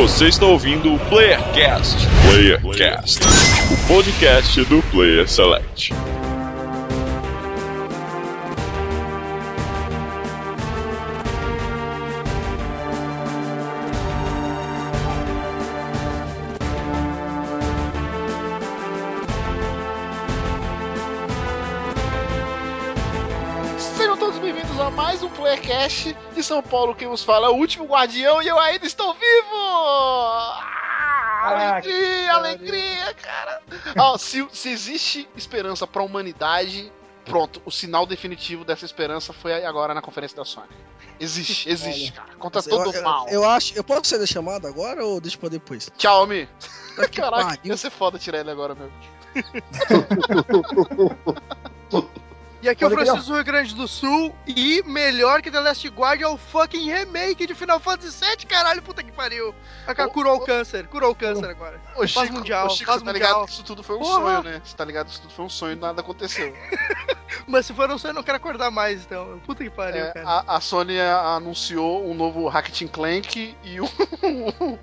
Você está ouvindo o Playercast. Playercast, o podcast do Player Select. Sejam todos bem-vindos a mais um Playercast de São Paulo. Quem vos fala é o último guardião e eu ainda estou vivo! Ah, alegria, alegria, cara! Ó, se, se existe esperança pra humanidade, pronto, o sinal definitivo dessa esperança foi agora na conferência da Sony. Existe, existe, cara. Contra todo eu, o mal. Eu, eu acho. Eu posso ser da chamada agora ou deixa pra depois? Tchau, Mi. Tá Caraca, pariu. ia ser foda tirar ele agora mesmo. E aqui é o Pode Francisco do Rio Grande do Sul. E melhor que The Last Guard é o fucking remake de Final Fantasy VII, caralho, puta que pariu. A cara Ô, curou o câncer, curou o câncer agora. Ô, Chico, mundial, Chico tá mundial. ligado que isso tudo foi um Porra. sonho, né? Você tá ligado que isso tudo foi um sonho e nada aconteceu. Mas se for um sonho, eu não quero acordar mais, então. Puta que pariu, É, cara. a, a Sony a- anunciou um novo Hackett Clank e um,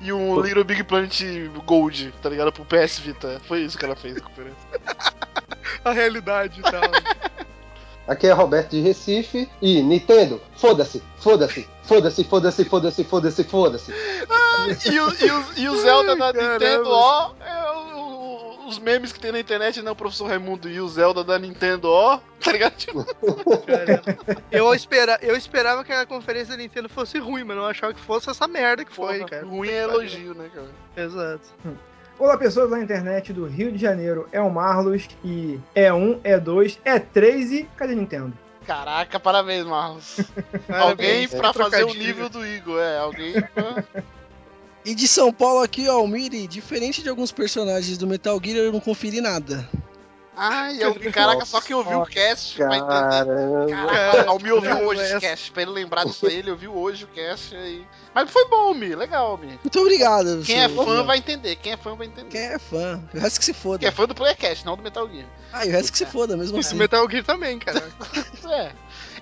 e um Little Big Planet Gold, tá ligado? Pro PS Vita. Foi isso que ela fez a conferência. A realidade e tal. Aqui é Roberto de Recife e Nintendo, foda-se, foda-se, foda-se, foda-se, foda-se, foda-se, foda-se. E o, e o, e o Zelda da caramba. Nintendo, ó, é o- o- os memes que tem na internet, né? O professor Raimundo e o Zelda da Nintendo, ó, tá ligado? Tipo. Eu, espera, eu esperava que a conferência da Nintendo fosse ruim, mas não achava que fosse essa merda que foi, porra, cara. ruim é elogio, né, cara? Exato. Olá, pessoas da internet do Rio de Janeiro. É o Marlos e é um, é dois, é três e cadê Nintendo? Caraca, parabéns, Marlos. Alguém Parabéns. pra fazer o nível do Igor, é, alguém pra... E de São Paulo aqui, ó, Almiri, diferente de alguns personagens do Metal Gear, eu não conferi nada. Ai, eu, caraca, só que eu vi o cast pra entender. Caramba. Caraca, o Mi ouviu hoje esse essa- cast, pra ele lembrar disso aí, ele ouviu hoje o cast aí. Mas foi bom, Mi, legal, Mi. Muito obrigado. Quem é fã vai entender, quem é fã vai entender. Quem é fã? O resto que se foda. Quem é fã do Playcast, não do Metal Gear. Ah, e o resto que se foda, mesmo Esse assim. Metal Gear também, cara. É.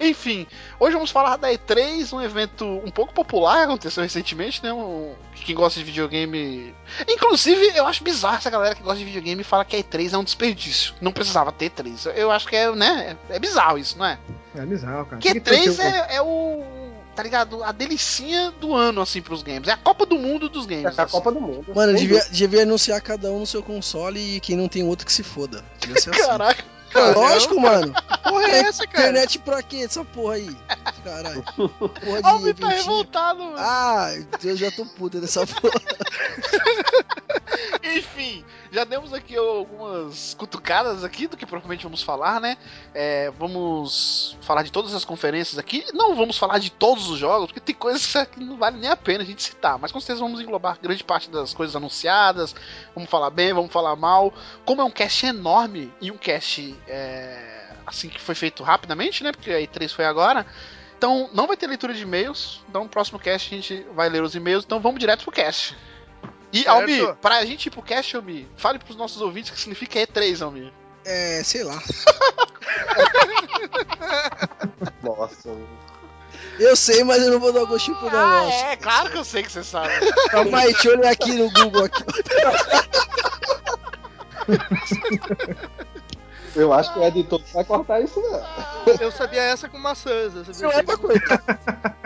Enfim, hoje vamos falar da E3, um evento um pouco popular que aconteceu recentemente, né? Um, quem gosta de videogame. Inclusive, eu acho bizarro essa galera que gosta de videogame fala que a E3 é um desperdício. Não precisava ter E3. Eu acho que é, né? É bizarro isso, não é? É bizarro, cara. Que Tem ter E3 o- é, é o. Tá ligado? A delicinha do ano, assim, pros games. É a Copa do Mundo dos games. É a assim. Copa do Mundo. Mano, devia, devia anunciar cada um no seu console e quem não tem outro que se foda. Devia ser assim. Caraca. Pô, lógico, mano. Porra é essa, cara? Internet pra quê essa porra aí? Caralho. Porra de o Mi tá revoltado, mano. Ah, eu já tô puta dessa porra. Enfim, já demos aqui algumas cutucadas aqui do que provavelmente vamos falar, né? É, vamos falar de todas as conferências aqui. Não vamos falar de todos os jogos, porque tem coisas que não vale nem a pena a gente citar. Mas com certeza vamos englobar grande parte das coisas anunciadas. Vamos falar bem, vamos falar mal. Como é um cast enorme e um cast é, assim que foi feito rapidamente, né? Porque a E3 foi agora. Então não vai ter leitura de e-mails. Então no próximo cast a gente vai ler os e-mails. Então vamos direto pro cast. E, Certo. Almi, pra gente ir pro cast, Almi, fale pros nossos ouvintes o que significa E3, Almi. É, sei lá. Nossa. Eu sei, mas eu não vou dar gostinho pro Ah, negócio. é, claro que eu sei que você sabe. Calma aí, deixa eu olhar aqui no Google aqui. Eu acho que o editor vai cortar isso, não. Eu sabia essa com maçãs. Eu Isso não sabia é pra cortar.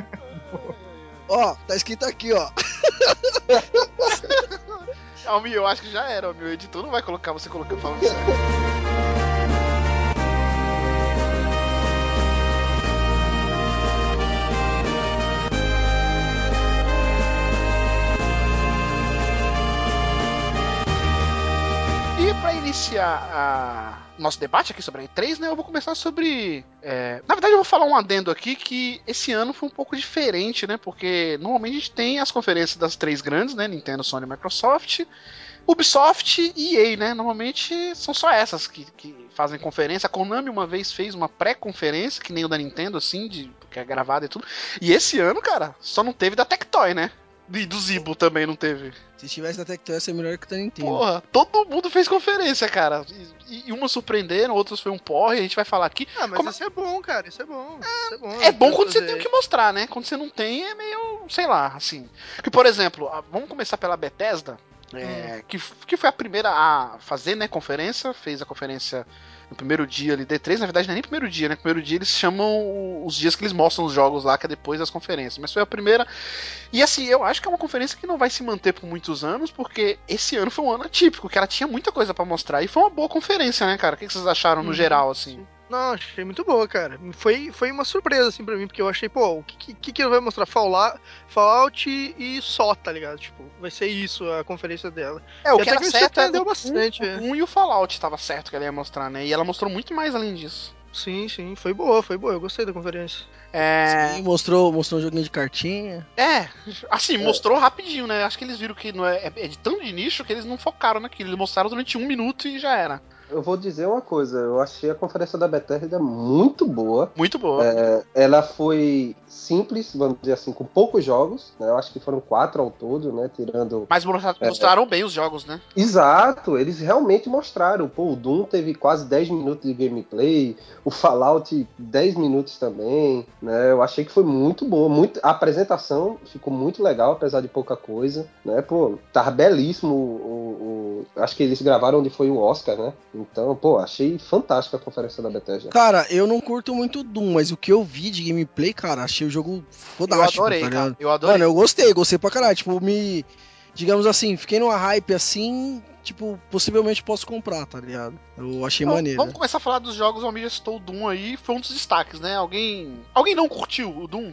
Ó, tá escrito aqui, ó. Almi, eu acho que já era. O editor não vai colocar você colocando falando isso. Iniciar a nosso debate aqui sobre a E3, né, eu vou começar sobre. é, Na verdade, eu vou falar um adendo aqui que esse ano foi um pouco diferente, né? Porque normalmente a gente tem as conferências das três grandes, né? Nintendo, Sony e Microsoft. Ubisoft e EA, né? Normalmente são só essas que, que fazem conferência. A Konami uma vez fez uma pré-conferência, que nem o da Nintendo, assim, de, que é gravada e tudo. E esse ano, cara, só não teve da Tectoy, né? E do Zibo também não teve. Se tivesse da Tectoy, ia ser melhor que o da Nintendo. Porra, todo mundo fez conferência, cara. E, e umas surpreenderam, outras foi um porre, a gente vai falar aqui. Ah, mas Como- isso é bom, cara. Isso é bom. isso é bom. É bom quando você fazer- tem o que mostrar, né? Quando você não tem, é meio, sei lá, assim. Que, por exemplo, vamos começar pela Bethesda, é, que, que foi a primeira a fazer, né, conferência, fez a conferência no primeiro dia ali, D3, na verdade não é nem primeiro dia, né? Primeiro dia eles chamam os dias que eles mostram os jogos lá, que é depois das conferências. Mas foi a primeira. E assim, eu acho que é uma conferência que não vai se manter por muitos anos, porque esse ano foi um ano atípico, que ela tinha muita coisa pra mostrar. E foi uma boa conferência, né, cara? O que vocês acharam no Uhum. geral, assim? Não, achei muito boa, cara. Foi, foi uma surpresa, assim, pra mim, porque eu achei, pô, o que, que, que ele vai mostrar? Fallout, Fallout e só, tá ligado? Tipo, vai ser isso a conferência dela. É, o E que até era que me certo era surpreendeu o bastante, um, é. o um e o Fallout tava certo que ela ia mostrar, né? E ela mostrou muito mais além disso. Sim, sim, foi boa, foi boa. Eu gostei da conferência. É, Sim, mostrou, mostrou um joguinho de cartinha. é assim, mostrou rapidinho, né? Acho que eles viram que não é, é de tão de nicho que eles não focaram naquilo. Eles mostraram durante um minuto e já era. Eu vou dizer uma coisa, eu achei a conferência da Bethesda muito boa. Muito boa. É, ela foi simples, vamos dizer assim, com poucos jogos, né? Eu acho que foram quatro ao todo, né? Tirando. Mas É. mostraram bem os jogos, né? Exato, eles realmente mostraram. Pô, o Doom teve quase 10 minutos de gameplay, o Fallout 10 minutos também, né? Eu achei que foi muito boa, muito a apresentação ficou muito legal, apesar de pouca coisa, né? Pô, tava belíssimo o, o- o- acho que eles gravaram onde foi o Oscar, né? Então, pô, achei fantástica a conferência da Bethesda. Cara, eu não curto muito Doom, mas o que eu vi de gameplay, cara, achei o jogo Eu fodástico, adorei, tá cara. Eu adorei. Mano, eu gostei, gostei pra caralho. Tipo, me. Digamos assim, fiquei numa hype assim, tipo, possivelmente posso comprar, tá ligado? Eu achei Então, maneiro. Vamos começar a falar dos jogos. O Almir já citou o Doom aí. Foi um dos destaques, né? Alguém. Alguém não curtiu o Doom?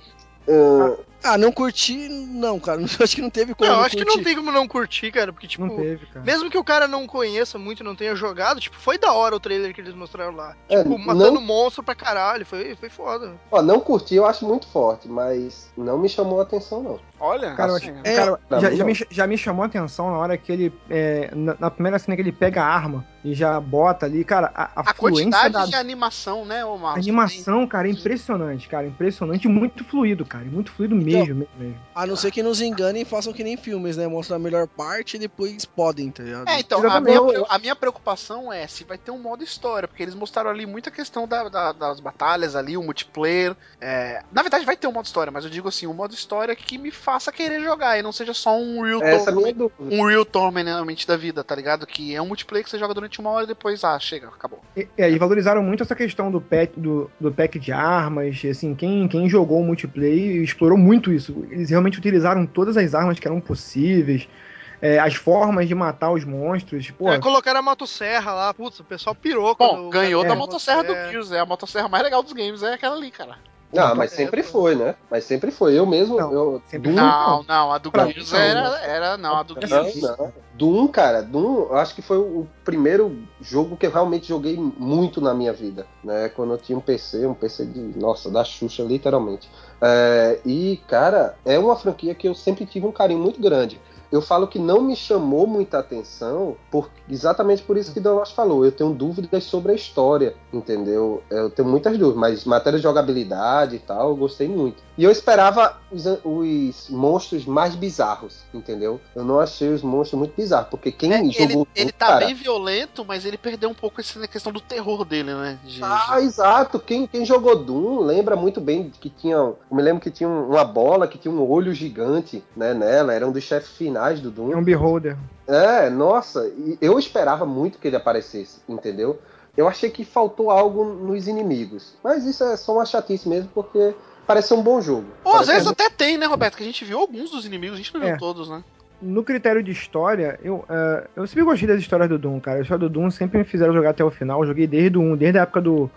Ah, Ah, não curti, não, cara. Acho que não teve como. Não, não acho que curtir. não tem como não curtir, cara, porque, tipo, Não teve, cara. mesmo que o cara não conheça muito, não tenha jogado, tipo, foi da hora o trailer que eles mostraram lá. É, Tipo, matando não- monstro pra caralho, foi, foi foda. ó, não curti, eu acho muito forte, mas não me chamou a atenção, não. Olha, Cara, assim, acho- É, cara, já, mim já me, já me chamou a atenção na hora que ele. é, na, na primeira cena que ele pega a arma e já bota ali, cara, a, a, a fluência quantidade da de animação, né, ô a Marcos? animação, cara, é impressionante, cara. Impressionante e muito fluido, cara. Muito fluido mesmo, mesmo, mesmo. A não ser que nos enganem e façam que nem filmes, né? Mostram a melhor parte e depois podem, tá ligado? É, então, a minha, a minha preocupação é se vai ter um modo história, porque eles mostraram ali muita questão da- da- das batalhas ali, o multiplayer. é, na verdade, vai ter um modo história, mas eu digo assim, um modo história que me faça querer jogar e não seja só um real Essa é tournament, um real tournament da vida, tá ligado? Que é um multiplayer que você joga durante uma hora e depois, ah, chega, acabou. E, é, e valorizaram muito essa questão do pack, do, do pack de armas. e, Assim, quem, quem jogou o multiplayer explorou muito isso. Eles realmente utilizaram todas as armas que eram possíveis. é, as formas de matar os monstros. Pô, Aí colocaram a motosserra lá, putz, o pessoal pirou Bom, ganhou da é, motosserra do é. Gears, é a motosserra mais legal dos games, é aquela ali, cara. Não, mas sempre foi, né? Mas sempre foi. Eu mesmo. Não, eu, sempre Doom- foi. Não, não, a do não, era, não. era. Não, a do Gears. Não, não. Doom, cara, Doom, eu acho que foi o primeiro jogo que eu realmente joguei muito na minha vida, né? Quando eu tinha um PC, um PC de, nossa, da Xuxa, literalmente. É, e, cara, é uma franquia que eu sempre tive um carinho muito grande. Eu falo que não me chamou muita atenção, por, exatamente por isso que Douglas falou. Eu tenho dúvidas sobre a história, entendeu? Eu tenho muitas dúvidas, mas matéria de jogabilidade e tal, eu gostei muito. E eu esperava os, os monstros mais bizarros, entendeu? Eu não achei os monstros muito bizarros, porque quem É, ele, jogou ele Doom, tá cara, bem violento, mas ele perdeu um pouco essa questão do terror dele, né? De- Ah, exato. Quem, quem jogou Doom lembra muito bem que tinha. Eu me lembro que tinha um- uma bola que tinha um olho gigante né, nela. Era um dos chefes finais do é Doom. um beholder. É, nossa. e eu esperava muito que ele aparecesse, entendeu? Eu achei que faltou algo nos inimigos. Mas isso é só uma chatice mesmo, porque parece um bom jogo. Ou às Parece vezes um- até tem, né, Roberto? Que a gente viu alguns dos inimigos, a gente não viu É. todos, né? No critério de história, eu, eh, eu sempre gostei das histórias do Doom, cara. A história do Doom sempre me fizeram jogar até o final. Eu joguei desde o 1, desde a época do,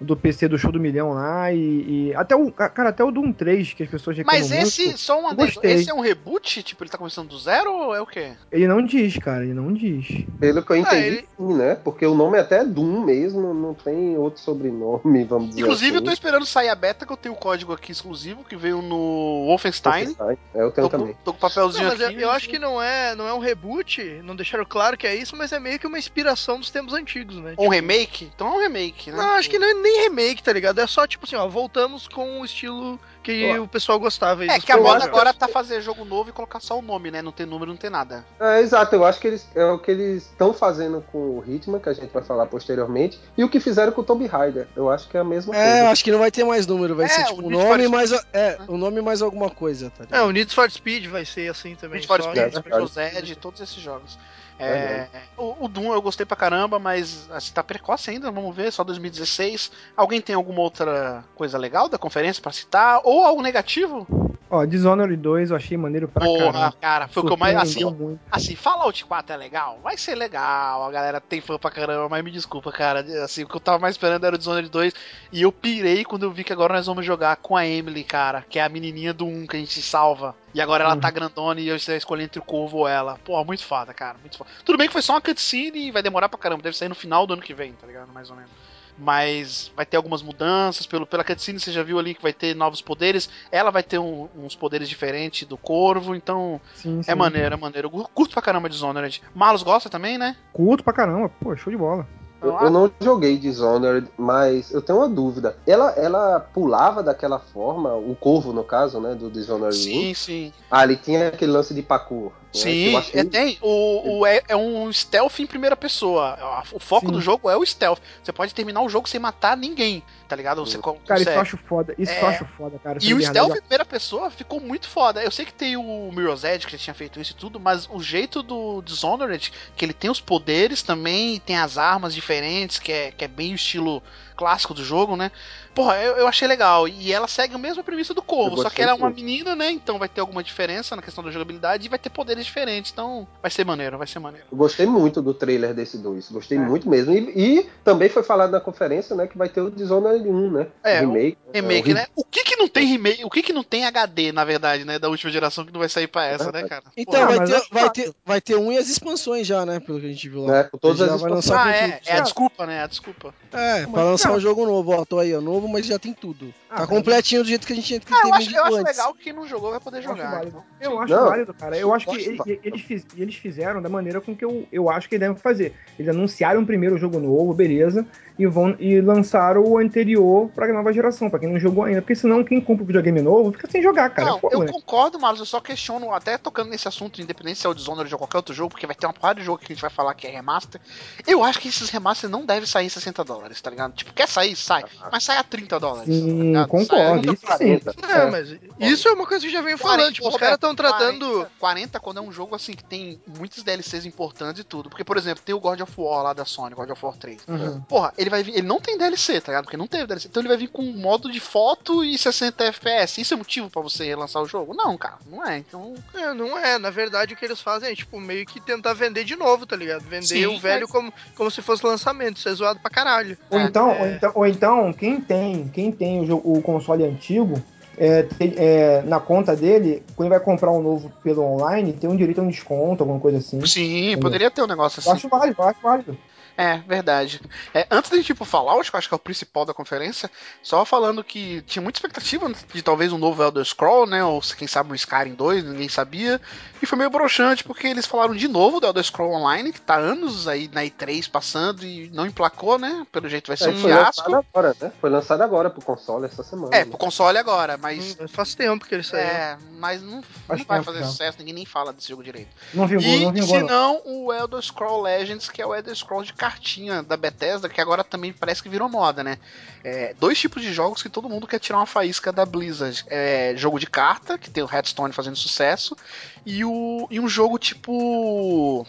do PC do show do milhão lá. E, e até o. Cara, até o Doom 3, que as pessoas reclamam Mas esse, muito, só uma eu vez, gostei. esse é um reboot? Tipo, ele tá começando do zero ou é o quê? Ele não diz, cara, ele não diz. Pelo que eu entendi, ele- sim, né? Porque o nome é até Doom mesmo, não tem outro sobrenome, vamos dizer Inclusive, assim. eu tô esperando sair a beta, que eu tenho o código aqui exclusivo, que veio no Wolfenstein. É, eu tenho Tô, com- também. tô com o papelzinho Não, mas eu, aqui. eu acho que não é, não é um reboot, não deixaram claro que é isso, mas é meio que uma inspiração dos tempos antigos, né? Um remake? Então é um remake, né? Não, acho que não é nem remake, tá ligado? É só tipo assim, ó, voltamos com o estilo que o pessoal gostava. aí É que a moda agora tá fazer jogo novo e colocar só o nome, né? Não tem número, não tem nada. É, exato, eu acho que eles é o que eles estão fazendo com o Hitman, que a gente vai falar posteriormente, e o que fizeram com o Tomb Raider. Eu acho que é a mesma É, eu coisa. acho que não vai ter mais número, vai É, ser o tipo o Need for nome Speed. mais. É, o nome mais alguma coisa, tá É, ligado? o Need for Speed vai ser assim também. Need for Speed, é Spiritual verdade. Zed, todos esses jogos. É, o, o Doom eu gostei pra caramba, mas assim, tá precoce ainda, vamos ver, só 2016. Alguém tem alguma outra coisa legal da conferência pra citar? Ou algo negativo? Ó, Dishonored 2 eu achei maneiro pra Porra, caramba. cara, foi o que eu mais. Assim, muito. assim, Fallout 4 é legal? Vai ser legal, a galera tem fã pra caramba, mas me desculpa, cara. Assim, o que eu tava mais esperando era o Dishonored 2. E eu pirei quando eu vi que agora nós vamos jogar com a Emily, cara, que é a menininha do 1 que a gente salva. E agora ela Uhum. tá grandona e eu escolhi entre o Corvo ou ela. Porra, muito foda, cara, muito foda. Tudo bem que foi só uma cutscene e vai demorar pra caramba, deve sair no final do ano que vem, tá ligado? Mais ou menos. Mas vai ter algumas mudanças. Pelo, pela cutscene você já viu ali que vai ter novos poderes. Ela vai ter um- uns poderes diferentes do Corvo. Então Sim, sim. é maneiro, é maneiro. Eu curto pra caramba Dishonored. Marlos gosta também, né? Curto pra caramba. Pô, show de bola. Eu, eu não joguei Dishonored, mas eu tenho uma dúvida. Ela, ela pulava daquela forma, o corvo no caso, né, do Dishonored 1. Sim, sim. Ah, ele tinha aquele lance de parkour. né, Sim, eu achei- é, tem. O, o- é, é um stealth em primeira pessoa. O foco Sim. do jogo é o stealth. Você pode terminar o jogo sem matar ninguém, tá ligado? Você co- Cara, isso consegue. eu acho foda. Isso É. eu acho foda, cara. E o stealth em primeira pessoa ficou muito foda. Eu sei que tem o Mirror's Edge, que já tinha feito isso e tudo, mas o jeito do Dishonored, que ele tem os poderes também, tem as armas diferentes, que é, que é bem o estilo clássico do jogo, né? Porra, eu, eu achei legal. E ela segue a mesma premissa do Corvo, só que ela é uma menina, né? Então vai ter alguma diferença na questão da jogabilidade e vai ter poderes diferentes. Então vai ser maneiro, vai ser maneiro. Eu gostei muito do trailer desse 2. Gostei É. muito mesmo. E, e também foi falado na conferência, né, que vai ter o Dishonored 1, né? É, remake. Remake, É, o né? O que que não tem remake? O que que não tem HD, na verdade, né? Da última geração que não vai sair pra essa, né, cara? Então, vai, mas ter, é vai, ter, vai ter um e as expansões já, né? Pelo que a gente viu lá. Né, com todas as expansões. Ah, é, tudo. é a desculpa, né? A desculpa. É, pra lançar um jogo novo, ó, tô aí, ó, novo, mas já tem tudo. Ah, tá mas- completinho do jeito que a gente que Ah, eu teve acho, eu acho legal que quem não jogou vai poder Eu acho jogar. válido. então. Eu acho Não, válido, cara. Eu acho que ele- eles, fiz- eles fizeram da maneira com que eu, eu acho que eles devem fazer. Eles anunciaram primeiro o jogo novo, beleza, e vão e lançaram o anterior pra nova geração, pra quem não jogou ainda. Porque senão quem compra o videogame novo fica sem jogar, cara. não, é foda, eu né? concordo, Marlos, eu só questiono, até tocando nesse assunto, independente se é o Dishonored ou qualquer outro jogo, porque vai ter uma porrada de jogo que a gente vai falar que é remaster. Eu acho que esses remaster não devem sair em 60 dólares, tá ligado? Tipo, quer sair? Sai. Mas sai a 30 dólares. tá Sim, ligado? concordo. Isso sim. 40. É, mas isso é uma coisa que já venho falando. Tipo, os caras estão tratando. 40, 40 quando é um jogo assim que tem muitos DLCs importantes e tudo. Porque, por exemplo, tem o God of War lá da Sony, God of War 3. Uhum. Porra, ele vai vir. Ele não tem DLC, tá ligado? Porque não teve DLC. Então ele vai vir com um modo de foto e 60 FPS. Isso é motivo pra você relançar o jogo? Não, cara, não é. Então. É, não é. Na verdade, o que eles fazem é, tipo, meio que tentar vender de novo, tá ligado? Vender Sim, o velho como, como se fosse lançamento. Isso é zoado pra caralho. Ou, É, então, é. ou então, ou então, quem tem, quem tem o, o console antigo, é, tem- é, na conta dele, quando vai comprar um novo pelo online, tem um direito a um desconto, alguma coisa assim. Sim, poderia ter um negócio Eu assim. acho válido, eu acho válido. É, verdade. É, antes da gente ir pro Fallout, que eu acho que é o principal da conferência, só falando que tinha muita expectativa de talvez um novo Elder Scroll, né? Ou quem sabe um Skyrim 2, ninguém sabia. E foi meio broxante, porque eles falaram de novo do Elder Scroll Online, que tá anos aí na E3 passando e não emplacou, né? Pelo jeito vai ser É, um foi fiasco. lançado agora, né? Foi lançado agora pro console essa semana. É, né? pro console agora, mas. Hum, Faz tempo que ele saiu. É, mas não, não Faz vai tempo fazer já. sucesso, ninguém nem fala desse jogo direito. Não vingou, E não vingou. se não. não, o Elder Scroll Legends, que é o Elder Scroll de cartinha da Bethesda, que agora também parece que virou moda, né? É, dois tipos de jogos que todo mundo quer tirar uma faísca da Blizzard. É, jogo de carta, que tem o Hearthstone fazendo sucesso, e, o, e um jogo tipo.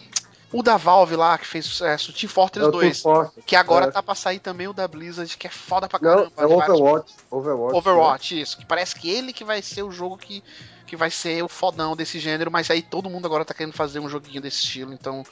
O da Valve lá, que fez sucesso, Team É Fortress o 2. Team Fortress. Que agora É. tá pra sair também o da Blizzard, que é foda pra Não, caramba. é de vários Overwatch. Overwatch. Overwatch, isso. Que parece que ele que vai ser o jogo que, que vai ser o fodão desse gênero, mas aí todo mundo agora tá querendo fazer um joguinho desse estilo, então.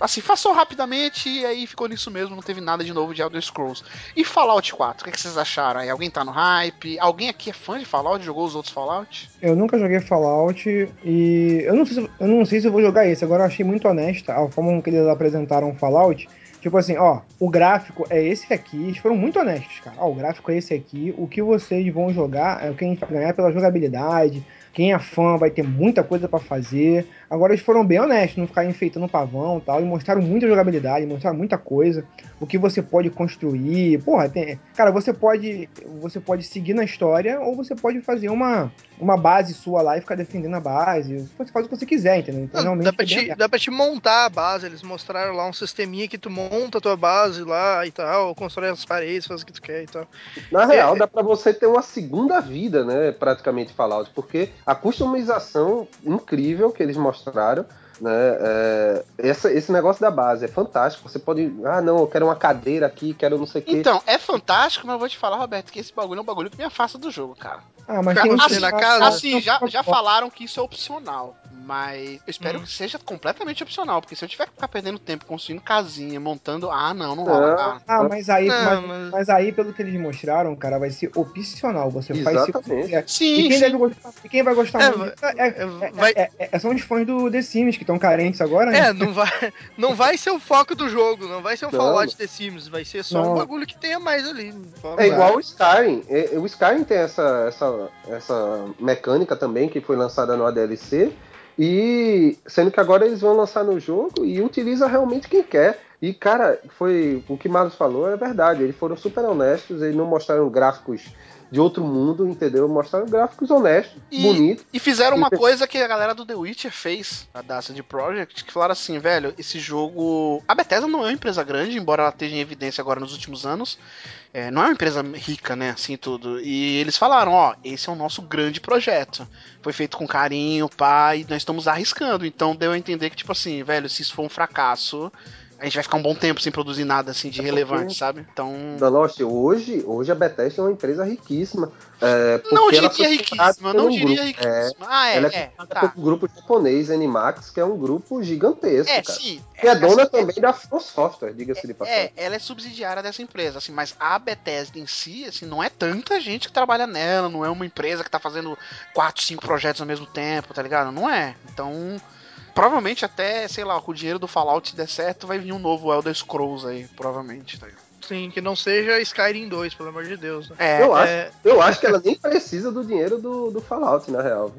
Assim, passou rapidamente e aí ficou nisso mesmo, não teve nada de novo de Elder Scrolls. E Fallout 4, o que, é que vocês acharam aí? Alguém tá no hype? Alguém aqui é fã de Fallout? Jogou os outros Fallout? Eu nunca joguei Fallout e eu não, sei se, eu não sei se eu vou jogar esse. Agora eu achei muito honesta a forma como eles apresentaram Fallout. Tipo assim, ó, o gráfico é esse aqui. Eles foram muito honestos, cara. Ó, o gráfico é esse aqui. O que vocês vão jogar é o que a gente vai ganhar pela jogabilidade, Quem é fã vai ter muita coisa pra fazer. Agora eles foram bem honestos, não ficaram enfeitando o pavão e tal, e mostraram muita jogabilidade, mostraram muita coisa, o que você pode construir. Porra, tem, cara, você pode você pode seguir na história ou você pode fazer uma, uma base sua lá e ficar defendendo a base. Você faz o que você quiser, entendeu? Então, Não, realmente dá, pra é te, dá pra te montar a base, eles mostraram lá um sisteminha que tu monta a tua base lá e tal, constrói as paredes, faz o que tu quer e tal. Na real, É. dá pra você ter uma segunda vida, né? Praticamente Fallout, porque a customização incrível que eles mostraram. Né, é, essa- esse negócio da base é fantástico. Você pode. Ah, não, eu quero uma cadeira aqui, quero não sei o quê. Então, é fantástico, mas eu vou te falar, Roberto, que esse bagulho é um bagulho que me afasta do jogo, cara. Ah, mas tem você que- na casa? Assim, já, já falaram que isso é opcional, mas eu espero Hum. que seja completamente opcional, porque se eu tiver que ficar perdendo tempo construindo casinha, montando. Ah, não, não rola, cara. Ah, mas aí, Não, mas, mas- mas aí, pelo que eles mostraram, cara, vai ser opcional. Você faz se Exatamente. quiser. E Sim, quem, sim. deve gostar, e quem vai gostar É, muito é, é- é, é- vai- é- é- são os fãs do The Sims que estão carentes agora, né? É, não vai, não vai ser o foco do jogo, não vai ser o Não. Fallout The Sims, vai ser só Não. um bagulho que tenha mais ali. É igual o Skyrim. O Skyrim tem essa, essa, essa mecânica também que foi lançada no ADLC. E sendo que agora eles vão lançar no jogo e utiliza realmente quem quer. E, cara, foi o que Marlos falou, é verdade. Eles foram super honestos, eles não mostraram gráficos de outro mundo, entendeu? Mostraram gráficos honestos, E- bonitos. E fizeram uma coisa que a galera do The Witcher fez, a da CD Projekt, que falaram assim, velho, esse jogo. A Bethesda não é uma empresa grande, embora ela esteja em evidência agora nos últimos anos. É, não é uma empresa rica, né? Assim tudo. E eles falaram, ó, esse é o nosso grande projeto. Foi feito com carinho, pai, nós estamos arriscando. Então deu a entender que, tipo assim, velho, se isso for um fracasso, a gente vai ficar um bom tempo sem produzir nada assim de É relevante, sabe? Então. Da Lost, hoje, hoje a Bethesda é uma empresa riquíssima. É, Não diria foi riquíssima, não um diria grupo. riquíssima. Ah, é, ela é, é tá. pelo grupo japonês Animax, que é um grupo gigantesco, É, cara. sim. E é dona assim, também da From Software, diga-se de passagem. É, ela é subsidiária dessa empresa, assim, mas a Bethesda em si, assim, não é tanta gente que trabalha nela, não é uma empresa que tá fazendo quatro, cinco projetos ao mesmo tempo, tá ligado? Não é. Então, provavelmente até, sei lá, com o dinheiro do Fallout se der certo, vai vir um novo Elder Scrolls aí, provavelmente, tá ligado? Sim, que não seja Skyrim 2, pelo amor de Deus. né? É, eu, acho, É, eu acho que ela nem precisa do dinheiro do, do Fallout, na real.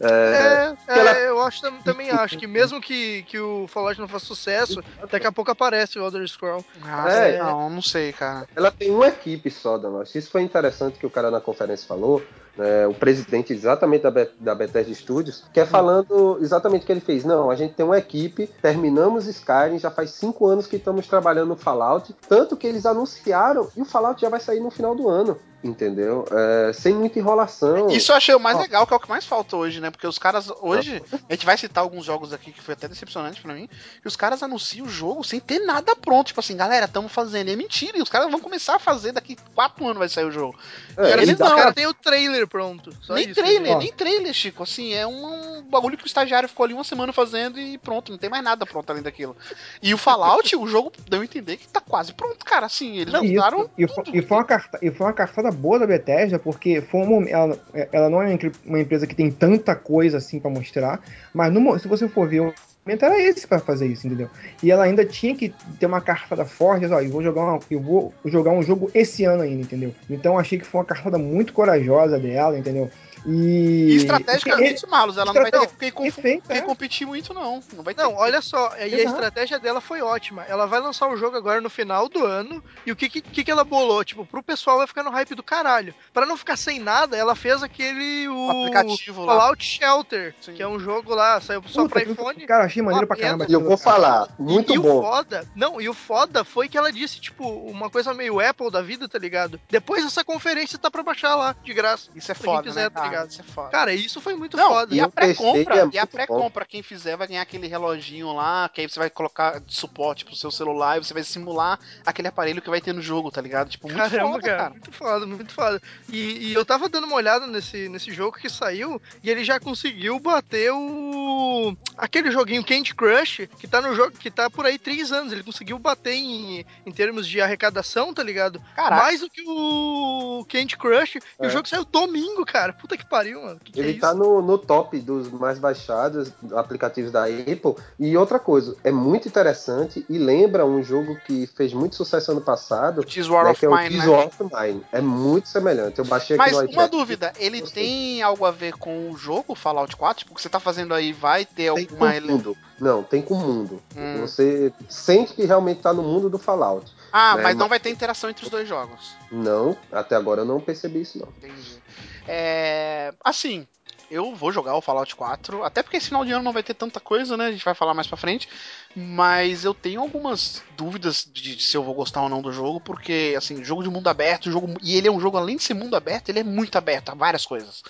É, é, é, ela- eu acho, tam- também acho que mesmo que, que o Fallout não faça sucesso, daqui a pouco aparece o Elder Scroll. ah, É. não, não sei, cara. ela tem uma equipe só da Lost. Isso foi interessante que o cara na conferência falou, né, o presidente exatamente da, Be- da Bethesda Studios, que é falando exatamente o que ele fez. Não, a gente tem uma equipe, terminamos Skyrim, já faz cinco anos que estamos trabalhando no Fallout, tanto que eles anunciaram e o Fallout já vai sair no final do ano. Entendeu? É, sem muita enrolação. Isso eu achei o mais legal, que é o que mais falta hoje, né? Porque os caras, hoje, a gente vai citar alguns jogos aqui que foi até decepcionante pra mim, que os caras anunciam o jogo sem ter nada pronto. Tipo assim, galera, estamos fazendo. E é mentira, e os caras vão começar a fazer daqui quatro anos vai sair o jogo. É, Cara, não. caras têm o trailer pronto. Só nem isso, trailer, ó. nem trailer, Chico. Assim, é um, um bagulho que o estagiário ficou ali uma semana fazendo e pronto, não tem mais nada pronto além daquilo. E o Fallout, o jogo deu a entender que tá quase pronto, cara. Assim, eles Não, e, usaram. isso, e, foi, e, foi uma carta, e foi uma cartada boa da Bethesda, porque foi um ela, ela não é uma empre- uma empresa que tem tanta coisa assim pra mostrar, mas no se você for ver, o momento era esse pra fazer isso, entendeu? E ela ainda tinha que ter uma cartada forte, ó, eu vou jogar uma- eu vou jogar um jogo esse ano ainda, entendeu? Então achei que foi uma cartada muito corajosa dela, entendeu? E, E estrategicamente, Malus, ela não vai ter Perfeito, quem é. competir muito, não. Não vai ter. Não, olha só, e a Exato. estratégia dela foi ótima. Ela vai lançar o jogo agora no final do ano, e o que que, que que ela bolou? Tipo, pro pessoal vai ficar no hype do caralho. Pra não ficar sem nada, ela fez aquele o, O aplicativo lá. Fallout Shelter, Sim. que é um jogo lá, saiu só Puta, pra iPhone. Cara, achei maneiro pra caramba. E eu vou falar, muito e, e bom. o foda, não, e o foda foi que ela disse, tipo, uma coisa meio Apple da vida, tá ligado? Depois dessa conferência tá pra baixar lá, de graça. Isso é foda, quiser, né, tá? Ligado? Isso é foda. Cara, isso foi muito Não, foda. e a pré-compra, é e a pré-compra, quem fizer vai ganhar aquele reloginho lá, que aí você vai colocar de suporte pro seu celular e você vai simular aquele aparelho que vai ter no jogo, tá ligado? Tipo, muito Caramba, foda, cara, cara. muito foda, muito foda. E, e eu tava dando uma olhada nesse, nesse jogo que saiu e ele já conseguiu bater o. aquele joguinho Candy Crush, que tá no jogo, que tá por aí três anos. Ele conseguiu bater em, em termos de arrecadação, tá ligado? Caraca. Mais do que o Candy Crush. E É. o jogo saiu domingo, cara. Puta que pariu, mano. Que que Ele é tá no, no top dos mais baixados aplicativos da Apple. E outra coisa, é muito interessante e lembra um jogo que fez muito sucesso ano passado, O War né, of que é o Mine, Tears né? War of Mine. É muito semelhante. Eu baixei aqui Mas uma dúvida, ele tem algo a ver com o jogo Fallout 4? Tipo, o que você tá fazendo aí vai ter Tem alguma. com o mundo. Não, tem com o mundo. Hum. Você sente que realmente tá no mundo do Fallout. Ah, né, mas não mas- vai ter interação entre os dois jogos. Não, até agora eu não percebi isso, não. Entendi. É, assim, eu vou jogar o Fallout 4, até porque esse final de ano não vai ter tanta coisa, né? A gente vai falar mais pra frente. Mas eu tenho algumas dúvidas de, de se eu vou gostar ou não do jogo, porque, assim, jogo de mundo aberto, jogo, e ele é um jogo, além de ser mundo aberto, ele é muito aberto a várias coisas.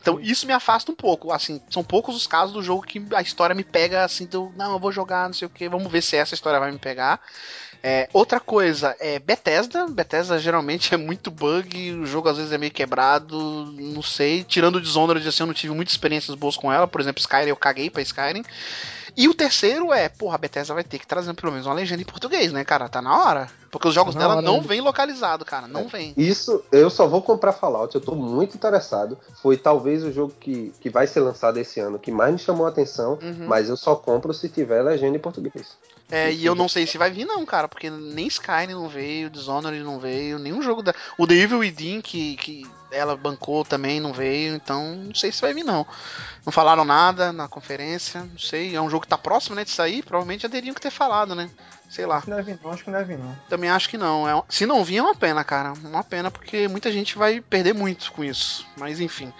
Então isso me afasta um pouco. Assim, são poucos os casos do jogo que a história me pega assim, do, não, eu vou jogar, não sei o que, vamos ver se essa história vai me pegar. É, outra coisa é Bethesda. Bethesda geralmente é muito bug, o jogo às vezes é meio quebrado, não sei. Tirando o Dishonored, assim, eu não tive muitas experiências boas com ela. Por exemplo, Skyrim, eu caguei pra Skyrim. E o terceiro é, porra, a Bethesda vai ter que trazer pelo menos uma legenda em português, né, cara? Tá na hora. Porque os jogos Tá dela não vem localizado, cara. Não vem. Isso, eu só vou comprar Fallout, eu tô muito interessado. Foi talvez o jogo que, que vai ser lançado esse ano que mais me chamou a atenção, Uhum. mas eu só compro se tiver legenda em português. É, e eu não sei se vai vir, não, cara, porque nem Skyrim não veio, Dishonored não veio, nenhum jogo da. O The Evil Within, que, que ela bancou também, não veio, então não sei se vai vir, não. Não falaram nada na conferência, não sei. É um jogo que tá próximo, né, de sair, provavelmente já teriam que ter falado, né? Sei lá. Acho que não vir, não. Acho que não deve vir, não. Também acho que não. É, se não vir, é uma pena, cara. Uma pena, porque muita gente vai perder muito com isso. Mas enfim.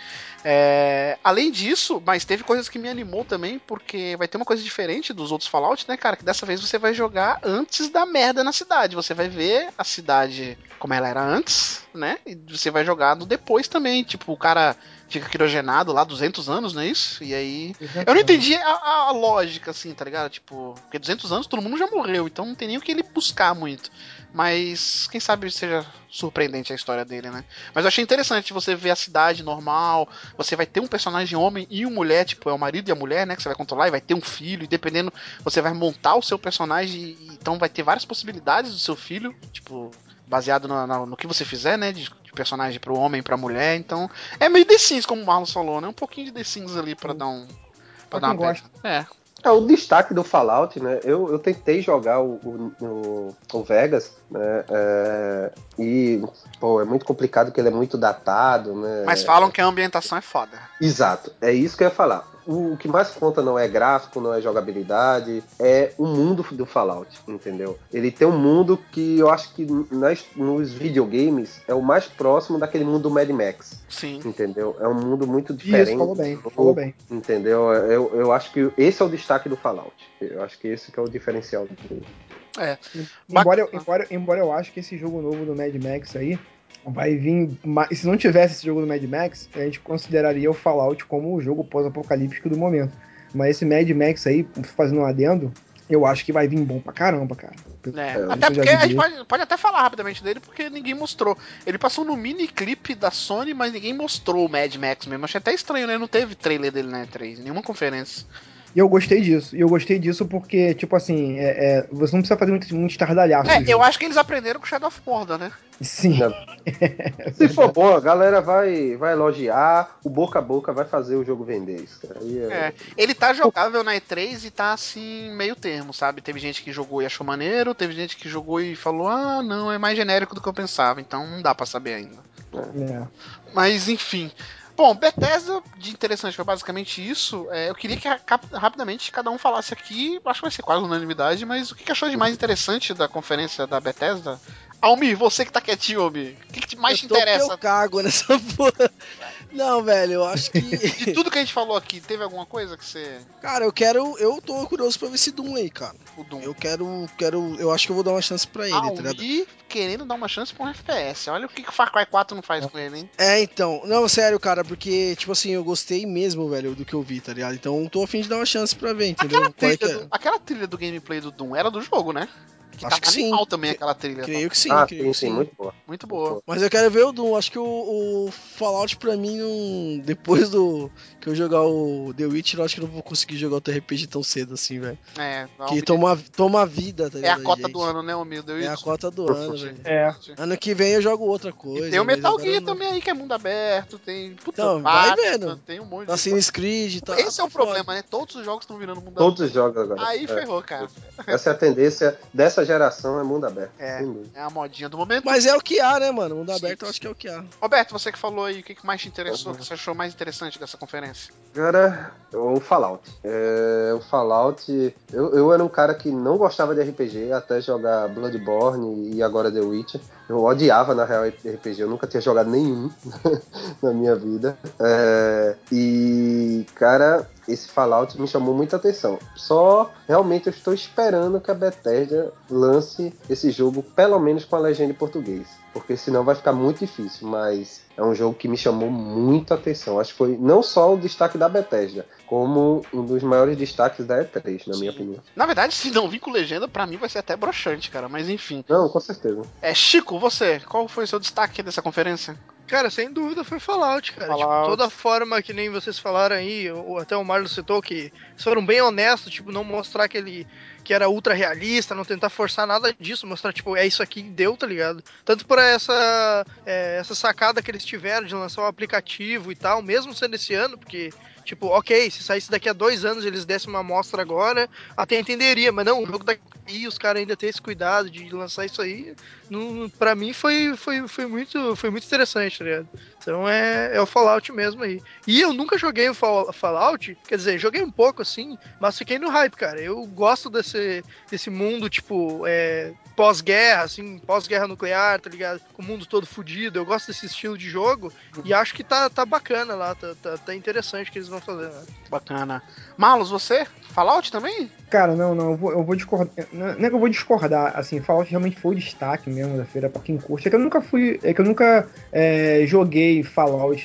É, além disso, mas teve coisas que me animou também, porque vai ter uma coisa diferente dos outros Fallout, né, cara? Que dessa vez você vai jogar antes da merda na cidade. Você vai ver a cidade como ela era antes, né? E você vai jogar no depois também. Tipo, o cara fica criogenado lá 200 anos, não é isso? E aí eu não entendi a, a- lógica, assim, tá ligado? Tipo, porque 200 anos todo mundo já morreu, então não tem nem o que ele buscar muito. Mas quem sabe seja surpreendente a história dele, né? Mas eu achei interessante você ver a cidade normal, você vai ter um personagem homem e uma mulher, tipo, é o marido e a mulher, né? Que você vai controlar e vai ter um filho, e dependendo, você vai montar o seu personagem, e, então vai ter várias possibilidades do seu filho, tipo, baseado no, no- no que você fizer, né? De personagem pro homem e pra mulher, então. É meio The Sims, como o Marlon falou, né? Um pouquinho de The Sims ali pra dar um. Pra Pra dar uma gosta. É. É, o destaque do Fallout, né? Eu, eu tentei jogar o, o- o Vegas, né? é, e, pô, é muito complicado porque ele é muito datado, né? Mas falam que a ambientação é foda. Exato, é isso que eu ia falar. O, o que mais conta não é gráfico, não é jogabilidade, é o mundo do Fallout, entendeu? Ele tem um mundo que eu acho que nas, nos videogames é o mais próximo daquele mundo do Mad Max, Sim. entendeu? É um mundo muito diferente. Isso, falou bem, falou bem. Entendeu? Eu, eu acho que esse é o destaque do Fallout. Eu acho que esse que é o diferencial dele. Embora eu, embora, embora eu acho que esse jogo novo do Mad Max aí vai vir. Se não tivesse esse jogo do Mad Max, a gente consideraria o Fallout como o jogo pós-apocalíptico do momento. Mas esse Mad Max aí, fazendo um adendo, eu acho que vai vir bom pra caramba, cara. É, É, até porque a gente pode, pode até falar rapidamente dele, porque ninguém mostrou. Ele passou no mini clipe da Sony, mas ninguém mostrou o Mad Max mesmo. Achei até estranho, né? Não teve trailer dele na E3, nenhuma conferência. E eu gostei disso. E eu gostei disso porque, tipo assim, é- é, você não precisa fazer muito, muito estardalhaço. É, eu acho que eles aprenderam com Shadow of Mordor, né? Sim. Se for bom, a galera vai, vai elogiar, o boca a boca vai fazer o jogo vender. Isso aí é- É. Ele tá jogável na E3 e tá assim, meio termo, sabe? Teve gente que jogou e achou maneiro, teve gente que jogou e falou, ah, não, é mais genérico do que eu pensava, então não dá pra saber ainda. É. Mas enfim. Bom, Bethesda, de interessante, foi basicamente isso. É, eu queria que rapidamente cada um falasse aqui, acho que vai ser quase unanimidade, mas o que que achou de mais interessante da conferência da Bethesda? Almir, você que tá quietinho, Almir, o que, que te mais te eu que interessa? Eu cago nessa porra. Não, velho, eu acho que. De tudo que a gente falou aqui, teve alguma coisa que você. Cara, eu quero. Eu tô curioso pra ver esse Doom aí, cara. O Doom. Eu quero. quero eu acho que eu vou dar uma chance pra ele, tá ligado? Almir querendo dar uma chance pra um FPS. Olha o que, que o Far Cry 4 não faz com ele, hein? É, então. Não, sério, cara, porque, tipo assim, eu gostei mesmo, velho, do que eu vi, tá ligado? Então tô a fim de dar uma chance pra ver, entendeu? Aquela é trilha, é? do, aquela trilha do gameplay do Doom era do jogo, né? Que Acho tá que sim. animal também aquela trilha. tá? Creio que sim, ah, creio sim, que sim, muito boa. Muito boa. Mas eu quero ver o Doom. Acho que o, o Fallout pra mim, não- depois do que eu jogar o The Witcher, eu acho que eu não vou conseguir jogar outro RPG tão cedo assim, velho. É, não, Que toma, toma vida, tá é a cota gente? do ano, né, Omil? É a cota do ano, velho. É. Ano que vem eu jogo outra coisa. E tem o Metal Gear também aí, que é mundo aberto, tem. Puta, Então, vai vendo. Tem um monte de. Assassin's Creed e tal. Esse é o tá problema, né? Todos os jogos estão virando mundo Todos aberto. os jogos agora. Aí É. ferrou, cara. Essa é a tendência dessa geração, é mundo aberto. É. É a modinha do momento. Mas é o que há, né, mano? Mundo Sim, aberto eu sim. acho que é o que há. Roberto, você que falou aí, o que mais te interessou, Uhum. o que você achou mais interessante dessa conferência? Cara, o Fallout. É, o Fallout. Eu, eu era um cara que não gostava de RPG até jogar Bloodborne e agora The Witcher. Eu odiava, na real, RPG. Eu nunca tinha jogado nenhum na minha vida. É, e, cara, esse Fallout me chamou muita atenção. Só realmente eu estou esperando que a Bethesda lance esse jogo, pelo menos com a legenda em português. Porque senão vai ficar muito difícil. Mas é um jogo que me chamou muita atenção. Acho que foi não só o destaque da Bethesda, como um dos maiores destaques da E3, na minha Sim. opinião. Na verdade, se não vir com legenda, pra mim vai ser até broxante, cara. Mas enfim. Não, com certeza. É, Chico, você, qual foi o seu destaque dessa conferência? Cara, sem dúvida foi Fallout, cara. Fallout. Tipo, toda forma que nem vocês falaram aí, ou até o Marlon citou, que eles foram bem honestos, tipo, não mostrar aquele que era ultra realista, não tentar forçar nada disso, mostrar, tipo, é isso aqui que deu, tá ligado? Tanto por essa, é, essa sacada que eles tiveram de lançar um aplicativo e tal, mesmo sendo esse ano, porque, tipo, ok, se saísse daqui a dois anos eles dessem uma amostra agora, até entenderia, mas não, o jogo daqui, os caras ainda ter esse cuidado de lançar isso aí, não, pra mim foi, foi, foi, muito, foi muito interessante, tá ligado? Então é, é o Fallout mesmo aí. E eu nunca joguei o Fall- Fallout, quer dizer, joguei um pouco assim, mas fiquei no hype, cara. Eu gosto desse, desse mundo, tipo, é, pós-guerra, assim, pós-guerra nuclear, tá ligado? Com o mundo todo fudido. Eu gosto desse estilo de jogo e acho que tá, tá bacana lá, tá, tá, tá interessante que eles vão fazer. Né? Bacana. Malus, você? Fallout também? Cara, não, não, eu vou, eu vou discordar. Não não é que eu vou discordar, assim, Fallout realmente foi o destaque mesmo da feira pra quem curte. É que eu nunca fui. É que eu nunca é, joguei Fallout.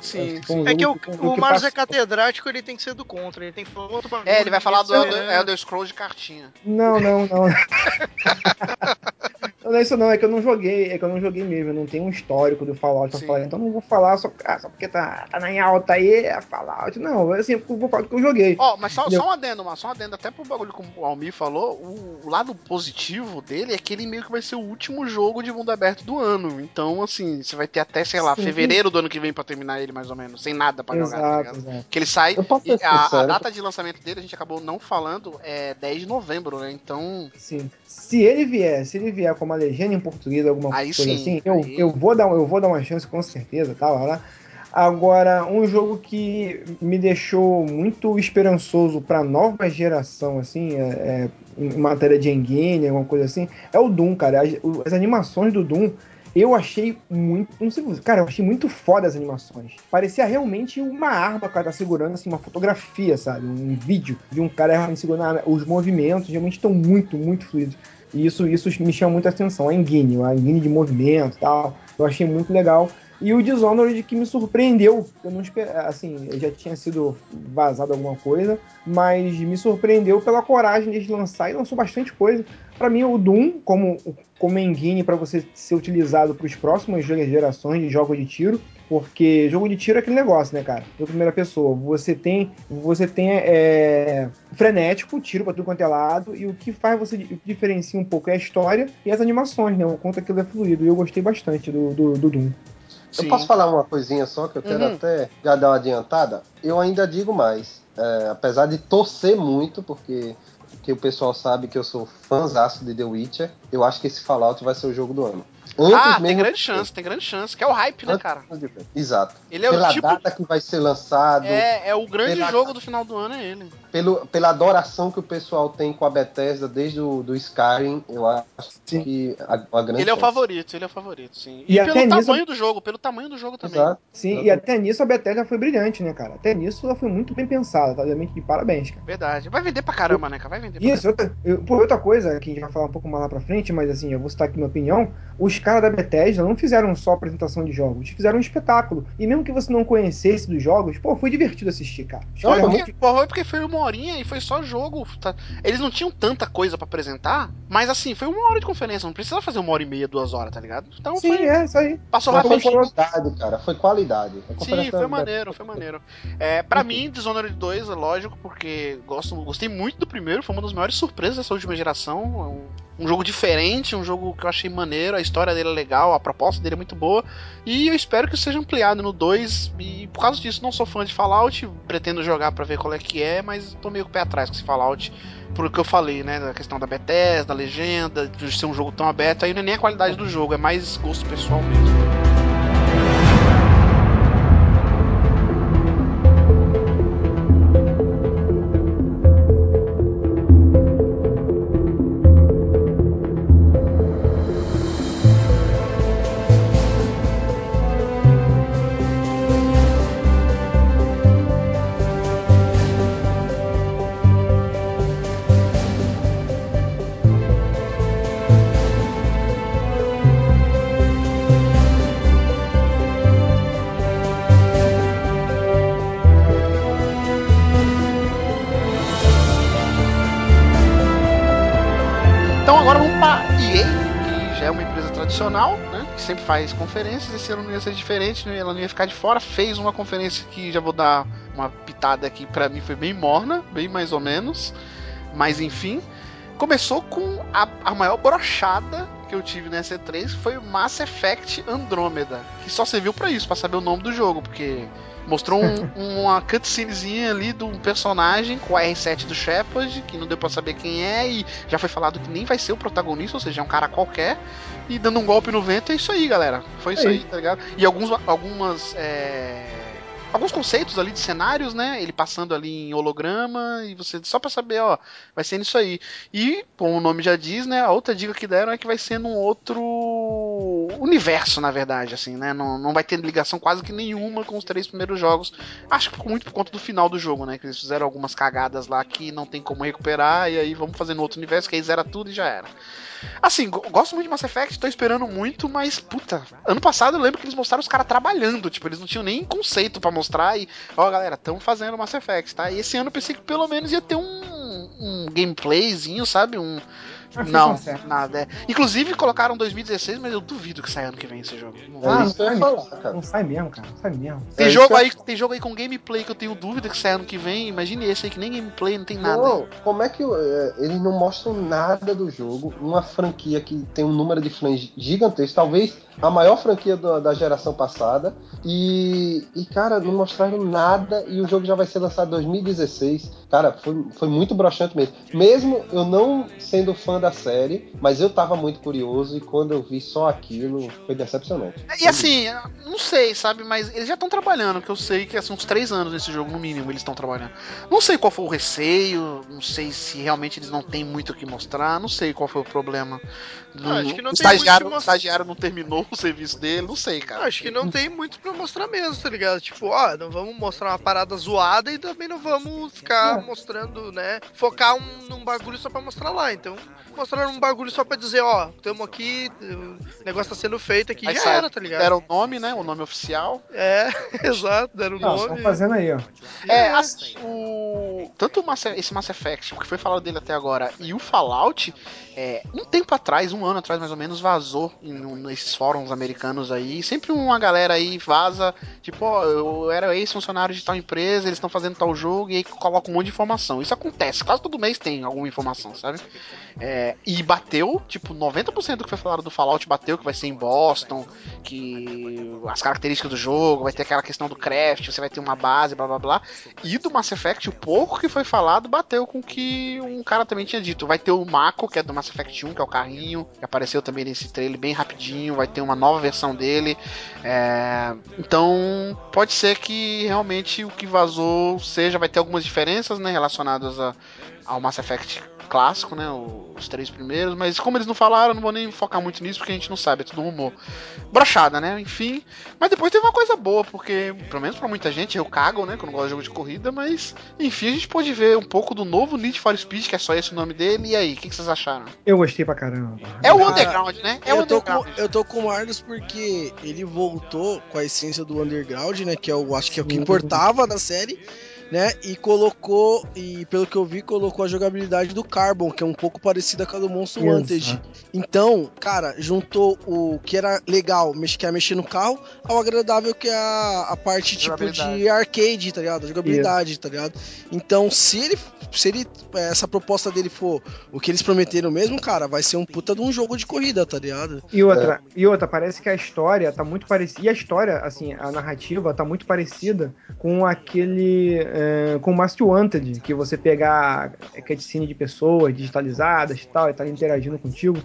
Sim, foi um É que o, jogo o que Marlos é catedrático, ele tem que ser do contra, ele tem que falar outro bagulho. É, ele vai falar do É, Elder, Elder Scrolls de cartinha. Não, não, não. Não é isso não, é que eu não joguei, é que eu não joguei mesmo, eu não tenho um histórico do Fallout pra Sim. falar, então não vou falar só, ah, só porque tá, tá na alta aí, é Fallout. Não, assim, eu vou falar do que eu joguei. Ó, mas só, só um adendo, mas só um adendo, até pro bagulho como o Almir falou, o, o lado positivo dele é que ele meio que vai ser o último jogo de mundo aberto do ano. Então, assim, você vai ter até, sei lá, Sim. fevereiro do ano que vem pra terminar ele, mais ou menos, sem nada pra jogar, tá exato, ligado? exato. Que ele sai. E a, a data de lançamento dele, a gente acabou não falando, é 10 de novembro, né? Então. Sim. Se ele vier, se ele vier com uma legenda em português, alguma Aí coisa sim, assim, eu, aí- eu, vou dar, eu vou dar uma chance com certeza, tá lá, lá. Agora, um jogo que me deixou muito esperançoso pra nova geração, assim, é, é, em matéria de engine, alguma coisa assim, é o Doom, cara. As, as animações do Doom, eu achei muito. Não sei, cara, eu achei muito foda as animações. Parecia realmente uma arma cara tá segurando, assim, uma fotografia, sabe? Um vídeo de um cara segurando. Os movimentos realmente estão muito, muito fluidos. E isso, isso me chama muita atenção. A engine, a engine de movimento e tal. Eu achei muito legal. E o Dishonored que me surpreendeu. Eu não esperava, assim, já tinha sido vazado alguma coisa, mas me surpreendeu pela coragem deles lançar e lançou bastante coisa. Pra mim, o Doom, como, como engine para você ser utilizado para os próximos gerações de jogos de tiro, porque jogo de tiro é aquele negócio, né, cara? De primeira pessoa. Você tem, você tem é, frenético, tiro pra tudo quanto é lado, e o que faz você, que diferencia um pouco é a história e as animações, né? O quanto aquilo é fluido. E eu gostei bastante do, do, do Doom. Eu sim. posso falar uma coisinha só que eu quero Uhum. até já dar uma adiantada? Eu ainda digo mais. É, apesar de torcer muito, porque, porque o pessoal sabe que eu sou fãzaço de The Witcher, eu acho que esse Fallout vai ser o jogo do ano. Antes Ah, tem grande chance, tem grande chance. Que é o hype, né, cara? Exato. Ele é Pela o tipo. data que vai ser lançado, É, é o grande Pela- jogo do final do ano, é ele. pelo, pela adoração que o pessoal tem com a Bethesda desde o do Skyrim, eu acho Sim. que a, a grande Ele é o favorito, ele é o favorito, sim. E, E pelo nisso- tamanho do jogo, pelo tamanho do jogo também. Exato. Sim, Exato. e até nisso a Bethesda foi brilhante, né, cara? Até nisso ela foi muito bem pensada, tá? Realmente de parabéns, cara. Verdade. Vai vender pra caramba, né, cara? Vai vender pra Isso, outra, eu- por outra coisa, que a gente vai falar um pouco mais lá pra frente, mas assim, eu vou citar aqui minha opinião. Caras da Bethesda não fizeram só apresentação de jogos, fizeram um espetáculo. E mesmo que você não conhecesse dos jogos, pô, foi divertido assistir, cara. Foi caras porque, pô, foi porque foi uma horinha e foi só jogo. tá? Eles não tinham tanta coisa pra apresentar, mas assim, foi uma hora de conferência. Não precisava fazer uma hora e meia, duas horas, tá ligado? Então Sim, foi, é, isso aí. passou Mas foi rapidinho. qualidade, cara. Foi qualidade. Sim, foi maneiro, foi maneiro. É, pra mim, Dishonored 2 é lógico, porque gosto, gostei muito do primeiro, foi uma das maiores surpresas dessa última geração. É um, jogo diferente, um jogo que eu achei maneiro, a história dele é legal, a proposta dele é muito boa. E eu espero que seja ampliado no 2. E por causa disso, não sou fã de Fallout, pretendo jogar pra ver qual é que é, mas tô meio pé atrás com esse Fallout. Por que eu falei, né? Da questão da Bethesda, da legenda, de ser um jogo tão aberto, aí não é nem a qualidade do jogo, é mais gosto pessoal mesmo. Faz conferências. Esse ano não ia ser diferente, né, ela não ia ficar de fora. Fez uma conferência que já vou dar uma pitada aqui, pra mim foi bem morna, bem mais ou menos. Mas enfim. Começou com a, a maior brochada que eu tive nessa E3, que foi o Mass Effect Andromeda. Que só serviu pra isso, pra saber o nome do jogo, porque mostrou um- uma cutscenezinha ali de um personagem com a R7 do Shepard, que não deu pra saber quem é, e já foi falado que nem vai ser o protagonista, ou seja, é um cara qualquer, e dando um golpe no vento, é isso aí, galera. Foi isso Aí. aí, tá ligado? E alguns, algumas. é, Alguns conceitos ali de cenários, né? Ele passando ali em holograma, e você. Só pra saber, ó, vai ser nisso aí. E, como o nome já diz, né? A outra dica que deram é que vai ser num outro universo, na verdade, assim, né? Não, não vai ter ligação quase que nenhuma com os três primeiros jogos. Acho que muito por conta do final do jogo, né? Que eles fizeram algumas cagadas lá que não tem como recuperar, e aí vamos fazer no outro universo, que aí zera tudo e já era. Assim, go- gosto muito de Mass Effect, tô esperando muito, mas, puta, ano passado eu lembro que eles mostraram os caras trabalhando, tipo, eles não tinham nem conceito pra mostrar e, ó, galera, estão fazendo Mass Effect, tá? E esse ano eu pensei que pelo menos ia ter um, um gameplayzinho, sabe? Um. Não, nada. É. Inclusive colocaram 2016, mas eu duvido que saia ano que vem esse jogo. Não É vai. Ah, isso que eu ia não falar, sai, cara. não sai mesmo, cara. Não sai mesmo. Tem, É jogo que aí, tem jogo aí com gameplay que eu tenho dúvida que sai ano que vem. Imagine esse aí que nem gameplay, não tem nada. Não, como é que é, eles não mostram nada do jogo? Uma franquia que tem um número de fãs gigantesco, talvez a maior franquia da, da geração passada. E, e, cara, não mostraram nada e o jogo já vai ser lançado em 2016. Cara, foi, foi muito broxante mesmo. Mesmo eu não sendo fã da série, mas eu tava muito curioso e quando eu vi só aquilo, foi decepcionante. E assim, não sei, sabe? Mas eles já estão trabalhando, que eu sei que assim, uns três anos nesse jogo, no mínimo, eles estão trabalhando. Não sei qual foi o receio, não sei se realmente eles não têm muito o que mostrar, não sei qual foi o problema. Ah, acho que não o tem muito estagiário, que o mostrar. estagiário não terminou o serviço dele, não sei, cara. Acho que não tem muito pra mostrar mesmo, tá ligado? Tipo, ó, não vamos mostrar uma parada zoada e também não vamos ficar É. mostrando, né? Focar um, num bagulho só pra mostrar lá. Então, mostraram um bagulho só pra dizer, ó, tamo aqui, o negócio tá sendo feito aqui, Aí já era, tá ligado? Deram o nome, né? O nome oficial. É, exato, deram o Não, estão nome. fazendo aí, ó. É, assim, o. Tanto o Mass- esse Mass Effect, o que foi falado dele até agora, e o Fallout, é, um tempo atrás, um ano atrás mais ou menos, vazou em um, nesses fóruns americanos aí. Sempre uma galera aí vaza, tipo, ó, eu era ex-funcionário de tal empresa, eles estão fazendo tal jogo, e aí coloca um monte de informação. Isso acontece, quase todo mês tem alguma informação, sabe? É, e bateu, tipo, 90% do que foi falado do Fallout bateu, que vai ser em Boston, que as características do jogo, vai ter aquela questão do craft, você vai ter uma base, blá blá blá. E do Mass Effect, o pouco que foi falado bateu com o que um cara também tinha dito. Vai ter o Mako, que é do Mass Effect 1, que é o carrinho, que apareceu também nesse trailer bem rapidinho, vai ter uma nova versão dele. É, então, pode ser que realmente o que vazou seja, vai ter algumas diferenças, né, relacionadas a, ao Mass Effect clássico, né, os três primeiros, mas como eles não falaram, eu não vou nem focar muito nisso porque a gente não sabe, é tudo rumor. Brochada, né? Enfim. Mas depois teve uma coisa boa, porque, pelo menos pra muita gente, eu cago, né? Quando gosto de jogo de corrida, mas enfim, a gente pôde ver um pouco do novo Need for Speed, que é só esse o nome dele. E aí, o que, que vocês acharam? Eu gostei pra caramba. É o Underground, né? É o eu, tô com, Underground. eu tô com o Marlos porque ele voltou com a essência do Underground, né? Que é o, acho que é o que importava na série, né? E colocou, e pelo que eu vi, colocou a jogabilidade do Carbon, que é um pouco parecida com a do Monster. Wanted. Então, cara, juntou o que era legal, que é mexer no carro, ao agradável que é a, a parte tipo de arcade, tá ligado? A jogabilidade, tá ligado? Então, se ele. Se ele. Essa proposta dele for o que eles prometeram mesmo, cara, vai ser um puta de um jogo de corrida, tá ligado? E outra, e outra, parece que a história tá muito parecida. E a história, assim, a narrativa tá muito parecida com aquele. É, com o Most Wanted, que você pegar a cutscene de pessoas digitalizadas e tal, e tá interagindo contigo.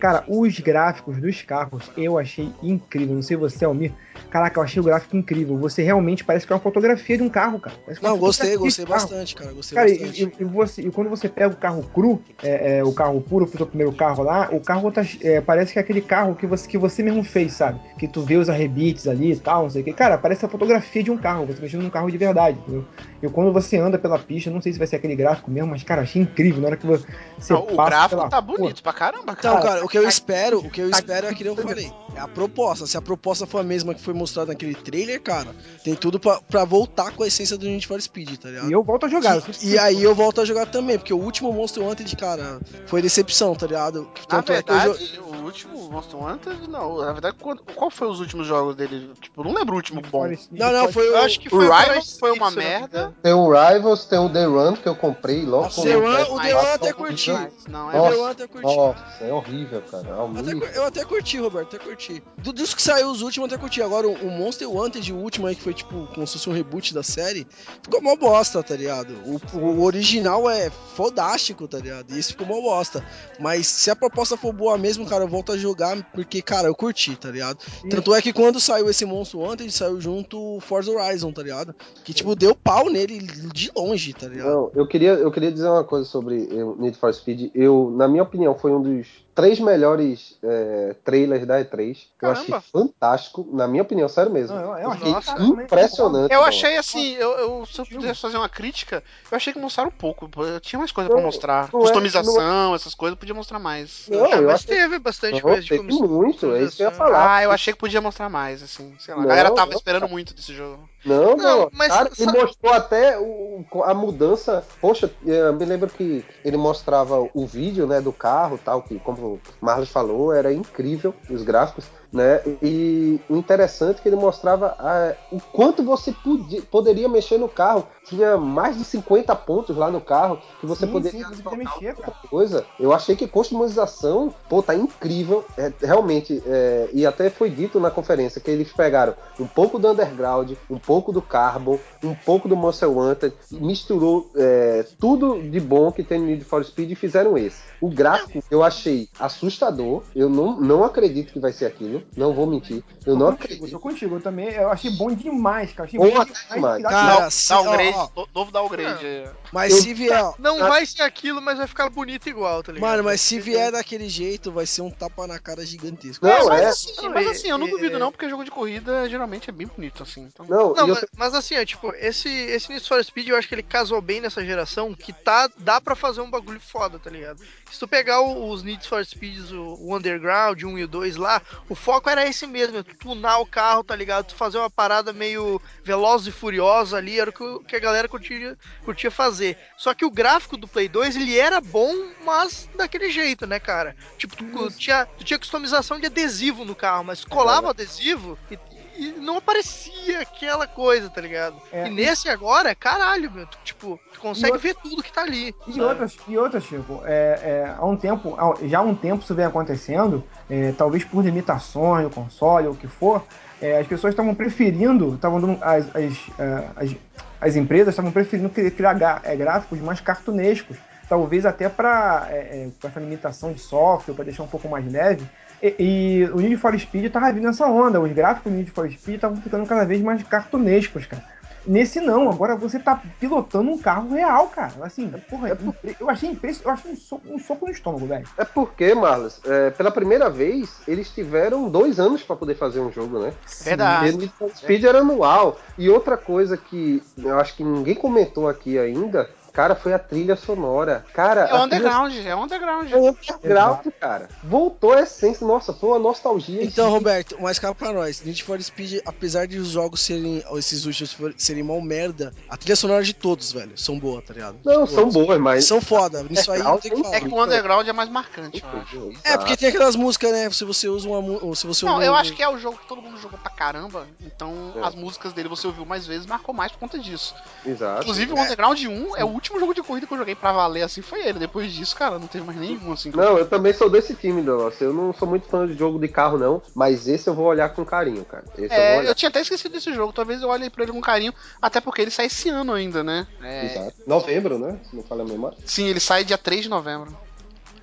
Cara, os gráficos dos carros eu achei incrível. Não sei você, Almir. Caraca, eu achei o gráfico incrível. Você realmente parece que é uma fotografia de um carro, cara. É Não, gostei, gostei bastante, cara. Gostei Cara, bastante. e, e- você, e quando você pega o carro cru, é, é, o carro puro, o primeiro carro lá, o carro tá, é, parece que é aquele carro que você, que você mesmo fez, sabe? Que tu vê os arrebites ali e tal, não sei o que. Cara, parece a fotografia de um carro, você mexendo num carro de verdade, entendeu? E quando você anda pela pista, não sei se vai ser aquele gráfico mesmo, mas, cara, achei incrível. Na hora que você Não, o gráfico pela tá bonito pra caramba, cara. Então, cara, o que eu espero, o que eu tá- espero é aquilo que eu falei. É a proposta. Se a proposta for a mesma que foi mostrada naquele trailer, cara, tem tudo pra, pra voltar com a essência do Need for Speed, tá ligado? E eu volto a jogar. E, e aí eu volto a jogar também, porque o último Monster Wanted, cara, foi decepção, tá ligado? Na Tanto é que eu jo- verdade, o último Monster Hunter, não. Na verdade, quando- qual foi os últimos jogos dele? Tipo, eu não lembro o último bom. Não, não, foi Eu o. acho que O foi Rivals Price foi uma eu merda. Tem o Rivals, tem o The Run, que eu comprei logo The eu Run- peço o The Run só até curti. Não, é Eu Nossa. dei até curti. Nossa, é horrível, cara. É Eu até, horrível. eu até curti, Roberto, até curti. Do, dos que saiu os últimos, eu até curti. Agora, o, o Monster Wanted, o último aí, que foi tipo, como se fosse um reboot da série, ficou mó bosta, tá ligado? O, o original é fodástico, tá ligado? E esse ficou mó bosta. Mas se a proposta for boa mesmo, cara, eu volto a jogar, porque, cara, eu curti, tá ligado? Tanto é que quando saiu esse Monster Wanted, saiu junto o Forza Horizon, tá ligado? Que, tipo, deu pau nele de longe, tá ligado? Não, eu queria, eu queria dizer uma coisa sobre eh, Need for Speed. Eu, na minha opinião, foi um dos três melhores eh, trailers da E3. Eu achei Caramba. fantástico, na minha opinião, sério mesmo. Não, eu- eu achei Nossa, impressionante. Eu achei assim, eu, eu- se eu pudesse fazer uma crítica, eu achei que mostraram pouco. Eu tinha mais coisa pra Não, mostrar. não é- Customização, essas coisas, podia mostrar mais. Não, Ah, eu mas achei teve bastante Não, coisa de teve muito, é isso que eu ia falar. Ah, eu achei que podia mostrar mais, assim. Sei lá. a Não, galera tava não. esperando muito desse jogo. Não, Não, não, mas cara, sa- ele mostrou até o, a mudança. Poxa, eu me lembro que ele mostrava o vídeo, né, do carro, tal, que como o Marlos falou, era incrível os gráficos, né? E o interessante é que ele mostrava ah, o quanto você podia, poderia mexer no carro. Tinha mais de 50 pontos lá no carro que você Sim, poderia sim, você mexer, cara. coisa. Eu achei que customização, pô, tá incrível. É, realmente, é, e até foi dito na conferência que eles pegaram um pouco do Underground, um pouco do Carbon, um pouco do Monster Wanted, misturou é, tudo de bom que tem no Need for Speed e fizeram esse. O gráfico eu achei assustador. Eu não, não acredito que vai ser aquilo. Não vou mentir. Eu Tô não contigo, acredito. tô contigo. Eu também eu achei bom demais, cara. Achei Bom bom demais. demais. Cara, Não, se- downgrade, ó, novo downgrade. Mas Eu- se vier, ó, Não vai ser aquilo, mas vai ficar bonito igual, tá ligado? Mano, mas se vier daquele jeito, vai ser um tapa na cara gigantesco. Não, É, mas, é. assim, Não, mas é- assim, eu não é- duvido não, porque jogo de corrida geralmente é bem bonito, assim. Então... Não, Não, e eu mas, mas assim, ó, tipo, esse, esse Need for Speed eu acho que ele casou bem nessa geração, que tá, dá pra fazer um bagulho foda, tá ligado? Se tu pegar os Need for Speeds, o, o Underground, 1 e o 2 lá, o foco era esse mesmo, tu tunar o carro, tá ligado? Tu fazer uma parada meio veloz e furiosa ali, era o que, que a galera curtia, curtia fazer. Só que o gráfico do Play 2, ele era bom, mas daquele jeito, né, cara? Tipo, tu, tinha, tu tinha customização de adesivo no carro, mas tu colava o adesivo e, e não aparecia aquela coisa, tá ligado? É, e nesse agora, caralho, meu, tu, tipo, tu consegue ver tudo que tá ali. E sabe? outras, e outras, Chico, é, é, há um tempo, já há um tempo isso vem acontecendo, é, talvez por limitações do console ou o que for, é, as pessoas estavam preferindo, estavam dando, as, as, é, as, as empresas estavam preferindo cri- criar é, gráficos mais cartunescos, talvez até para essa limitação de software, para deixar um pouco mais leve. E, e o Need for Speed tava vindo nessa onda, os gráficos do Need for Speed estavam ficando cada vez mais cartunescos, cara. Nesse não, agora você tá pilotando um carro real, cara. Assim, porra, eu achei impressionante. Eu achei um soco, um soco no estômago, velho. É porque, Marlos, é, pela primeira vez, eles tiveram dois anos pra poder fazer um jogo, né? Verdade. Need for Speed era anual. E outra coisa que eu acho que ninguém comentou aqui ainda, cara, foi a trilha sonora. Cara, É a trilha underground, é underground. É underground, cara. Voltou a essência. Nossa, foi uma nostalgia. Então, Roberto, mas calma pra nós. Need for Speed, apesar de os jogos serem, esses últimos serem mal merda, a trilha sonora de todos, velho, são boas, tá ligado? Não, Todos. são boas, mas. São foda. Nisso aí não tem que É falar. que o underground é mais marcante, eu acho. É, porque tem aquelas músicas, né? Se você usa uma se você Não, ouve eu acho que é o jogo que todo mundo jogou pra caramba, então É. as músicas dele você ouviu mais vezes, marcou mais por conta disso. Exato. Inclusive o Underground 1 é o último jogo de corrida que eu joguei pra valer assim, foi ele. Depois disso, cara, não teve mais nenhum assim. eu- Não, eu também sou desse time, Donossa. Eu não sou muito fã de jogo de carro, não. Mas esse eu vou olhar com carinho, cara. Esse eu vou É, olhar. eu tinha até esquecido desse jogo, talvez eu olhe pra ele com carinho, até porque ele sai esse ano ainda, né? É, Exato. Novembro, né? Se não falha a memória. sim, ele sai dia 3 de novembro.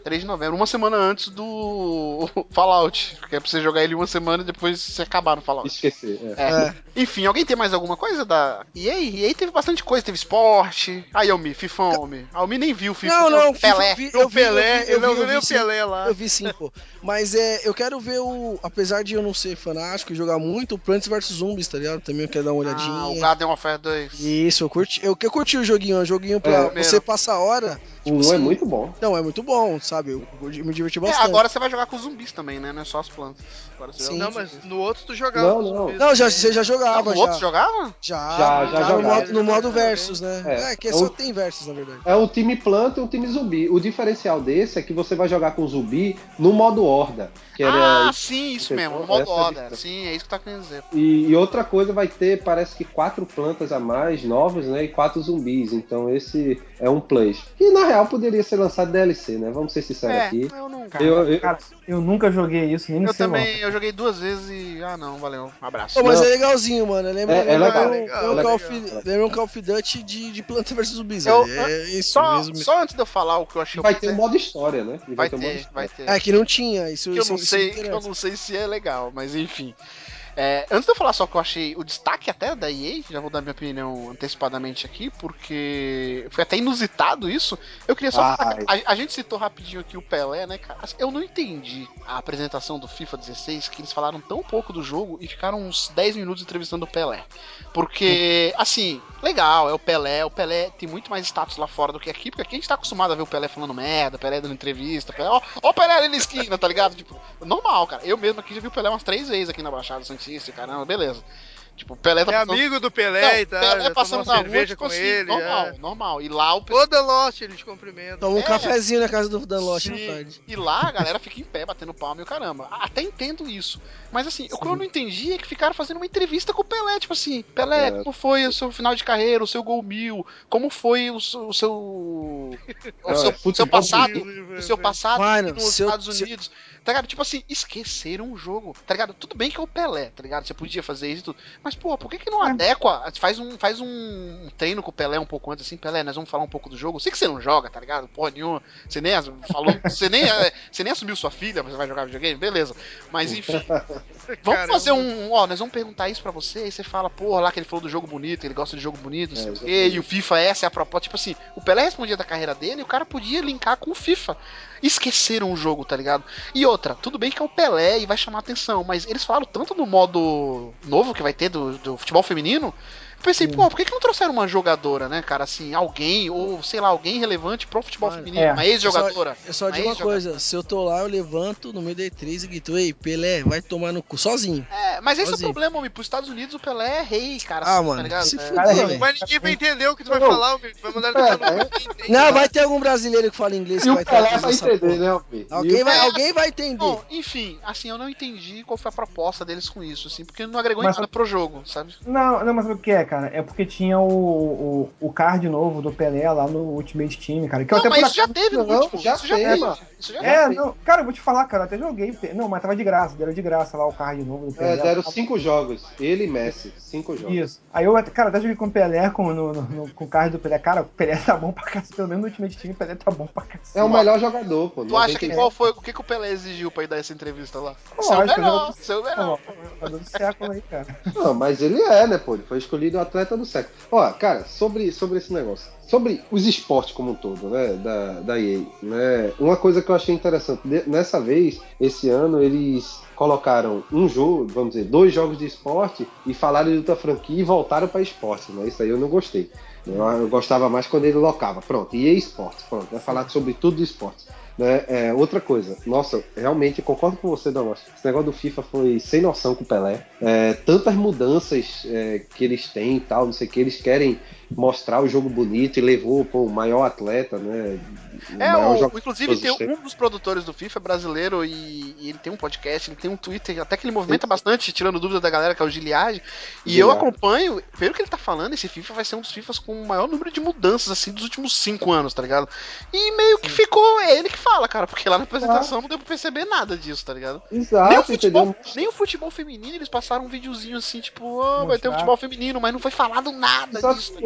3 de novembro, uma semana antes do Fallout. Que é pra você jogar ele uma semana e depois você acabar no Fallout. Esquecer. É. É. É. Enfim, alguém tem mais alguma coisa da EA? EA teve bastante coisa, teve esporte. Aí, Almi, Fifão, Almi. Almi nem viu o FIFA. Não, não, o Pelé. eu vi, O eu vi, Pelé, eu vi, eu não vi, eu o vi. Pelé lá. Eu vi sim, pô. Mas é, eu quero ver o. Apesar de eu não ser fanático e jogar muito, o Plants vs Zombies, tá ligado? Também eu quero dar uma olhadinha. Ah, o Garden Warfare 2. Isso, eu curti. Eu, eu curti o joguinho, é um joguinho pra É, você passar a hora. O 1 é assim, muito bom. Não, é muito bom, sabe? Eu, eu me diverti É, bastante. agora você vai jogar com zumbis também, né? Não é só as plantas. Agora você Sim. joga Não, mas no outro tu jogava. Não, com não. zumbis. Não, já, você já Ah, jogava, no já. outro jogava? Já, Já, já no, jogava. modo, no modo versus, né? É. É, que É só o- tem versus, na verdade. É um time planta e um time zumbi. O diferencial desse é que você vai jogar com zumbi no modo horda. Que era Ah, sim, isso mesmo, no modo Essa é. Sim, é isso que tá querendo dizer. E, e outra coisa vai ter, parece que quatro plantas a mais novas, né? E quatro zumbis. Então esse é um plus. Que na real poderia ser lançado DLC, né? Vamos ser sinceros É, aqui. eu não. Cara, Eu- eu- cara, eu nunca joguei isso, nem Eu também, eu joguei duas vezes e. Ah, não, valeu. Um abraço. Pô, mas Não. é legalzinho, mano. Lembra, É- é legal. um- Legal, lembra um legal. Call of- lembra um Call of Duty de, de Planta vs Zumbis. Eu- é isso Só, mesmo. só antes de eu falar o que eu achei. Vai ter um modo história, né? E Vai ter um modo ter, história. vai ter. É, que não tinha. Isso, que eu isso, não isso sei, eu não sei se é legal, mas enfim. É, antes de eu falar só que eu achei o destaque até da EA, já vou dar minha opinião antecipadamente aqui, porque foi até inusitado isso. Eu queria só que a, a gente citou rapidinho aqui o Pelé, né, cara? Assim, Eu não entendi a apresentação do FIFA 16, que eles falaram tão pouco do jogo e ficaram uns 10 minutos entrevistando o Pelé. Porque, assim, legal, é o Pelé. O Pelé tem muito mais status lá fora do que aqui, porque aqui a gente tá acostumado a ver o Pelé falando merda, Pelé dando entrevista, Pelé, ó, ó o Pelé ali na esquina, tá ligado? Tipo, normal, cara. Eu mesmo aqui já vi o Pelé umas três vezes aqui na Baixada Santista, caramba, beleza. Tipo, o Pelé tá É passando- amigo do Pelé Não, e tal. Pelé já passando na rua, cerveja tipo com assim, ele. normal, é. normal. E lá o pessoal. Ô, The Lost, ele te cumprimenta. Toma um É. cafezinho na casa do Dan Lost. E lá a galera fica em pé, batendo palma e o caramba. Até entendo isso. Mas assim, o que eu não entendi é que ficaram fazendo uma entrevista com o Pelé. Tipo assim, Pelé, É. como foi o seu final de carreira, o seu gol mil? Como foi o seu. O seu, o seu, seu passado? O seu passado Mano, nos seu- Estados seu- Unidos. Tá ligado? Tipo assim, esqueceram o jogo. Tá ligado? Tudo bem que é o Pelé, tá ligado? Você podia fazer isso e tudo. Mas, pô, por que, que não É. adequa? Faz um, faz um treino com o Pelé um pouco antes, assim, Pelé, nós vamos falar um pouco do jogo. Eu sei que você não joga, tá ligado? Porra nenhuma. Você nem falou. Você nem, é, você nem assumiu sua filha, você vai jogar videogame? Beleza. Mas enfim. Vamos Caramba. fazer um. Ó, nós vamos perguntar isso pra você. Aí você fala, porra, lá que ele falou do jogo bonito, ele gosta de jogo bonito, não sei É, o quê. E o FIFA, essa é a proposta. Tipo assim, o Pelé respondia da carreira dele e o cara podia linkar com o FIFA. Esqueceram o jogo, tá ligado? E outra, tudo bem que é o Pelé e vai chamar atenção, mas eles falaram tanto do modo novo que vai ter do, do futebol feminino. Eu pensei, pô, por que, que não trouxeram uma jogadora, né, cara? Assim, alguém, ou sei lá, alguém relevante pro futebol Mano, feminino, é. uma ex-jogadora. Eu só Uma digo uma coisa, se eu tô lá, eu levanto no meio da E3 e grito, ei, Pelé, vai tomar no cu, sozinho. É, mas esse é o problema, homem. Pros Estados Unidos o Pelé é rei, cara. Ah, assim, mano, tá se É. fuder. Mas ninguém vai entender o que tu vai falar, amigo. Tu vai mandar ele entende. Não, vai ter algum brasileiro que fala inglês que o vai ter Pelé vai entender, porra. né, Alpi? Alguém vai, É, alguém vai entender. Bom, enfim, assim, eu não entendi qual foi a proposta deles com isso, assim, porque não agregou Mas- nada pro jogo, sabe? Não, não, mas sabe o que é, cara? É porque tinha o, o, o card novo do Pelé lá no Ultimate Team, cara. Que eu Não, até mas isso já teve no Não, último. já isso já teve, mano. Isso já É, teve. não, cara, eu vou te falar, cara, eu até joguei. Não, mas tava de graça, deram de graça lá o card novo do Pelé. É, deram cinco jogos. Ele e Messi. Cinco jogos. Isso. Aí eu, até- cara, até joguei com o Pelé, com, no, no- no- com o card do Pelé. Cara, o Pelé tá bom pra cacete. Pelo menos no Ultimate Team, o Pelé tá bom pra cacete. É o melhor jogador, pô. Tu acha que 99. qual foi. O que, que o Pelé exigiu pra ir dar essa entrevista lá? Lógico, seu melhor, jogador- seu melhor. Pô, jogador do século aí, cara. Não, mas ele é, né, pô? Ele foi escolhido atleta do século. Ó, cara, sobre, sobre esse negócio. Sobre os esportes como um todo, né, da, da EA, né, uma coisa que eu achei interessante, nessa vez, esse ano, eles colocaram um jogo, vamos dizer, dois jogos de esporte e falaram de outra franquia e voltaram para esporte, né, isso aí eu não gostei. Eu, eu gostava mais quando ele locava, pronto, EA Esportes, pronto, vai falar sobre tudo de esporte. Né? É, outra coisa, nossa, realmente concordo com você, Damas. Esse negócio do FIFA foi sem noção com o Pelé. É, tantas mudanças é, que eles têm e tal, não sei o que, eles querem mostrar o jogo bonito e levou pô, o maior atleta, né? É, maior o, inclusive tem um dos produtores do FIFA é brasileiro e, e ele tem um podcast, ele tem um Twitter, até que ele movimenta bastante, tirando dúvida da galera, que é o Giliage. E eu Giliage. acompanho, pelo que ele tá falando, esse FIFA vai ser um dos FIFAs com o maior número de mudanças, assim, dos últimos cinco anos, tá ligado? E meio que ficou, é ele que fala, cara, porque lá na apresentação não deu pra perceber nada disso, tá ligado? nem, o Exato, futebol, entendeu? nem o futebol feminino, eles passaram um videozinho assim, tipo, oh, vai ter um futebol feminino, mas não foi falado nada disso, tá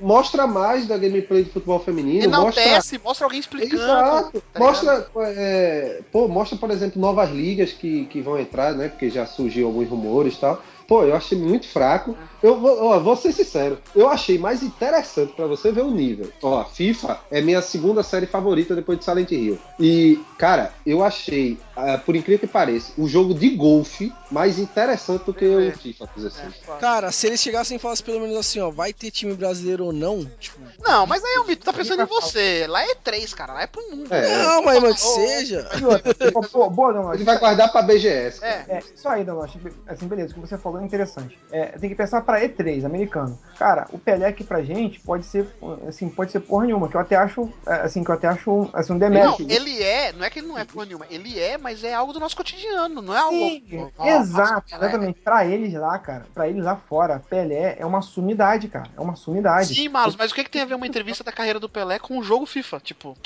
Mostra mais da gameplay de futebol feminino, mostra Enaltece, mostra alguém explicando. Exato. tá mostra, é, pô, mostra, por exemplo, novas ligas que, que vão entrar, né? Porque já surgiu alguns rumores e tal. Pô, eu achei muito fraco. Eu vou, ó, vou ser sincero, eu achei mais interessante pra você ver o nível. Ó, FIFA é minha segunda série favorita depois de Silent Hill. E, cara, eu achei, ah, por incrível que pareça, o jogo de golfe mais interessante do que o FIFA 16. É, Cara, se eles chegassem e falassem pelo menos assim, ó, vai ter time brasileiro ou não, tipo. Não, mas aí o Mito tá pensando em você. Lá é três, cara. Lá é pro mundo. É. Não, mas, mas que seja. Pô, boa, Ele vai guardar pra BGS. cara. É. É, isso aí, que, assim, beleza, o que você falou é interessante. É, tem que pensar pra E3, americano. Cara, o Pelé aqui pra gente pode ser, assim, pode ser porra nenhuma, que eu até acho, é, assim, que eu até acho, assim, um Não, demérito. ele é, não é que ele não é porra nenhuma, ele é, mas é algo do nosso cotidiano, não é algo. Sim, Nossa, exato, Pelé. exatamente. Pra eles lá, cara, pra eles lá fora, Pelé é uma sumidade, cara. É uma sumidade. Sim, Marlos, mas o que, que tem a ver uma entrevista da carreira do Pelé com o jogo FIFA? Tipo,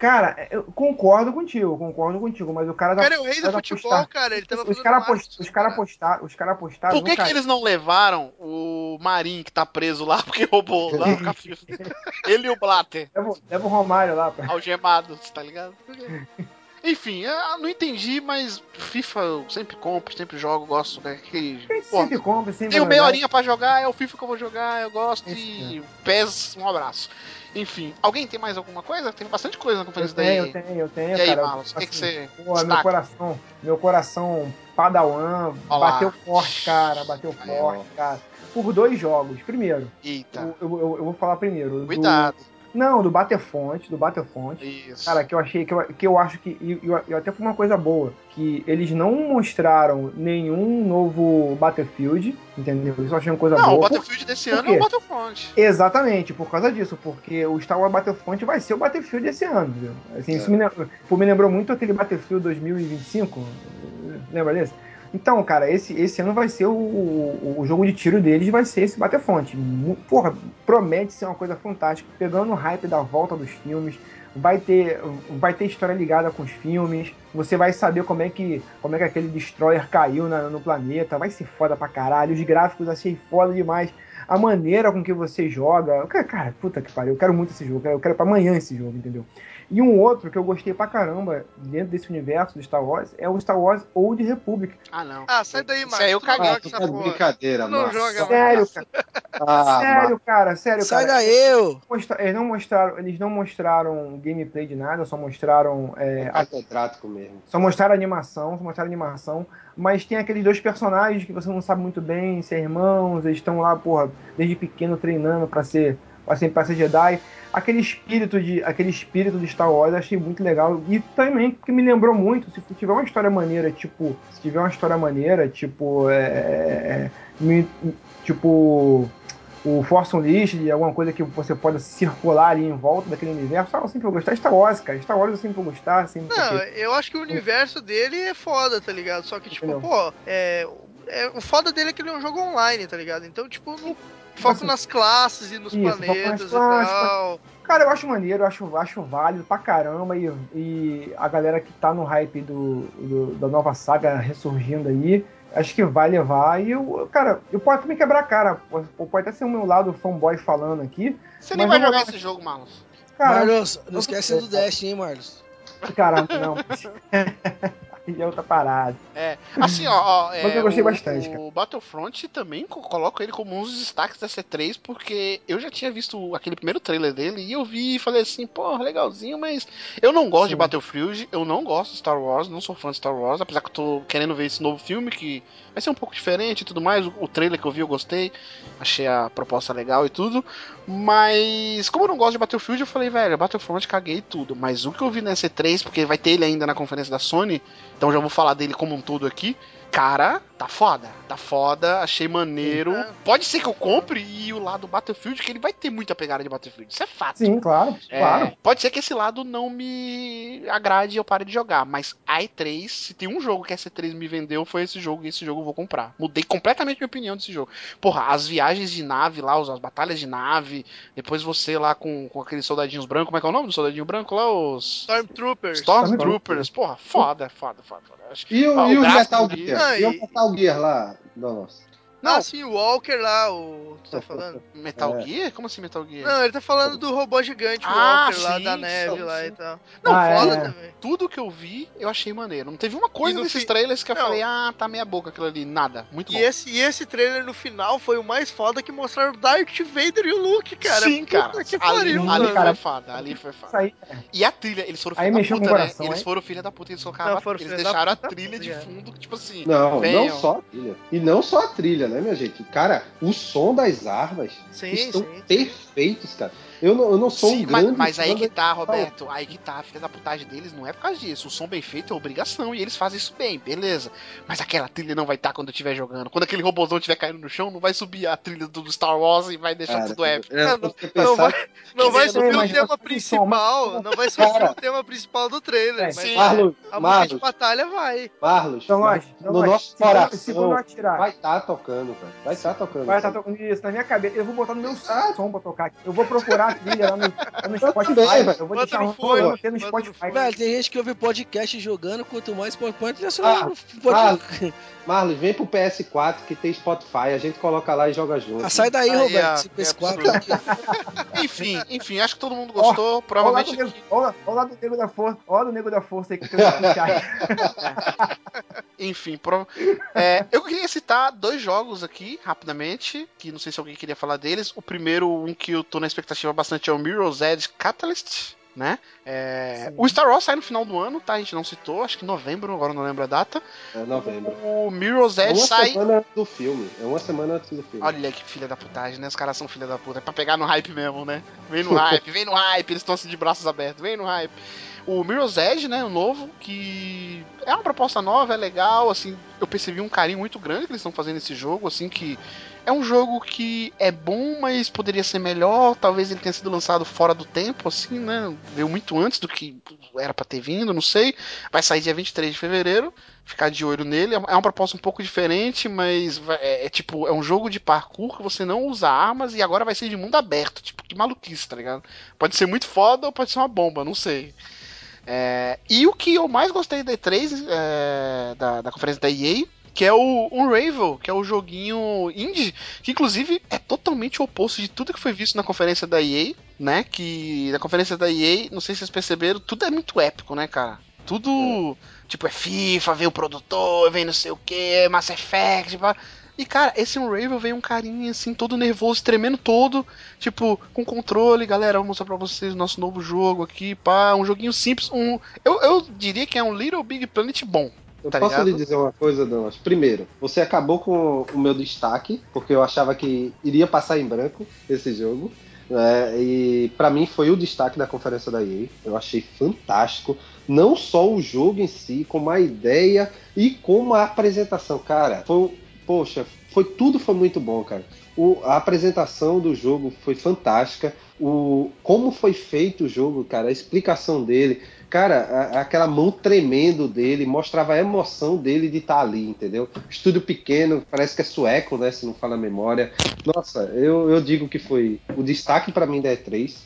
Cara, eu concordo contigo, concordo contigo, mas o cara tá. cara é o rei do cara futebol, postar- cara. Ele tava Os fazendo caras marketing, post, os cara cara. postaram, os cara postaram por que, que eles não levaram o Marinho que tá preso lá porque roubou lá o? Ele e o Blatter, Leva, leva o Romário lá pra. algemados, tá ligado? Enfim, eu não entendi, mas FIFA eu sempre compro, sempre jogo, gosto. Né? Que, porra, sempre compra, sempre Tenho vai meia jogar. horinha pra jogar, é o FIFA que eu vou jogar, eu gosto Isso, e PES, um abraço. Enfim, alguém tem mais alguma coisa? Tem bastante coisa na Eu conferência tenho, daí. eu tenho, eu tenho, E aí, cara. O que, que assim, você. Pô, meu coração, meu coração padawan Olá. bateu forte, cara, bateu forte, cara. Por dois jogos. Primeiro, Eita, eu, eu- eu- eu vou falar primeiro. do- cuidado. Não, do Battlefront, do Battlefront. Isso. Cara, que eu achei, que eu, que eu acho que. E eu, eu até foi uma coisa boa. Que eles não mostraram nenhum novo Battlefield, entendeu? Isso eu achei uma coisa não, o boa. Battlefield desse por ano é o? Battlefront. Exatamente, por causa disso, porque o Star Wars Battlefront vai ser o Battlefield esse ano, viu? Assim, isso me, me lembrou muito aquele Battlefield 2025, lembra desse? Então, cara, esse, esse ano vai ser o, o, jogo de tiro deles, vai ser esse Battlefront. Mu- Porra, promete ser uma coisa fantástica, pegando o hype da volta dos filmes, vai ter, vai ter história ligada com os filmes, você vai saber como é que, como é que aquele destroyer caiu na- no planeta, vai ser foda pra caralho, os gráficos achei foda demais. A maneira com que você joga. Cara, puta que pariu, eu quero muito esse jogo, eu quero pra amanhã esse jogo, entendeu? E um outro que eu gostei pra caramba dentro desse universo do Star Wars é o Star Wars Old Republic. Ah, não. Ah, sai daí, aí eu joga Ah, essa tá porra. brincadeira, não mano. joga, Sério, cara. Ah, sério, cara, sério, Sai cara. daí, eu! Eles não mostraram, eles não mostraram gameplay de nada, só mostraram é, É catedrático mesmo. Só mostraram animação, só mostraram animação, mas tem aqueles dois personagens que você não sabe muito bem se é irmãos, eles estão lá, porra, desde pequeno treinando pra ser, pra ser Jedi. Aquele espírito de, aquele espírito de Star Wars eu achei muito legal e também que me lembrou muito, se tiver uma história maneira, tipo, se tiver uma história maneira, tipo, é, é, me- tipo o Force Unleashed, alguma coisa que você pode circular ali em volta daquele universo, ah, eu sempre vou gostar. Star Wars, cara, Star Wars eu sempre vou gostar, sempre Não, porque- eu acho que o universo dele é foda, tá ligado? Só que, tipo, Entendeu? pô, é, é- o foda dele é que ele é um jogo online, tá ligado? Então, tipo, não foca assim, nas classes e nos isso, planetas e classes, tal. Cara, eu acho maneiro, eu acho, acho válido pra caramba e, e a galera que tá no hype do, do- da nova saga ressurgindo aí, acho que vai levar e eu, cara, eu posso me quebrar a cara, pode, pode até ser o meu lado fanboy falando aqui, Você nem vai jogar esse jogo, Marlos. cara, Marlos, não esquece do Destiny, hein, Marlos? cara, não, é outra parada. É. Assim, ó. ó Mas é, eu gostei o, bastante, cara. O Battlefront também co- coloco ele como um dos destaques da C3, porque eu já tinha visto aquele primeiro trailer dele e eu vi e falei assim, pô, legalzinho, mas eu não gosto de Sim. Battlefield, eu não gosto de Star Wars, não sou fã de Star Wars, apesar que eu tô querendo ver esse novo filme que vai ser um pouco diferente e tudo mais. O, o trailer que eu vi eu gostei, achei a proposta legal e tudo. Mas como eu não gosto de Battlefield, eu falei, velho, Battlefront caguei tudo. Mas o que eu vi na C3, porque vai ter ele ainda na conferência da Sony, então já vou falar dele como um todo aqui. Cara, tá foda. Tá foda, achei maneiro. É. Pode ser que eu compre e o lado Battlefield, que ele vai ter muita pegada de Battlefield. Isso é fato. Sim, claro, É, claro. Pode ser que esse lado não me agrade e eu pare de jogar, mas a E3, se tem um jogo que a C3 me vendeu, foi esse jogo e esse jogo eu vou comprar. Mudei completamente minha opinião desse jogo. Porra, as viagens de nave lá, as batalhas de nave, depois você lá com, com aqueles soldadinhos brancos, como é que é o nome do soldadinho branco lá? Os Stormtroopers. Stormtroopers. Porra, foda, foda, foda. foda. E o, Ah, o e o Metal bonito. Gear? Ah, E o e- Metal Gear lá? Nossa. Não. Ah, sim, o Walker lá, o. Tu tá falando? Metal É. Gear? Como assim Metal Gear? Não, ele tá falando do robô gigante, o Ah, Walker lá sim, da neve sim, lá e tal. Não, Ah, Foda é. também. tudo que eu vi, eu achei maneiro. Não teve uma coisa no desses fim- trailers que eu Não. falei, ah, tá meia boca aquilo ali. Nada. Muito E bom. esse, e esse trailer no final foi o mais foda que mostraram o Darth Vader e o Luke, cara. Sim, Puta cara. Que ali pariu, ali mano. cara. foi foda. Ali foi foda. aí. E a trilha, eles foram Aí filha da puta, né? coração, Eles hein? foram filha da puta, eles colocaram. Não, eles deixaram a trilha de fundo, tipo assim. Não, não só a trilha. E não só a trilha, né, minha gente? Cara, o som das armas Sim, estão sim. perfeitos, cara. Eu não, eu não sou Sim, um mas, grande. mas aí que tá, Roberto. Aí que tá, a filha da putagem deles não é por causa disso. O som bem feito é obrigação e eles fazem isso bem, beleza. Mas aquela trilha não vai estar quando eu estiver jogando. Quando aquele robôzão estiver caindo no chão, não vai subir a trilha do Star Wars e vai deixar Cara, tudo épico. é, Não, Não pensar- vai, não vai subir o Mas tema principal. Não vai subir Cara. o tema principal do trailer. É, mas sim. Marlos, a música de Marlos, batalha vai. Marlos, Então, mas nós, então no nós, nosso se coração se eu atirar, vai estar tocando, cara. Vai estar tocando. vai estar tocando isso na minha cabeça. Eu vou botar no meu som pra tocar aqui. Eu vou procurar a trilha lá no, lá no Spotify. também, velho. eu vou Bota deixar um rolando ter no Spotify. Velho, tem gente que ouve podcast jogando, quanto mais pode pode nacional. Ah, Marlos, vem pro PS4 que tem Spotify, a gente coloca lá e joga junto. Ah, sai daí, Aí, Roberto, ó, esse é PS4. Enfim, enfim, acho que todo mundo gostou. Lá, provavelmente. olha, olha lá do nego da força. Olha do nego da força aí que tem no chat. Enfim, pro- é, eu queria citar dois jogos aqui, rapidamente, que não sei se alguém queria falar deles. O primeiro, um que eu tô na expectativa bastante, é o Mirror's Edge Catalyst, né? É, o Star Wars sai no final do ano, tá? A gente não citou, acho que em novembro, agora não lembro a data. É novembro. O Mirror's É Edge uma sai. semana antes do filme. É uma semana antes do filme. Olha que filha da putagem, né? Os caras são filha da puta. É pra pegar no hype mesmo, né? Vem no hype, vem no hype, eles estão assim de braços abertos, vem no hype. O Mirror's Edge, né? O novo, que é uma proposta nova, é legal, assim. Eu percebi um carinho muito grande que eles estão fazendo esse jogo, assim, que é um jogo que é bom, mas poderia ser melhor. Talvez ele tenha sido lançado fora do tempo, assim, né? Veio muito antes do que era pra ter vindo, não sei. Vai sair dia 23 de fevereiro. Ficar de olho nele. É uma proposta um pouco diferente, mas é, é tipo, é um jogo de parkour que você não usa armas e agora vai ser de mundo aberto. Tipo, que maluquice, tá ligado? Pode ser muito foda ou pode ser uma bomba, não sei. É, e o que eu mais gostei da E3, é, da, da conferência da EA, que é o Unravel, que é o joguinho indie, que inclusive é totalmente o oposto de tudo que foi visto na conferência da EA, né? Que na conferência da EA, não sei se vocês perceberam, tudo é muito épico, né, cara? Tudo, tipo, é FIFA, vem o produtor, vem não sei o que, Mass Effect, pá. E, cara, esse Unravel veio um carinha assim, todo nervoso, tremendo todo, tipo, com controle, galera, vou mostrar pra vocês o nosso novo jogo aqui, pá, um joguinho simples, um. Eu, eu diria que é um Little Big Planet bom. Eu Tá posso ligado? lhe dizer uma coisa, Damas? Primeiro, você acabou com o meu destaque, porque eu achava que iria passar em branco esse jogo. né? e pra mim foi o destaque da conferência da EA. Eu achei fantástico. Não só o jogo em si, como a ideia e como a apresentação. Cara, foi, poxa, foi tudo foi muito bom, cara. O- a apresentação do jogo foi fantástica. O, como foi feito o jogo, cara, a explicação dele. Cara, a- aquela mão tremendo dele mostrava a emoção dele de estar ali, entendeu? Estúdio pequeno, parece que é sueco, né? Se não fala a memória. Nossa, eu, eu digo que foi o destaque pra mim da E3,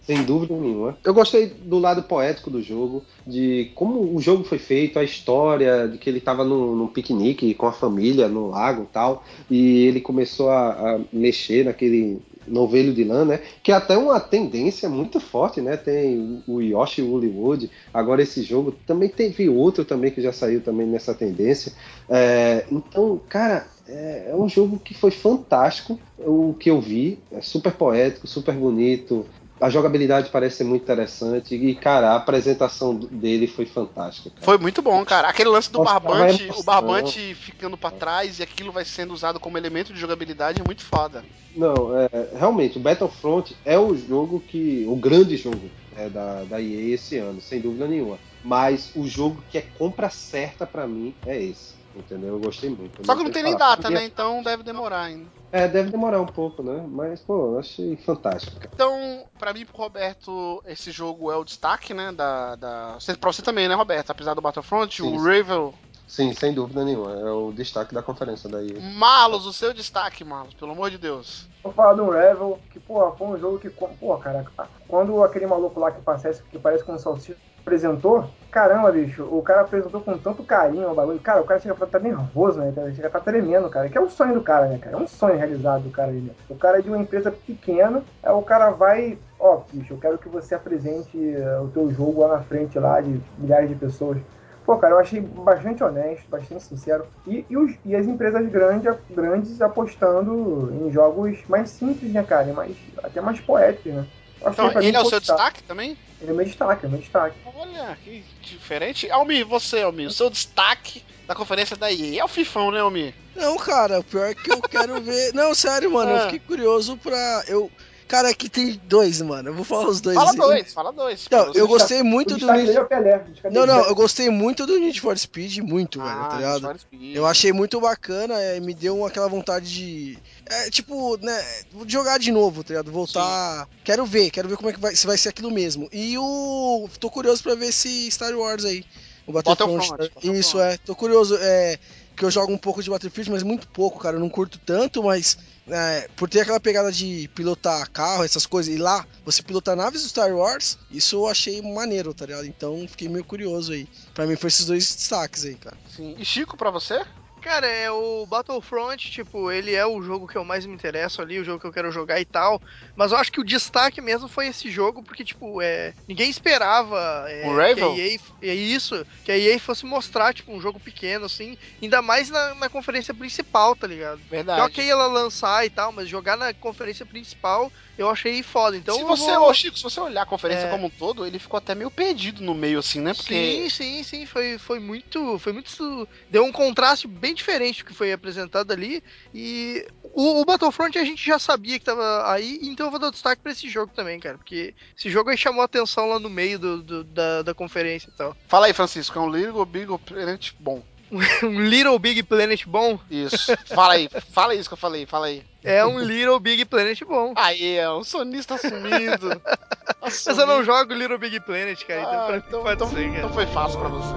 sem dúvida nenhuma. Eu gostei do lado poético do jogo, de como o jogo foi feito, a história, de que ele tava num, num piquenique com a família no lago e tal, e ele começou a, a mexer naquele novelho de lã, né? Que é até uma tendência muito forte, né? Tem o Yoshi Hollywood, agora esse jogo também teve outro também que já saiu também nessa tendência. É, então, cara, é, é um jogo que foi fantástico. O que eu vi é super poético, super bonito. A jogabilidade parece ser muito interessante e, cara, a apresentação dele foi fantástica. cara. Foi muito bom, cara. Aquele lance do Nossa, barbante, o barbante ficando pra trás e aquilo vai sendo usado como elemento de jogabilidade é muito foda. Não, é, realmente, o Battlefront é o jogo que. o grande jogo né, da, da EA esse ano, sem dúvida nenhuma. Mas o jogo que é compra certa pra mim é esse. Entendeu? Eu gostei muito. Só que não tem nem falar. data, né? Então deve demorar ainda. É, deve demorar um pouco, né? Mas, pô, eu achei fantástico. cara. Então, pra mim, pro Roberto, esse jogo é o destaque, né? Da, da... Pra você também, né, Roberto? Apesar do Battlefront, Sim, o. Ravel. Sim, sem dúvida nenhuma. É o destaque da conferência da EA. Marlos, o seu destaque, Marlos, pelo amor de Deus. Vou falar do Revel, que, pô, foi um jogo que, pô, cara, quando aquele maluco lá que parece, que parece com um salsicha apresentou, caramba, bicho, o cara apresentou com tanto carinho o bagulho. Cara, o cara chega a estar nervoso, né? Cara? Chega a estar tremendo, cara. Que é o sonho do cara, né, cara? É um sonho realizado do cara aí, né? O cara é de uma empresa pequena, aí o cara vai, ó, bicho, eu quero que você apresente eh, o teu jogo lá na frente, lá, de milhares de pessoas. Pô, cara, eu achei bastante honesto, bastante sincero. E, e, os- e as empresas grandes, grandes apostando em jogos mais simples, né, cara? Mais, até mais poéticos, né? Então, ele é o seu destaque também? Ele é meu destaque, é meu destaque. Olha, que diferente. Almir, você, Almir, o seu destaque da conferência da EA. É o Fifão, né, Almir? Não, cara, o pior é que eu quero ver. Não, sério, mano, eu Ah. fiquei curioso pra. Eu. Cara, aqui tem dois, mano. Eu vou falar os dois. Fala dois, fala dois. Então, Fala eu gostei muito o do. destaque dele é o Pelé. o destaque Não, é não, eu gostei muito do Need for Speed, muito, velho, tá Ah, ligado? Need for Speed. Eu achei muito bacana, é, me deu aquela vontade de. É, tipo, né, jogar de novo, tá ligado? Voltar. Quero ver, quero ver como é que vai, se vai ser aquilo mesmo. E o. Tô curioso pra ver esse Star Wars aí. O Battlefront. Isso, é. Tô curioso. É. Que eu jogo um pouco de Battlefield, mas muito pouco, cara. Eu não curto tanto, mas. é, por ter aquela pegada de pilotar carro, essas coisas, e lá você pilotar naves do Star Wars, isso eu achei maneiro, tá ligado? Então fiquei meio curioso aí. Pra mim foi esses dois destaques aí, cara. Sim. E Chico, pra você? Cara, é o Battlefront, tipo, ele é o jogo que eu mais me interesso ali, o jogo que eu quero jogar e tal. Mas eu acho que o destaque mesmo foi esse jogo, porque, tipo, é, ninguém esperava é, O que a Ravel? EA, é isso, que a EA fosse mostrar, tipo, um jogo pequeno, assim, ainda mais na, na conferência principal, tá ligado? Verdade. Eu ok ela lançar e tal, mas jogar na conferência principal eu achei foda. Então se você, vou- ô Chico, se você olhar a conferência É. como um todo, ele ficou até meio perdido no meio, assim, né? Porque Sim, sim, sim, foi, foi muito, foi muito, deu um contraste bem diferente do que foi apresentado ali, e o, o Battlefront a gente já sabia que tava aí, então eu vou dar destaque pra esse jogo também, cara, porque esse jogo aí chamou a atenção lá no meio do, do- da, da conferência e tal. Fala aí, Francisco, é um Little Big Planet bom. Um Little Big Planet bom Isso. Fala aí, fala isso que eu falei, fala aí. é um Little Big Planet bom. Aí, é um sonista assumido. Mas eu não jogo Little Big Planet, cara, então Ah, então, então- cara. então foi fácil pra você.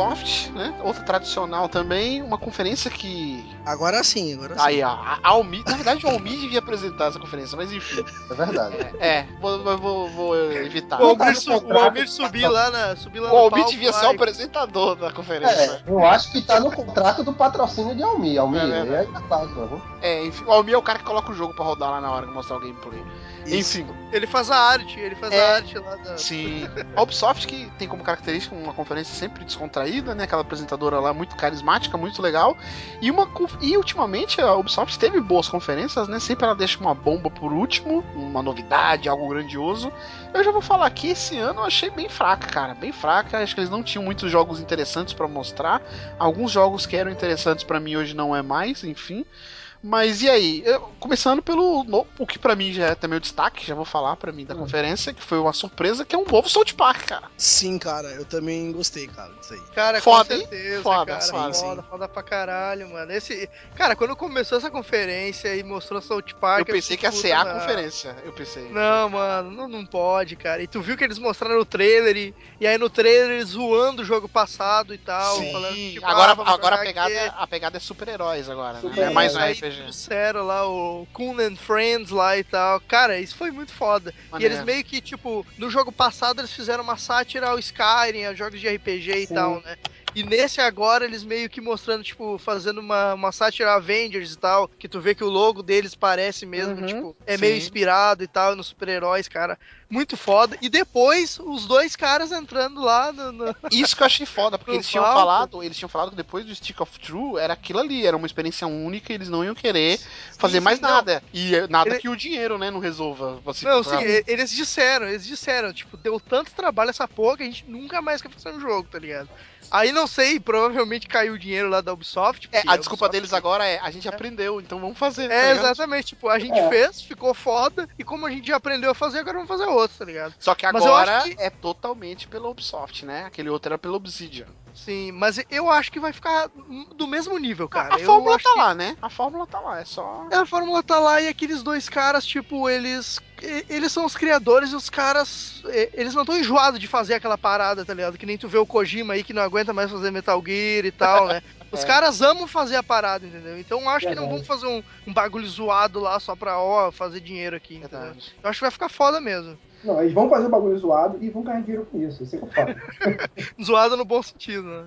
Ubisoft, né? Outra tradicional também, uma conferência que. Agora sim, agora sim. Aí, ó, a Almi. Na verdade, o Almi devia apresentar essa conferência, mas enfim. É verdade. É, vou, vou- vou, vou evitar. O Almir, su- o. Almir subir lá na, subir lá O no Almi palco devia ser o apresentador da conferência. É, eu acho que tá no contrato do patrocínio de Almir. Almir, É é, é? É, enfim, o Almi é o cara que coloca o jogo pra rodar lá na hora que mostrar o gameplay. Isso. Enfim, Ele faz a arte, ele faz É. a arte lá da. sim. A Ubisoft que tem como característica uma conferência sempre descontraída, né? Aquela apresentadora lá muito carismática, muito legal. E uma e ultimamente a Ubisoft teve boas conferências, né? Sempre ela deixa uma bomba por último, uma novidade, algo grandioso. Eu já vou falar aqui, esse ano eu achei bem fraca, cara, bem fraca. Acho que eles não tinham muitos jogos interessantes pra mostrar. Alguns jogos que eram interessantes pra mim hoje não é mais, enfim. Mas e aí? Eu- começando pelo no- o que pra mim já é também o destaque, já vou falar pra mim da conferência, que foi uma surpresa, que é um novo South Park, cara. Sim, cara, eu também gostei, cara, disso aí. Cara, Foda, com certeza, Foda, cara. sim, foda, sim. foda pra caralho, mano. Esse, cara, quando começou essa conferência e mostrou South Park... eu pensei que ia ser a não. conferência. Eu pensei. Não, mano, não, não pode, cara. E tu viu que eles mostraram o trailer e, e aí no trailer eles zoando o jogo passado e tal. Sim. falando que, tipo, agora ah, agora a, pegada, aqui. a pegada é super-heróis agora, né? É mais um RPG. Trouxeram lá o Coon Friends lá e tal. Cara, isso foi muito foda. E Maneiro. eles meio que, tipo, no jogo passado eles fizeram uma sátira ao Skyrim, aos jogos de RPG e Sim. tal, né? E nesse agora eles meio que mostrando, tipo, fazendo uma, uma sátira Avengers e tal, que tu vê que o logo deles parece mesmo, Uhum, tipo, é sim. meio inspirado e tal, nos super-heróis, cara. Muito foda. E depois, os dois caras entrando lá no. no- Isso que eu achei foda, porque eles tinham palco. falado, eles tinham falado que depois do Stick of True era aquilo ali, era uma experiência única e eles não iam querer fazer sim, mais não. nada. E eh, nada Ele- que o dinheiro, né, não resolva. Você, Não, sim, e- eles disseram, eles disseram, tipo, deu tanto trabalho essa porra que a gente nunca mais quer fazer um jogo, tá ligado? Aí não sei, provavelmente caiu o dinheiro lá da Ubisoft. É, porque a desculpa Ubisoft- deles agora é a gente aprendeu, então vamos fazer. tá É, ligado? exatamente, tipo, a gente É. fez, ficou foda, e como a gente já aprendeu a fazer, agora vamos fazer outro, tá ligado? Só que agora que- é totalmente pela Ubisoft, né? Aquele outro era pela Obsidian. Sim, mas eu acho que vai ficar do mesmo nível, cara. a Eu fórmula tá que- lá, né? A fórmula tá lá, é só. A fórmula tá lá e aqueles dois caras, tipo, eles. Eles são os criadores e os caras. Eles não estão enjoados de fazer aquela parada, tá ligado? Que nem tu vê o Kojima aí que não aguenta mais fazer Metal Gear e tal, né? Os É. caras amam fazer a parada, entendeu? Então eu acho que não vão fazer um, um bagulho zoado lá só pra, ó, fazer dinheiro aqui, entendeu? Eu acho que vai ficar foda mesmo. Não, eles vão fazer o bagulho zoado e vão ganhar dinheiro com isso. Isso é que eu falo. Zoado no bom sentido, né?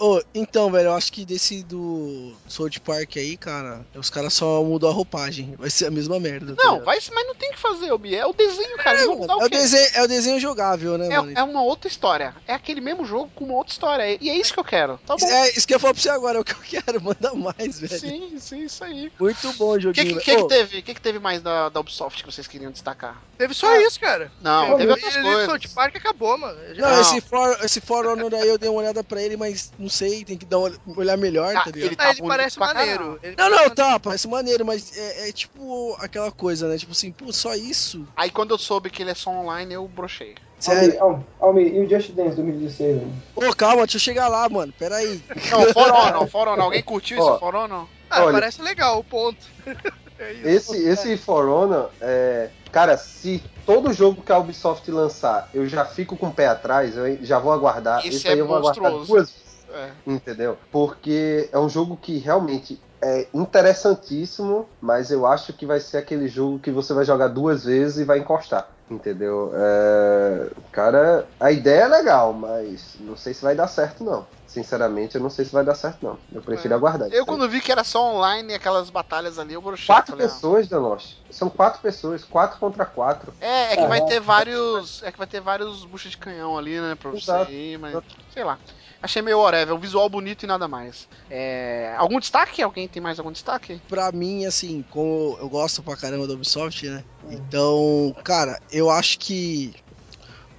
Ô, então, velho, eu acho que desse do South Park aí, cara, os caras só mudou a roupagem. Vai ser a mesma merda. tá Não, vai, mas não tem o que fazer, Obi. É o desenho, cara. Eles vão mudar é, o o desenho, é o desenho jogável, né, mano? É, é uma outra história. É aquele mesmo jogo com uma outra história. E é isso que eu quero. Tá bom. É isso que eu falo pra você agora, é o que eu quero, manda mais, velho. Sim, sim, isso aí. Muito bom o O que, joguinho. que, que, que Ô, teve? O que, que teve mais da, da Ubisoft que vocês queriam destacar? Teve só isso, cara. Não, teve Teve outras coisas. South Park acabou, mano. Não, Não. esse For, esse For Honor aí eu dei uma olhada pra ele, mas não sei, tem que dar uma, olhar melhor, Ah, tá ligado? ele tá Ah, ele parece maneiro. Ele Não, não, tá, parece maneiro, mas é, é tipo aquela coisa, né? Tipo assim, pô, só isso? Aí quando eu soube que ele é só online, eu brochei. Sério? Almir, Almir, e o Just Dance 2016, mano? Ô, calma, deixa eu chegar lá, mano, pera aí. Não, For Honor, For Honor. Alguém curtiu Ó. esse For Honor? Ah, Olha- parece legal, o ponto. é isso. Esse, esse For Honor, é, cara, se todo jogo que a Ubisoft lançar eu já fico com o pé atrás, eu já vou aguardar. Esse Esse, é aí eu vou aguardar monstruoso. duas vezes, É. entendeu? Porque é um jogo que realmente é interessantíssimo, mas eu acho que vai ser aquele jogo que você vai jogar duas vezes e vai encostar. Entendeu? É, Cara, a ideia é legal, mas não sei se vai dar certo, não. Sinceramente, eu não sei se vai dar certo, não. Eu prefiro É. aguardar. Eu, quando vi que era só online, aquelas batalhas ali, eu brochei. Quatro Falei, ah, pessoas, Danos. São quatro pessoas, quatro contra quatro. É, é que vai ter vários. É que vai ter vários buchas de canhão ali, né? Pra você Exato. ir, mas. Sei lá. Achei meio whatever, um visual bonito e nada mais. É, algum destaque? Alguém tem mais algum destaque? Pra mim, assim, como eu gosto pra caramba da Ubisoft, né? Então, cara, eu acho que.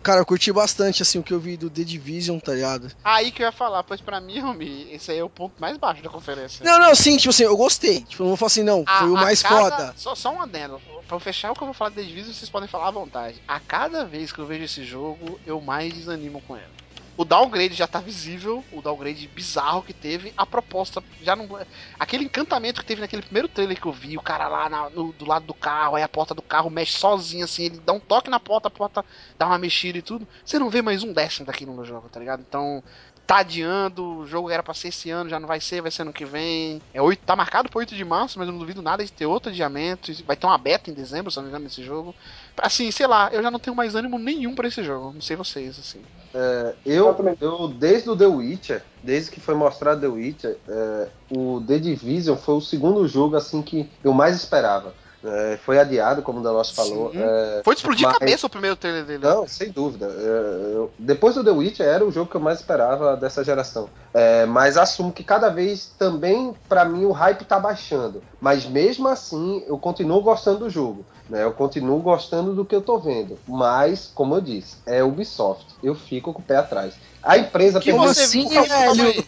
Cara, eu curti bastante, assim, o que eu vi do The Division, tá ligado? Aí que eu ia falar, pois pra mim, Romi, esse aí é o ponto mais baixo da conferência. Não, não, sim, tipo assim, eu gostei. Tipo, não vou falar assim, não, A- foi o mais cada- foda. Só, só um adendo. Pra eu fechar o que eu vou falar de The Division, vocês podem falar à vontade. A cada vez que eu vejo esse jogo, eu mais desanimo com ele. O downgrade já tá visível, o downgrade bizarro que teve. A proposta já não. Aquele encantamento que teve naquele primeiro trailer que eu vi, o cara lá na- no- do lado do carro, aí a porta do carro mexe sozinha, assim, ele dá um toque na porta, a porta dá uma mexida e tudo. Você não vê mais um décimo daquilo no jogo, tá ligado? Então, tá adiando, o jogo era pra ser esse ano, já não vai ser, vai ser ano que vem. É 8, tá marcado pro 8 de março, mas eu não duvido nada de ter outro adiamento. Vai ter uma beta em dezembro, se não me engano, nesse jogo. Assim, sei lá, eu já não tenho mais ânimo nenhum pra esse jogo. Não sei vocês, assim. Eu, Eu eu, desde o The Witcher, desde que foi mostrado The Witcher, é, o The Division foi o segundo jogo assim que eu mais esperava. É, foi adiado, como o Dalos falou. É, Foi de explodir Mas- a cabeça o primeiro trailer dele. Não, sem dúvida. É, eu- depois do The Witcher era o jogo que eu mais esperava dessa geração. É, mas assumo que cada vez também, pra mim, o hype tá baixando. Mas mesmo assim, eu continuo gostando do jogo. Né? Eu continuo gostando do que eu tô vendo. Mas, como eu disse, é Ubisoft. Eu fico com o pé atrás. A empresa que tem você assim, viu? Velho?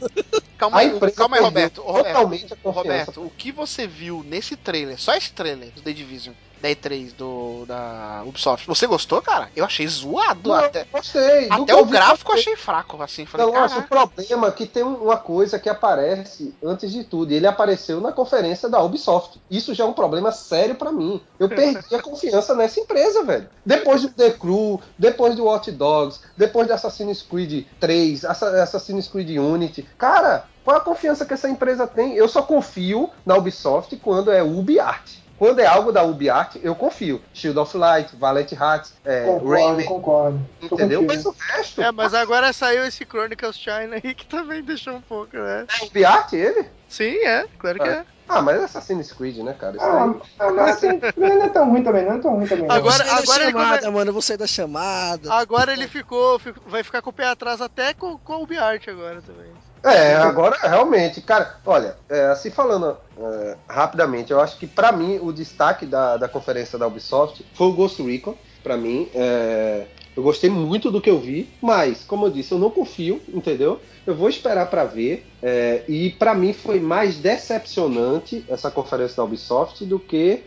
Calma aí, calma aí, Roberto. Roberto. Roberto, o que você viu nesse trailer, só esse trailer do The Division, da E3 do, da Ubisoft, você gostou, cara? Eu achei zoado. Não, até gostei. Do até o gráfico eu achei fraco, assim. Falei, Não, o problema é que tem uma coisa que aparece antes de tudo. e Ele apareceu na conferência da Ubisoft. Isso já é um problema sério pra mim. Eu perdi a confiança nessa empresa, velho. Depois do The Crew, depois do Watch Dogs, depois de Assassin's Creed 3, Assa- Assassin's Creed Unity. Cara, qual a confiança que essa empresa tem? Eu só confio na Ubisoft quando é UbiArt. Quando é algo da UbiArt, eu confio. Shield of Light, Valiant Hearts, é, Concordo, Rayman, concordo. Entendeu? Mas o resto, É, mas agora saiu esse Chronicles China aí que também deixou um pouco, né? é UbiArt ele? Sim, é, claro que é. Ah, mas é Assassin's Creed, né, cara? Isso Ah, aí. ah, mas assim, não é tão ruim também, não é tão ruim também. não. Agora- Eu vou sair da ele chamada, come- mano. Eu vou sair da chamada. Agora ele ficou, fico- vai ficar com o pé atrás até com, com o UbiArt agora também. É, agora realmente, cara, olha, é, assim falando é, rapidamente, eu acho que pra mim o destaque da, da conferência da Ubisoft foi o Ghost Recon. Pra mim, é, eu gostei muito do que eu vi, mas, como eu disse, eu não confio, entendeu? Eu vou esperar pra ver. é, e pra mim foi mais decepcionante essa conferência da Ubisoft do que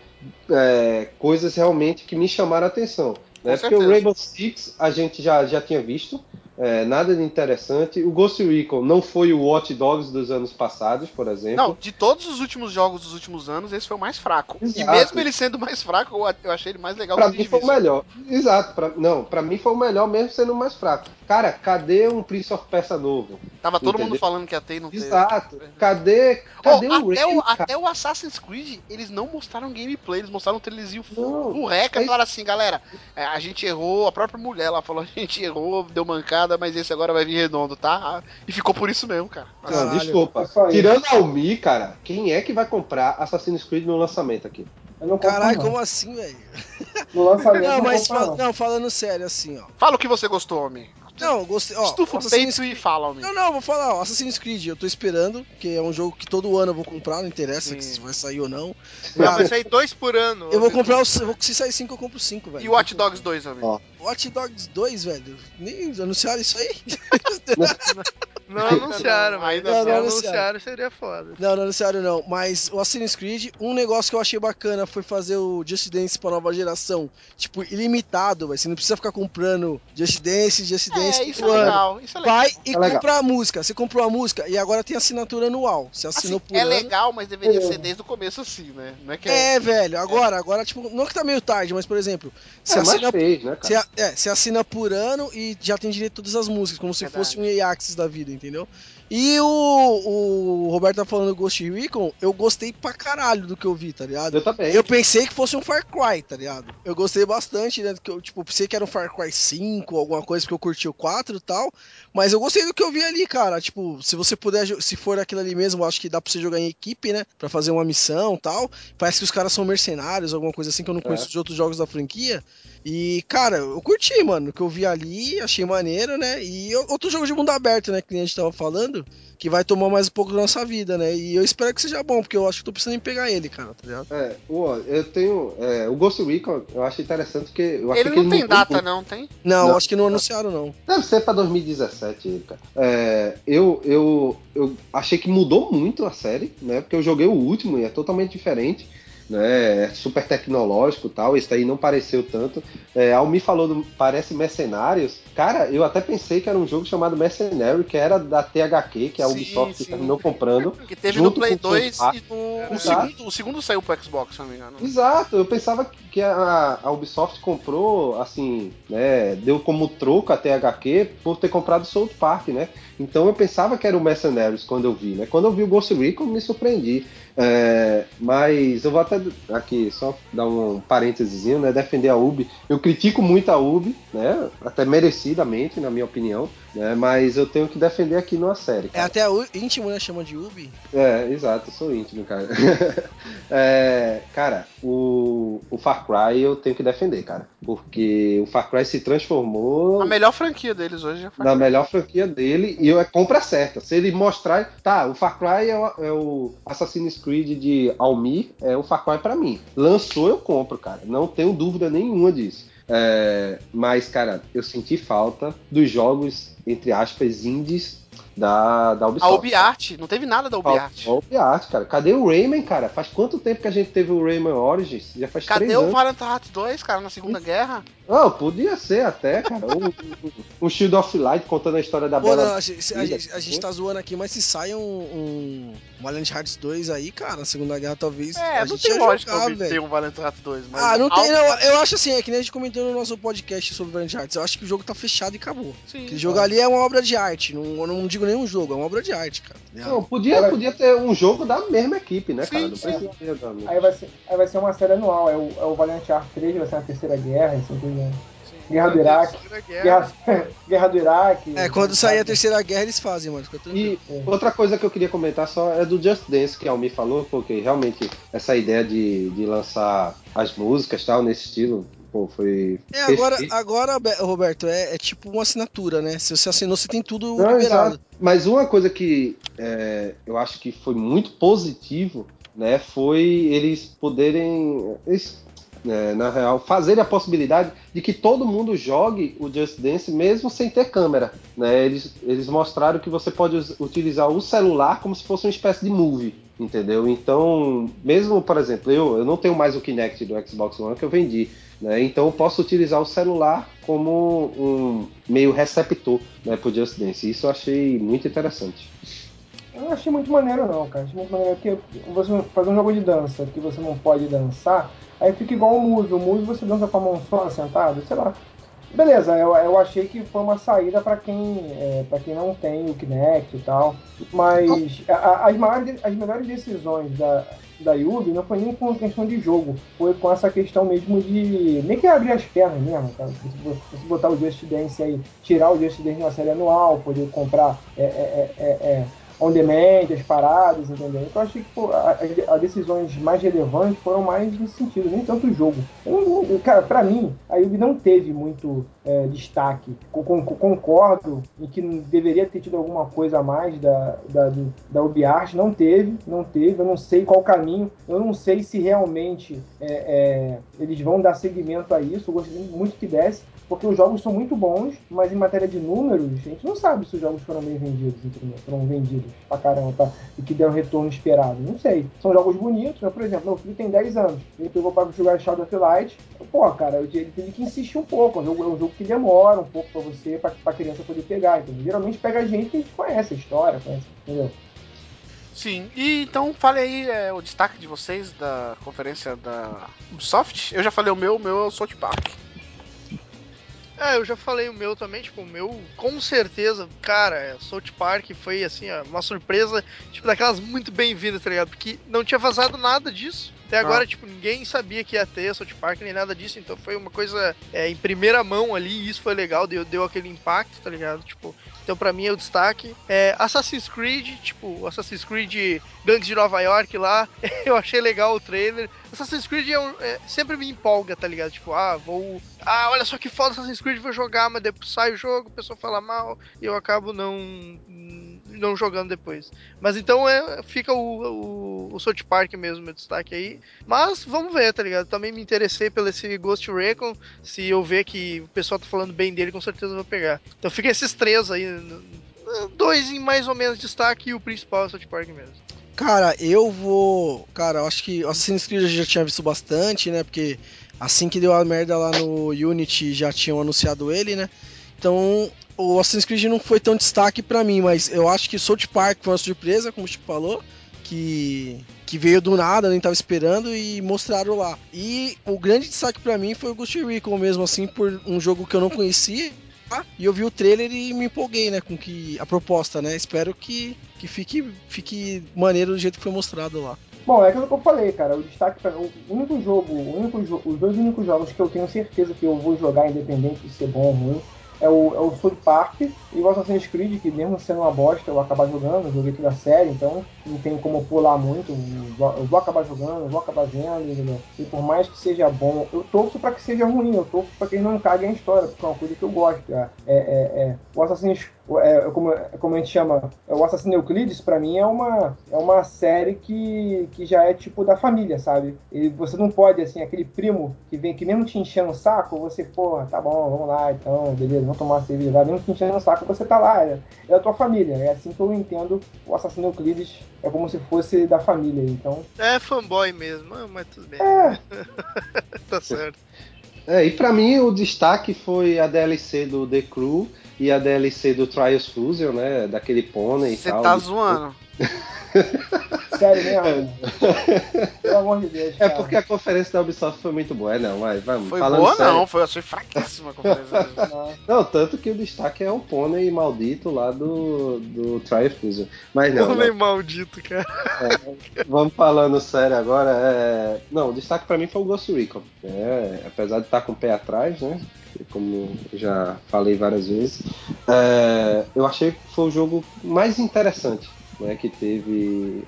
é, coisas realmente que me chamaram a atenção. Né? Porque o. Rainbow Six a gente já, já tinha visto. É, nada de interessante. O Ghost Recon não foi o Watch Dogs dos anos passados, por exemplo. Não, de todos os últimos jogos dos últimos anos, esse foi o mais fraco. E Exato. mesmo ele sendo mais fraco, eu- achei ele mais legal Pra mim foi o melhor. Exato. Pra, não, pra mim foi o melhor mesmo sendo o mais fraco. Cara, cadê um Prince of Persia novo? Tava todo Entendeu? mundo falando que ia ter e não teve. Exato. Cadê, Oh, cadê o até, Rain, o, até o Assassin's Creed, eles não mostraram gameplay, eles mostraram um trailerzinho full reca é e falaram assim, galera, é, a gente errou, a própria mulher lá falou, a gente errou, deu mancada, mas esse agora vai vir redondo, tá? E ficou por isso mesmo, cara. Não, Caralho. desculpa. Tirando a Almi, cara, quem é que vai comprar Assassin's Creed no lançamento aqui? Não Caralho, não. como assim, velho? No lançamento Não, não mas compro, fal- não. não, falando sério, assim, ó. Fala o que você gostou, homem. Não, gostei. Ó, Estufa o Assassin's peito e fala, homem. Não, não, vou falar, ó, Assassin's Creed, eu tô esperando, que é um jogo que todo ano eu vou comprar, não interessa Sim. se vai sair ou não. Não, vai sair dois por ano. eu vou comprar os. Se sair 5, eu compro 5, velho. E o Watch Dogs 2, homem. Ó. Watch Dogs 2, velho. Nem anunciaram isso aí? Não anunciaram, mas Ainda se não, não anunciaram seria foda. Não, não anunciaram não. Mas o Assassin's Creed, um negócio que eu achei bacana foi fazer o Just Dance pra nova geração. Tipo, ilimitado, velho. Você não precisa ficar comprando Just Dance, Just Dance É, isso é legal, isso é legal. Vai e É legal. compra a música. Você comprou a música e agora tem assinatura anual. Você assinou Assim, por é ano. legal, mas deveria É. ser desde o começo assim, né? Não é que é... É, velho, agora, agora, tipo, não que tá meio tarde, mas, por exemplo, você É, assina, fez, né, você, é, você assina por ano e já tem direito a todas as músicas, como se Verdade. fosse um EA Access da vida, entendeu? E o, o Roberto tá falando do Ghost Recon, eu gostei pra caralho do que eu vi, tá ligado? Eu também. Eu pensei que fosse um Far Cry, tá ligado? Eu gostei bastante, né? Que eu, tipo, pensei que era um Far Cry 5, alguma coisa, porque eu curti o 4 e tal. Mas eu gostei do que eu vi ali, cara. Tipo, se você puder, se for aquilo ali mesmo, acho que dá pra você jogar em equipe, né? Pra fazer uma missão e tal. Parece que os caras são mercenários, alguma coisa assim que eu não conheço É. de outros jogos da franquia. E, cara, eu curti, mano. O que eu vi ali, achei maneiro, né? E outro jogo de mundo aberto, né? Que a gente tava falando, que vai tomar mais um pouco da nossa vida, né? E eu espero que seja bom, porque eu acho que tô precisando em pegar ele, cara, tá ligado? É, o- eu tenho. é, o Ghost Recon, eu acho interessante porque eu Ele que não ele tem data, muito. não, tem? Não, Não. acho que não anunciaram, não. Deve ser pra 2017, ele, cara. É, eu, eu, eu achei que mudou muito a série, né? Porque eu joguei o último e é totalmente diferente. Né, é super tecnológico e tal, esse daí não pareceu tanto. É, Al me falou do parece Mercenários. Cara, eu até pensei que era um jogo chamado Mercenary, que era da THQ, que a Sim, Ubisoft sim. terminou comprando. Que teve no Play com o 2 South e no. O segundo, o segundo saiu pro Xbox, se não me engano. Exato, eu pensava que a, a Ubisoft comprou, assim, né, deu como troco a THQ por ter comprado South Park, né? Então eu pensava que era o Mercenaries quando eu vi, né? Quando eu vi o Ghost Recon, me surpreendi. É, mas eu vou até aqui só dar um parênteses, né? Defender a Ubi. Eu critico muito a Ubi, né? Até merecidamente, na minha opinião, né? Mas eu tenho que defender aqui numa série. É cara. até o íntimo, né? Chama de Ubi. É, exato, eu sou íntimo, cara. É, cara, o, o Far Cry eu tenho que defender, cara. Porque o Far Cry se transformou A melhor franquia deles hoje foi. na melhor franquia dele e é compra certa. Se ele mostrar. Tá, o Far Cry é o, é o Assassin's Creed de Almir, é o Far Cry pra mim. Lançou, eu compro, cara. Não tenho dúvida nenhuma disso. É, mas, cara, eu senti falta dos jogos, entre aspas, indies da, da A Ubisoft. Ubiart, não teve nada da Ubiart. A Ubiart, cara. Cadê o Rayman, cara? Faz quanto tempo que a gente teve o Rayman Origins? Já faz Cadê três o anos. Valiant Hearts 2, cara, na Segunda Guerra? Não, podia ser até, cara. Um, um Shield of Light contando a história da Pô, Bela. não, a, gente, a gente- a gente tá zoando aqui, mas se sai um, um Valiant Hearts 2 aí, cara, na Segunda Guerra talvez. É, a não gente tem lógica jogar, ter um Valiant Hearts 2, mas... Ah, não tem, não. Eu acho assim, é que nem a gente comentou no nosso podcast sobre Valiant Hearts. Eu acho que o jogo tá fechado e acabou. Sim, Aquele jogo ali é uma obra de arte. Não, eu não digo nenhum jogo, é uma obra de arte, cara. Não, podia, podia ter um jogo da mesma equipe, né, Sim, cara? Não sim. Aí vai ser, aí vai ser uma série anual. É o, é o Valiant Heart 3, vai ser a terceira guerra, assim por diante. Guerra do Iraque. Guerra. Guerra, guerra do Iraque. É, quando sair a terceira guerra eles fazem, mano. E outra coisa que eu queria comentar só é do Just Dance, que a Almi falou, porque realmente essa ideia de, de lançar as músicas tal, nesse estilo, pô, foi. É, agora, perfeito. agora Be- Roberto, é, é tipo uma assinatura, né? Se você assinou, você tem tudo Não, liberado. exato. Mas uma coisa que é, eu acho que foi muito positivo, né, foi eles poderem, eles, é, na real, fazer a possibilidade de que todo mundo jogue o Just Dance mesmo sem ter câmera. Né? Eles, eles mostraram que você pode utilizar o celular como se fosse uma espécie de movie. Entendeu? Então, mesmo, por exemplo, eu, eu não tenho mais o Kinect do Xbox One que eu vendi. Né? Então eu posso utilizar o celular como um meio receptor né, para o Just Dance. Isso eu achei muito interessante. Eu não achei muito maneiro não, cara. Achei muito maneiro porque você fazer um jogo de dança que você não pode dançar, aí fica igual o Muse. O Muse você dança com a mão só sentado, sei lá. Beleza, eu, eu achei que foi uma saída para quem, é, pra quem não tem o Kinect e tal. Mas a- a- as, maiores, as melhores decisões da, da Yubi não foi nem com questão de jogo, foi com essa questão mesmo de meio que abrir as pernas mesmo, cara. Botar o Just Dance aí, tirar o Just Dance na série anual, poder comprar é, é, é, é, on demand, as paradas, entendeu? Então achei que pô, as decisões mais relevantes foram mais nesse sentido, nem tanto o jogo. Eu eu- cara, pra mim, a Yubi não teve muito é, destaque. Co- con- concordo em que deveria ter tido alguma coisa a mais da, da, do- da UbiArt, não teve, não teve, eu não sei qual caminho, eu não sei se realmente é, é, eles vão dar seguimento a isso, eu gostaria muito que desse, porque os jogos são muito bons, mas em matéria de números, a gente não sabe se os jogos foram bem vendidos, entendeu? Foram vendidos pra caramba, tá? e que deram retorno esperado. Não sei. São jogos bonitos, né? Por exemplo, meu filho tem 10 anos, ele pegou pra jogar Shadow of Light, pô, cara, ele teve que insistir um pouco, é um jogo, é um jogo que demora um pouco pra você, pra, pra criança poder pegar, entendeu? Geralmente pega gente que a gente conhece a história, conhece, entendeu? Sim, e então fale aí é, o destaque de vocês da conferência da Ubisoft. Eu já falei o meu, o meu é o South Park. É, eu já falei o meu também, tipo, o meu, com certeza, cara, South Park foi, assim, ó, uma surpresa, tipo, daquelas muito bem-vindas, tá ligado? Porque não tinha vazado nada disso. Até agora, tipo, ninguém sabia que ia ter South Park nem nada disso, então foi uma coisa é, em primeira mão ali, e isso foi legal, deu, deu aquele impacto, tá ligado? Tipo, então pra mim é o destaque. É, Assassin's Creed, tipo, Assassin's Creed Gangs de Nova York lá, eu achei legal o trailer. Assassin's Creed é um- é, sempre me empolga, tá ligado? Tipo, ah, vou. Ah, olha só que foda Assassin's Creed, vou jogar, mas depois sai o jogo, a pessoa fala mal e eu acabo não. Não jogando depois. Mas então é, fica o, o, o South Park mesmo, meu destaque aí. Mas vamos ver, tá ligado? Também me interessei pelo esse Ghost Recon. Se eu ver que o pessoal tá falando bem dele, com certeza eu vou pegar. Então fica esses três aí. Dois em mais ou menos destaque e o principal é o South Park mesmo. Cara, eu vou. Cara, eu acho que Assassin's Creed eu já tinha visto bastante, né? Porque assim que deu a merda lá no Unity já tinham anunciado ele, né? Então o Assassin's Creed não foi tão destaque pra mim, mas eu acho que South Park foi uma surpresa, como o Chico falou, que, que veio do nada, nem tava esperando e mostraram lá. E o grande destaque pra mim foi o Ghost Recon mesmo, assim, por um jogo que eu não conhecia. E eu vi o trailer e me empolguei, né, com que a proposta, né? Espero que, que fique, fique maneiro do jeito que foi mostrado lá. Bom, é aquilo que eu falei, cara. O destaque para o único jogo, o único os dois únicos jogos que eu tenho certeza que eu vou jogar independente de ser bom ou ruim é o, é o Park e o Assassin's Creed, que mesmo sendo uma bosta, eu vou acabar jogando, joguei toda a série, então não tem como pular muito, eu vou, acabar jogando, eu vou acabar vendo, entendeu? E por mais que seja bom, eu torço para que seja ruim, eu torço para que ele não cague a história, porque é uma coisa que eu gosto. É, é, é, o Assassin's é, como, como a gente chama, é o Assassino Euclides, pra mim é uma, é uma série que, que já é tipo da família, sabe? E você não pode, assim, aquele primo que vem que mesmo te enchendo o saco, você, porra, tá bom, vamos lá, então, beleza, vamos tomar uma cerveja lá, mesmo te enchendo o saco, você tá lá, é, é da tua família. É assim que eu entendo o Assassino Euclides, é como se fosse da família, então. É fanboy mesmo, mas tudo bem. É, tá certo. É, e pra mim o destaque foi a DLC do The Crew e a DLC do Trials Fusion, né? Daquele pônei e Você tal. tá zoando. sério mesmo. Pelo amor de Deus. É cara. porque a conferência da Ubisoft foi muito boa. É, não, vai, vamos. Foi falando boa, sério. não. Foi, eu achei fraquíssima a conferência. Não. Não, tanto que o destaque é o pônei maldito lá do, do Trials Fusion. Mas não, não. maldito, cara. Vamos falando sério agora. é, Não, o destaque pra mim foi o Ghost Recon. É, apesar de estar com o pé atrás, né? Como já falei várias vezes, é, eu achei que foi o jogo mais interessante né, que teve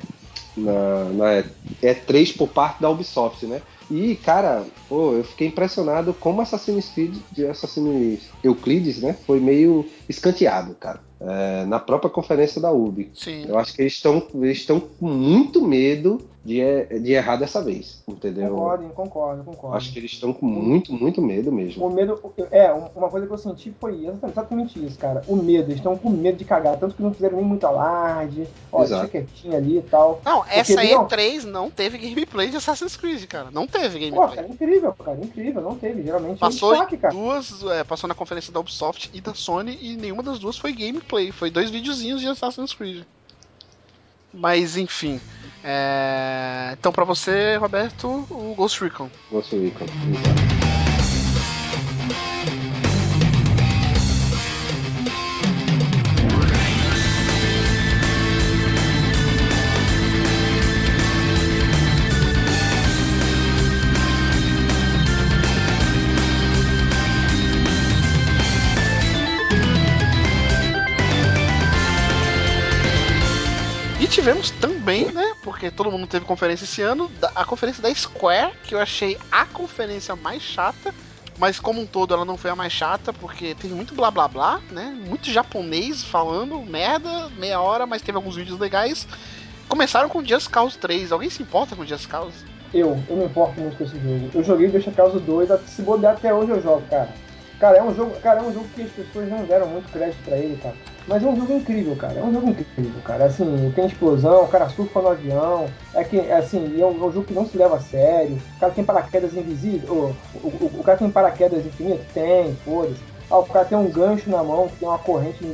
na, na E3 por parte da Ubisoft, né? E, cara, pô, eu fiquei impressionado como Assassin's Creed, Assassin's Euclides, né? Foi meio escanteado, cara. É, na própria conferência da Ubi. Sim. Eu acho que eles estão eles estão com muito medo de, de errar dessa vez, entendeu? Concordo, concordo, concordo. Acho que eles estão com muito, muito medo mesmo. O medo. É, uma coisa que eu senti foi exatamente isso, cara. O medo. Eles estão com medo de cagar. Tanto que não fizeram nem muito alarde. Ó, Exato. deixa quietinho ali e tal. Não, essa Porque, não. E3 não teve gameplay de Assassin's Creed, cara. Não teve Pô, gameplay. cara, incrível, cara. Incrível. Não teve. Geralmente Passou é destaque, cara. duas, é, passou na conferência da Ubisoft e da Sony e nenhuma das duas foi gameplay, foi dois videozinhos de Assassin's Creed. Mas enfim, é, então pra você, Roberto, o Ghost Recon. Ghost Recon. Exato. Tivemos também, né? Porque todo mundo teve conferência esse ano, a conferência da Square, que eu achei a conferência mais chata. Mas como um todo ela não foi a mais chata, porque teve muito blá blá blá, né? Muito japonês falando merda, meia hora, mas teve alguns vídeos legais. Começaram com Just Cause 3. Alguém se importa com Just Cause? Eu, eu me importo muito com esse jogo. Eu joguei Deixa Causa 2, se bobear até hoje eu jogo, cara. Cara, é um jogo, cara, é um jogo que as pessoas não deram muito crédito pra ele, cara. Mas é um jogo incrível, cara. É um jogo incrível, cara. Assim, tem explosão, o cara surfa no avião. É que, assim, é um, é um jogo que não se leva a sério. O cara tem paraquedas invisíveis. O, o, o, o cara tem paraquedas infinito? Tem, foda-se. Ah, o cara tem um gancho na mão, que tem uma corrente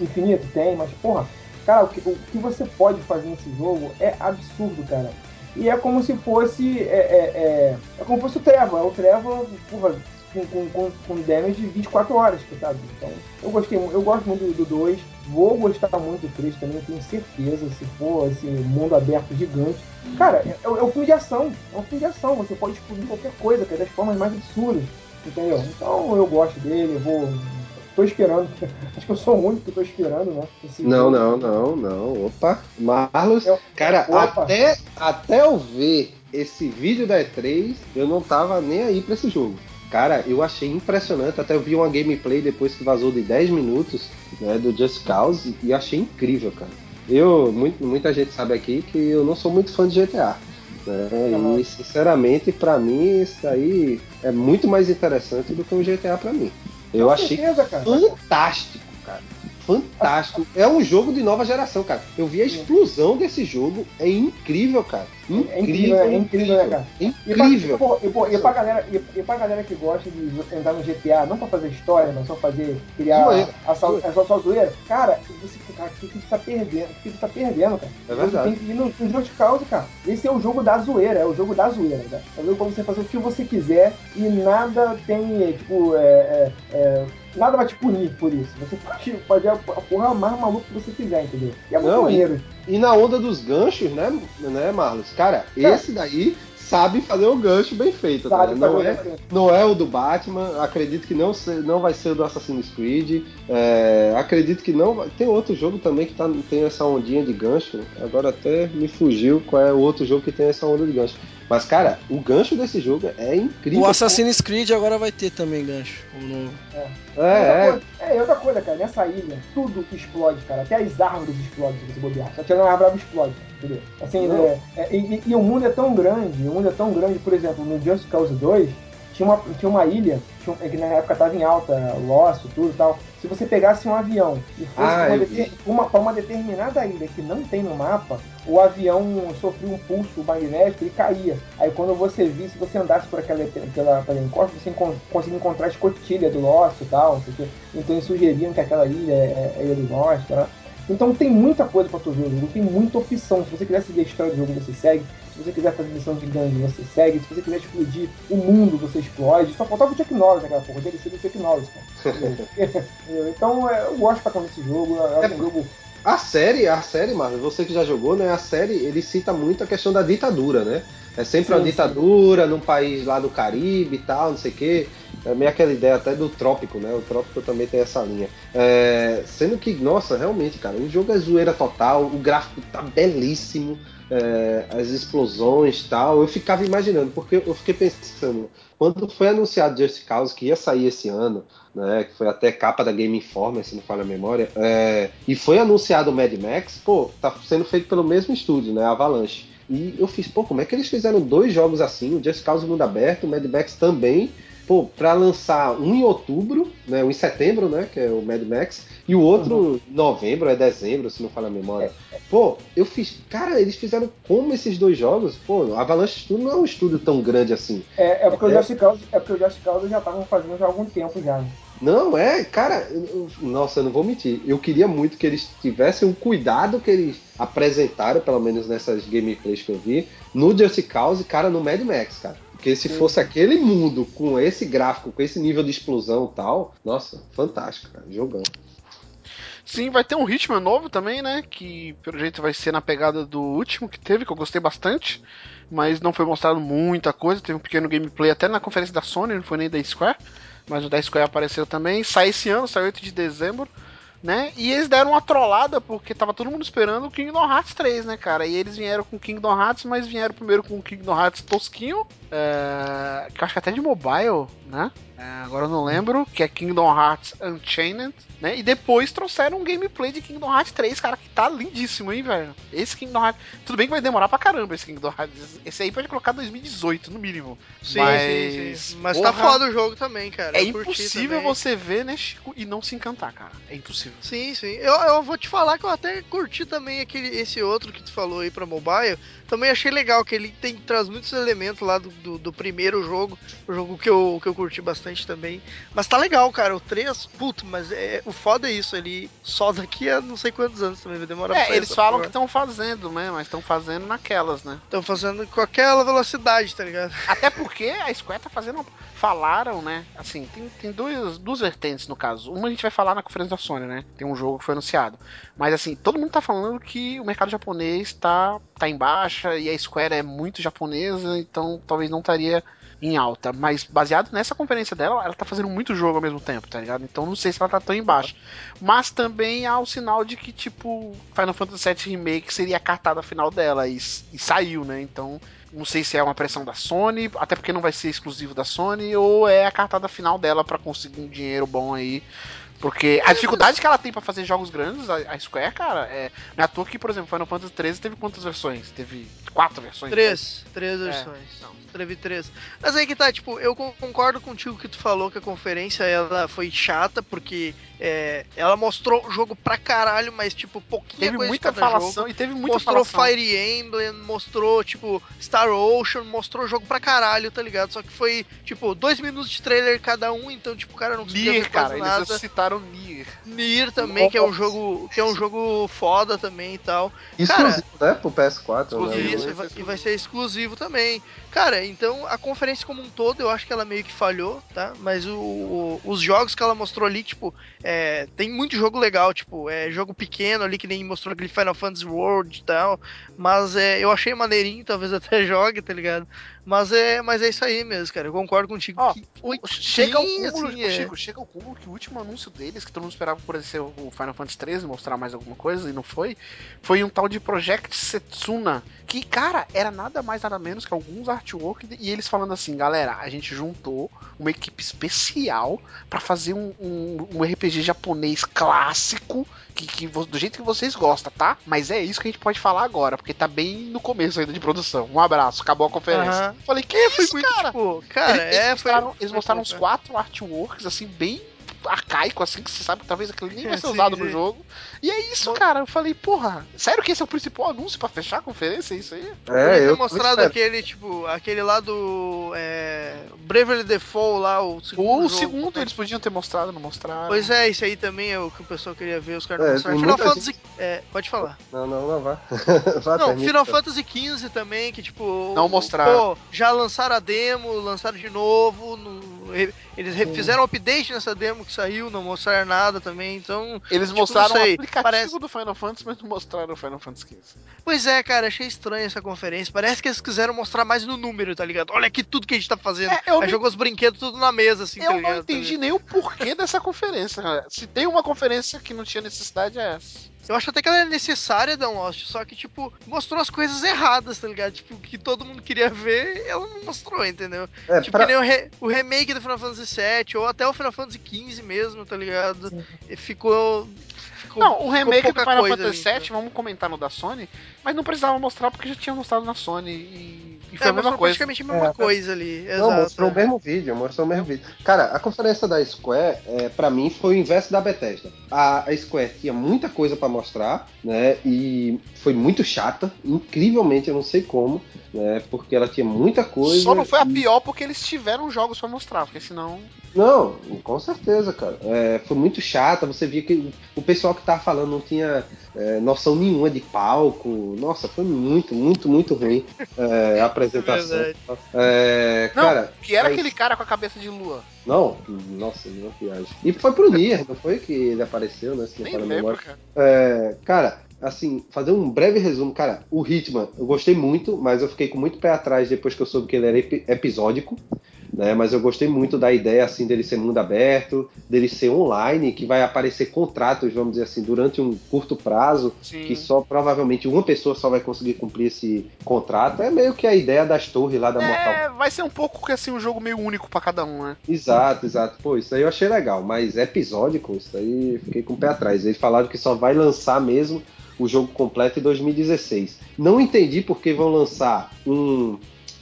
infinita? Tem, mas, porra, cara, o que, o que você pode fazer nesse jogo é absurdo, cara. E é como se fosse. É, é, é, é como se fosse o Trevor. O Trevor, porra, com, com, com, com damage de 24 horas, sabe? Então, eu gostei, eu gosto muito do 2, vou gostar muito do 3 também, tenho certeza, se for esse mundo aberto gigante. Cara, é, é um filme de ação, é um filme de ação, você pode explodir qualquer coisa, cara, das formas mais absurdas, entendeu? Então eu gosto dele, eu vou. Tô esperando, acho que eu sou o único que tô esperando, né? esse Não, jogo. não, não, não. Opa. Marlos, Eu- cara, Opa. até, até eu ver esse vídeo da E3, eu não tava nem aí pra esse jogo. Cara, eu achei impressionante. Até eu vi uma gameplay depois que vazou de 10 minutos né, do Just Cause e achei incrível, cara. Eu, muito, muita gente sabe aqui que eu não sou muito fã de GTA. Né? E sinceramente, pra mim, isso aí é muito mais interessante do que um GTA pra mim. Eu Com achei certeza, cara. fantástico, cara. Fantástico. É um jogo de nova geração, cara. Eu vi a explosão desse jogo. É incrível, cara. É incrível, é incrível, né, cara? E pra, Incrível. e, e pra galera, e, e pra galera que gosta de entrar no GTA, não pra fazer história, mas só fazer criar Zoeira. assalto, Zoeira. é só, zoeira, cara, você, cara, o que que você tá perdendo? O que você tá perdendo, cara? É Você verdade. tem que ir no, no jogo de causa, cara. Esse é o jogo da zoeira, é o jogo da zoeira, cara. É o jogo pra você fazer o que você quiser e nada tem, é, tipo, é, é, é, nada vai te punir por isso. Você pode fazer a, porra mais maluca que você quiser, entendeu? E é muito Não, e- maneiro. E na onda dos ganchos, né, né, Marlos? Cara, Cara. esse daí sabe fazer o gancho bem feito, tá? Não é, não é o do Batman, acredito que não, não vai ser o do Assassin's Creed. é, acredito que não. vai- Tem outro jogo também que tá, tem essa ondinha de gancho. Agora até me fugiu qual é o outro jogo que tem essa onda de gancho. Mas, cara, o gancho desse jogo é incrível. O Assassin's Creed agora vai ter também gancho. O novo. É, Outra é. coisa- é, e outra coisa, cara, nessa ilha, tudo explode, cara. Até as árvores explodem se você bobear. Só tirando a árvore, ela explode, entendeu? Assim, Não. é, é, e, e o mundo é tão grande, o mundo é tão grande, por exemplo, no Just Cause 2, tinha uma, tinha uma ilha, é que na época tava em alta, Lost, tudo e tal. Se você pegasse um avião e fosse Ah, uma eu uma, pra uma determinada ilha que não tem no mapa, o avião sofria um pulso magnético e caía. Aí quando você visse, se você andasse por aquela pela, pela encosta, você encon- conseguia encontrar a escotilha do Lost e tal, não sei o quê. Então eles sugeriam que aquela ilha é, é a ilha do Lost, né? Então tem muita coisa pra tu ver o jogo, tem muita opção. Se você quiser seguir a história do jogo, você segue. Se você quiser fazer missão de gangue, você segue. Se você quiser explodir o mundo, você explode. Só faltava o Chuck Norris naquela porra, dele ser do Chuck Norris, cara. Então é, eu gosto pra caramba desse jogo. Acho um jogo A série, a série, Marvel, você que já jogou, né? A série, ele cita muito a questão da ditadura, né? É sempre uma Sim, sim. ditadura num país lá do Caribe e tal, não sei o quê. É meio aquela ideia até do trópico, né? O trópico também tem essa linha. É, sendo que, nossa, realmente, cara, o jogo é zoeira total, o gráfico tá belíssimo, é, as explosões tal. Eu ficava imaginando, porque eu fiquei pensando, quando foi anunciado Just Cause que ia sair esse ano, né? Que foi até capa da Game Informer, se não falha a memória. é, e foi anunciado o Mad Max, pô, tá sendo feito pelo mesmo estúdio, né? Avalanche. E eu fiz, pô, como é que eles fizeram dois jogos assim? O Just Cause Mundo Aberto, o Mad Max também. Pô, pra lançar um em outubro, né? Um em setembro, né? Que é o Mad Max. E o outro em novembro, é dezembro, se não falha a memória. Pô, eu fiz. Cara, eles fizeram como esses dois jogos? Pô, Avalanche Studio não é um estúdio tão grande assim. É, é porque É. o Just Cause, é porque o Just Cause já estavam fazendo já há algum tempo já. Não, é, cara, eu- nossa, eu não vou mentir. Eu queria muito que eles tivessem um cuidado que eles apresentaram, pelo menos nessas gameplays que eu vi, no Just Cause, cara, no Mad Max, cara. Porque se Sim. fosse aquele mundo com esse gráfico, com esse nível de explosão e tal, nossa, fantástico, cara, jogão. Sim, vai ter um Hitman novo também, né? Que pelo jeito vai ser na pegada do último que teve, que eu gostei bastante. Mas não foi mostrado muita coisa. Teve um pequeno gameplay até na conferência da Sony, não foi nem da Square. Mas o da Square apareceu também. Sai esse ano, sai 8 de dezembro. Né? E eles deram uma trollada porque tava todo mundo esperando o Kingdom Hearts 3, né, cara? E eles vieram com Kingdom Hearts, mas vieram primeiro com o Kingdom Hearts tosquinho, é, acho que até de mobile, né? É, agora eu não lembro, que é Kingdom Hearts Unchained, né? E depois trouxeram um gameplay de Kingdom Hearts 3, cara, que tá lindíssimo, hein, velho? Esse Kingdom Hearts. Tudo bem que vai demorar pra caramba esse Kingdom Hearts. Esse aí pode colocar 2018, no mínimo. Sim, Mas, sim, sim. Mas tá porra, foda o jogo também, cara. É impossível também. você ver, né, Chico, e não se encantar, cara. É impossível. Sim, sim. Eu, eu vou te falar que eu até curti também aquele, esse outro que tu falou aí pra mobile. Também achei legal, que ele tem, traz muitos elementos lá do, do, do primeiro jogo. O jogo que eu, que eu curti bastante também. Mas tá legal, cara. O 3, puto, mas é, o foda é isso. Ele só daqui a não sei quantos anos também vai demorar É, eles falam que estão fazendo, né? Mas estão fazendo naquelas, né? Estão fazendo com aquela velocidade, tá ligado? Até porque a Square tá fazendo. Falaram, né? Assim, tem, tem duas, duas vertentes no caso. Uma a gente vai falar na conferência da Sony, né? Tem um jogo que foi anunciado. Mas assim, todo mundo tá falando que o mercado japonês tá, tá em baixa e a Square é muito japonesa, então talvez não estaria em alta. Mas baseado nessa conferência dela, ela tá fazendo muito jogo ao mesmo tempo, tá ligado? Então não sei se ela tá tão em baixa. Mas também há o sinal de que, tipo, Final Fantasy VII Remake seria a cartada final dela e, e saiu, né? Então não sei se é uma pressão da Sony, até porque não vai ser exclusivo da Sony, ou é a cartada final dela pra conseguir um dinheiro bom aí. Porque a dificuldade que ela tem pra fazer jogos grandes, a, a Square, cara, é. Não é à toa que, por exemplo, Final Fantasy XIII teve quantas versões? Teve quatro versões? Três, três É, versões. não. Teve três. Mas aí que tá, tipo, eu con- concordo contigo que tu falou que a conferência ela foi chata, porque é, ela mostrou o jogo pra caralho, mas tipo, pouquinha Teve coisa muita de cada falação jogo. e teve muita Mostrou falação. Fire Emblem, mostrou, tipo, Star Ocean, mostrou o jogo pra caralho, tá ligado? Só que foi, tipo, dois minutos de trailer cada um, então, tipo, o cara não conseguia Nier, cara, nada. eles citaram Nier. Nier também, que é um jogo que é um jogo foda também e tal. Exclusivo, né? Pro PS4, Exclusivo. né? Isso, e vai, e vai ser exclusivo também. Cara, então a conferência como um todo, eu acho que ela meio que falhou, tá? Mas o, o- os jogos que ela mostrou ali, tipo, é, tem muito jogo legal, tipo, é jogo pequeno ali, que nem mostrou aquele Final Fantasy World e tal. Mas é, eu achei maneirinho, talvez até jogue, tá ligado? Mas é, mas é isso aí mesmo, cara. Eu concordo contigo. Ó, que Chega ao cúmulo, assim, é. Chico, chega ao cúmulo que o último anúncio deles, que todo mundo esperava por ser o Final Fantasy XIII, mostrar mais alguma coisa, e não foi, foi um tal de Project Setsuna, que, cara, era nada mais nada menos que alguns artwork, e eles falando assim, galera, a gente juntou uma equipe especial pra fazer um, um, um RPG japonês clássico, que, que do jeito que vocês gostam, tá? Mas é isso que a gente pode falar agora, porque tá bem no começo ainda de produção. Um abraço, acabou a conferência. Aham. Falei, que É, foi isso, muito, cara? tipo, cara, eles, é, eles foi. mostraram, eles mostraram uns quatro artworks, assim, bem arcaico, assim, que você sabe que talvez aquilo nem vai ser Sim, usado no sim. jogo. E é isso, cara. Eu falei, porra, sério que esse é o principal anúncio pra fechar a conferência? É isso aí? É, ter eu mostrado aquele, tipo, aquele lá do. É, Bravely Default lá, o segundo. O jogo, segundo né? eles podiam ter mostrado, não mostraram. Pois é, isso aí também é o que o pessoal queria ver, os caras É, não mostraram. Final Fantasy. É, pode falar. Não, não, não, vá. vá Não, termina. Final Fantasy XV também, que tipo. Não mostraram. Pô, já lançaram a demo, lançaram de novo. no- eles fizeram update nessa demo que saiu, não mostraram nada também, então. Eles tipo, mostraram o aplicativo parece- do Final Fantasy, mas não mostraram o Final Fantasy XV. Pois é, cara, achei estranho essa conferência. Parece que eles quiseram mostrar mais no número, tá ligado? Olha aqui tudo que a gente tá fazendo. É, eu Aí não- jogou os brinquedos tudo na mesa, assim, tá Eu ligado? não entendi nem o porquê dessa conferência. cara. Se tem uma conferência que não tinha necessidade, é essa. Eu acho até que ela é necessária, Dan Lost, só que, tipo, mostrou as coisas erradas, tá ligado? Tipo, que todo mundo queria ver, ela não mostrou, entendeu? É, tipo, pra- que nem o, re- o remake do Final Fantasy VII, ou até o Final Fantasy XV mesmo, tá ligado? E ficou... ficou Não, o ficou remake do Final Fantasy VII, vamos comentar no da Sony, mas não precisava mostrar porque já tinha mostrado na Sony e, e foi É, a mesma coisa. praticamente a mesma É. coisa ali, Não, exato. mostrou o é. mesmo vídeo, mostrou o mesmo vídeo. Cara, a conferência da Square, é, para mim, foi o inverso da Bethesda. A, a Square tinha muita coisa pra mostrar, né? E foi muito chata, incrivelmente, eu não sei como, né? Porque ela tinha muita coisa. Só não foi a e- pior porque eles tiveram jogos pra mostrar, porque senão. Não, com certeza, cara. É, foi muito chata. Você via que o pessoal que tava falando não tinha é, noção nenhuma de palco. Nossa, foi muito, muito, muito ruim é, a apresentação. verdade. É, Não, cara, que era mas- aquele cara com a cabeça de lua. Não, nossa, uma viagem. E foi pro Nier, não foi que ele apareceu, né? Se não Nem lembro, memória. cara. É, cara, assim, fazer um breve resumo. Cara, o Hitman, eu gostei muito, mas eu fiquei com muito pé atrás depois que eu soube que ele era epi- episódico. Né, mas eu gostei muito da ideia assim dele ser mundo aberto, dele ser online, que vai aparecer contratos, vamos dizer assim, durante um curto prazo, Sim. que só provavelmente uma pessoa só vai conseguir cumprir esse contrato. É meio que a ideia das torres lá da Mortal É, vai ser um pouco que assim, um jogo meio único pra cada um, né? Exato, exato. Pô, isso aí eu achei legal, mas episódico, isso aí fiquei com o pé atrás. Eles falaram que só vai lançar mesmo o jogo completo em 2016. Não entendi porque vão lançar um,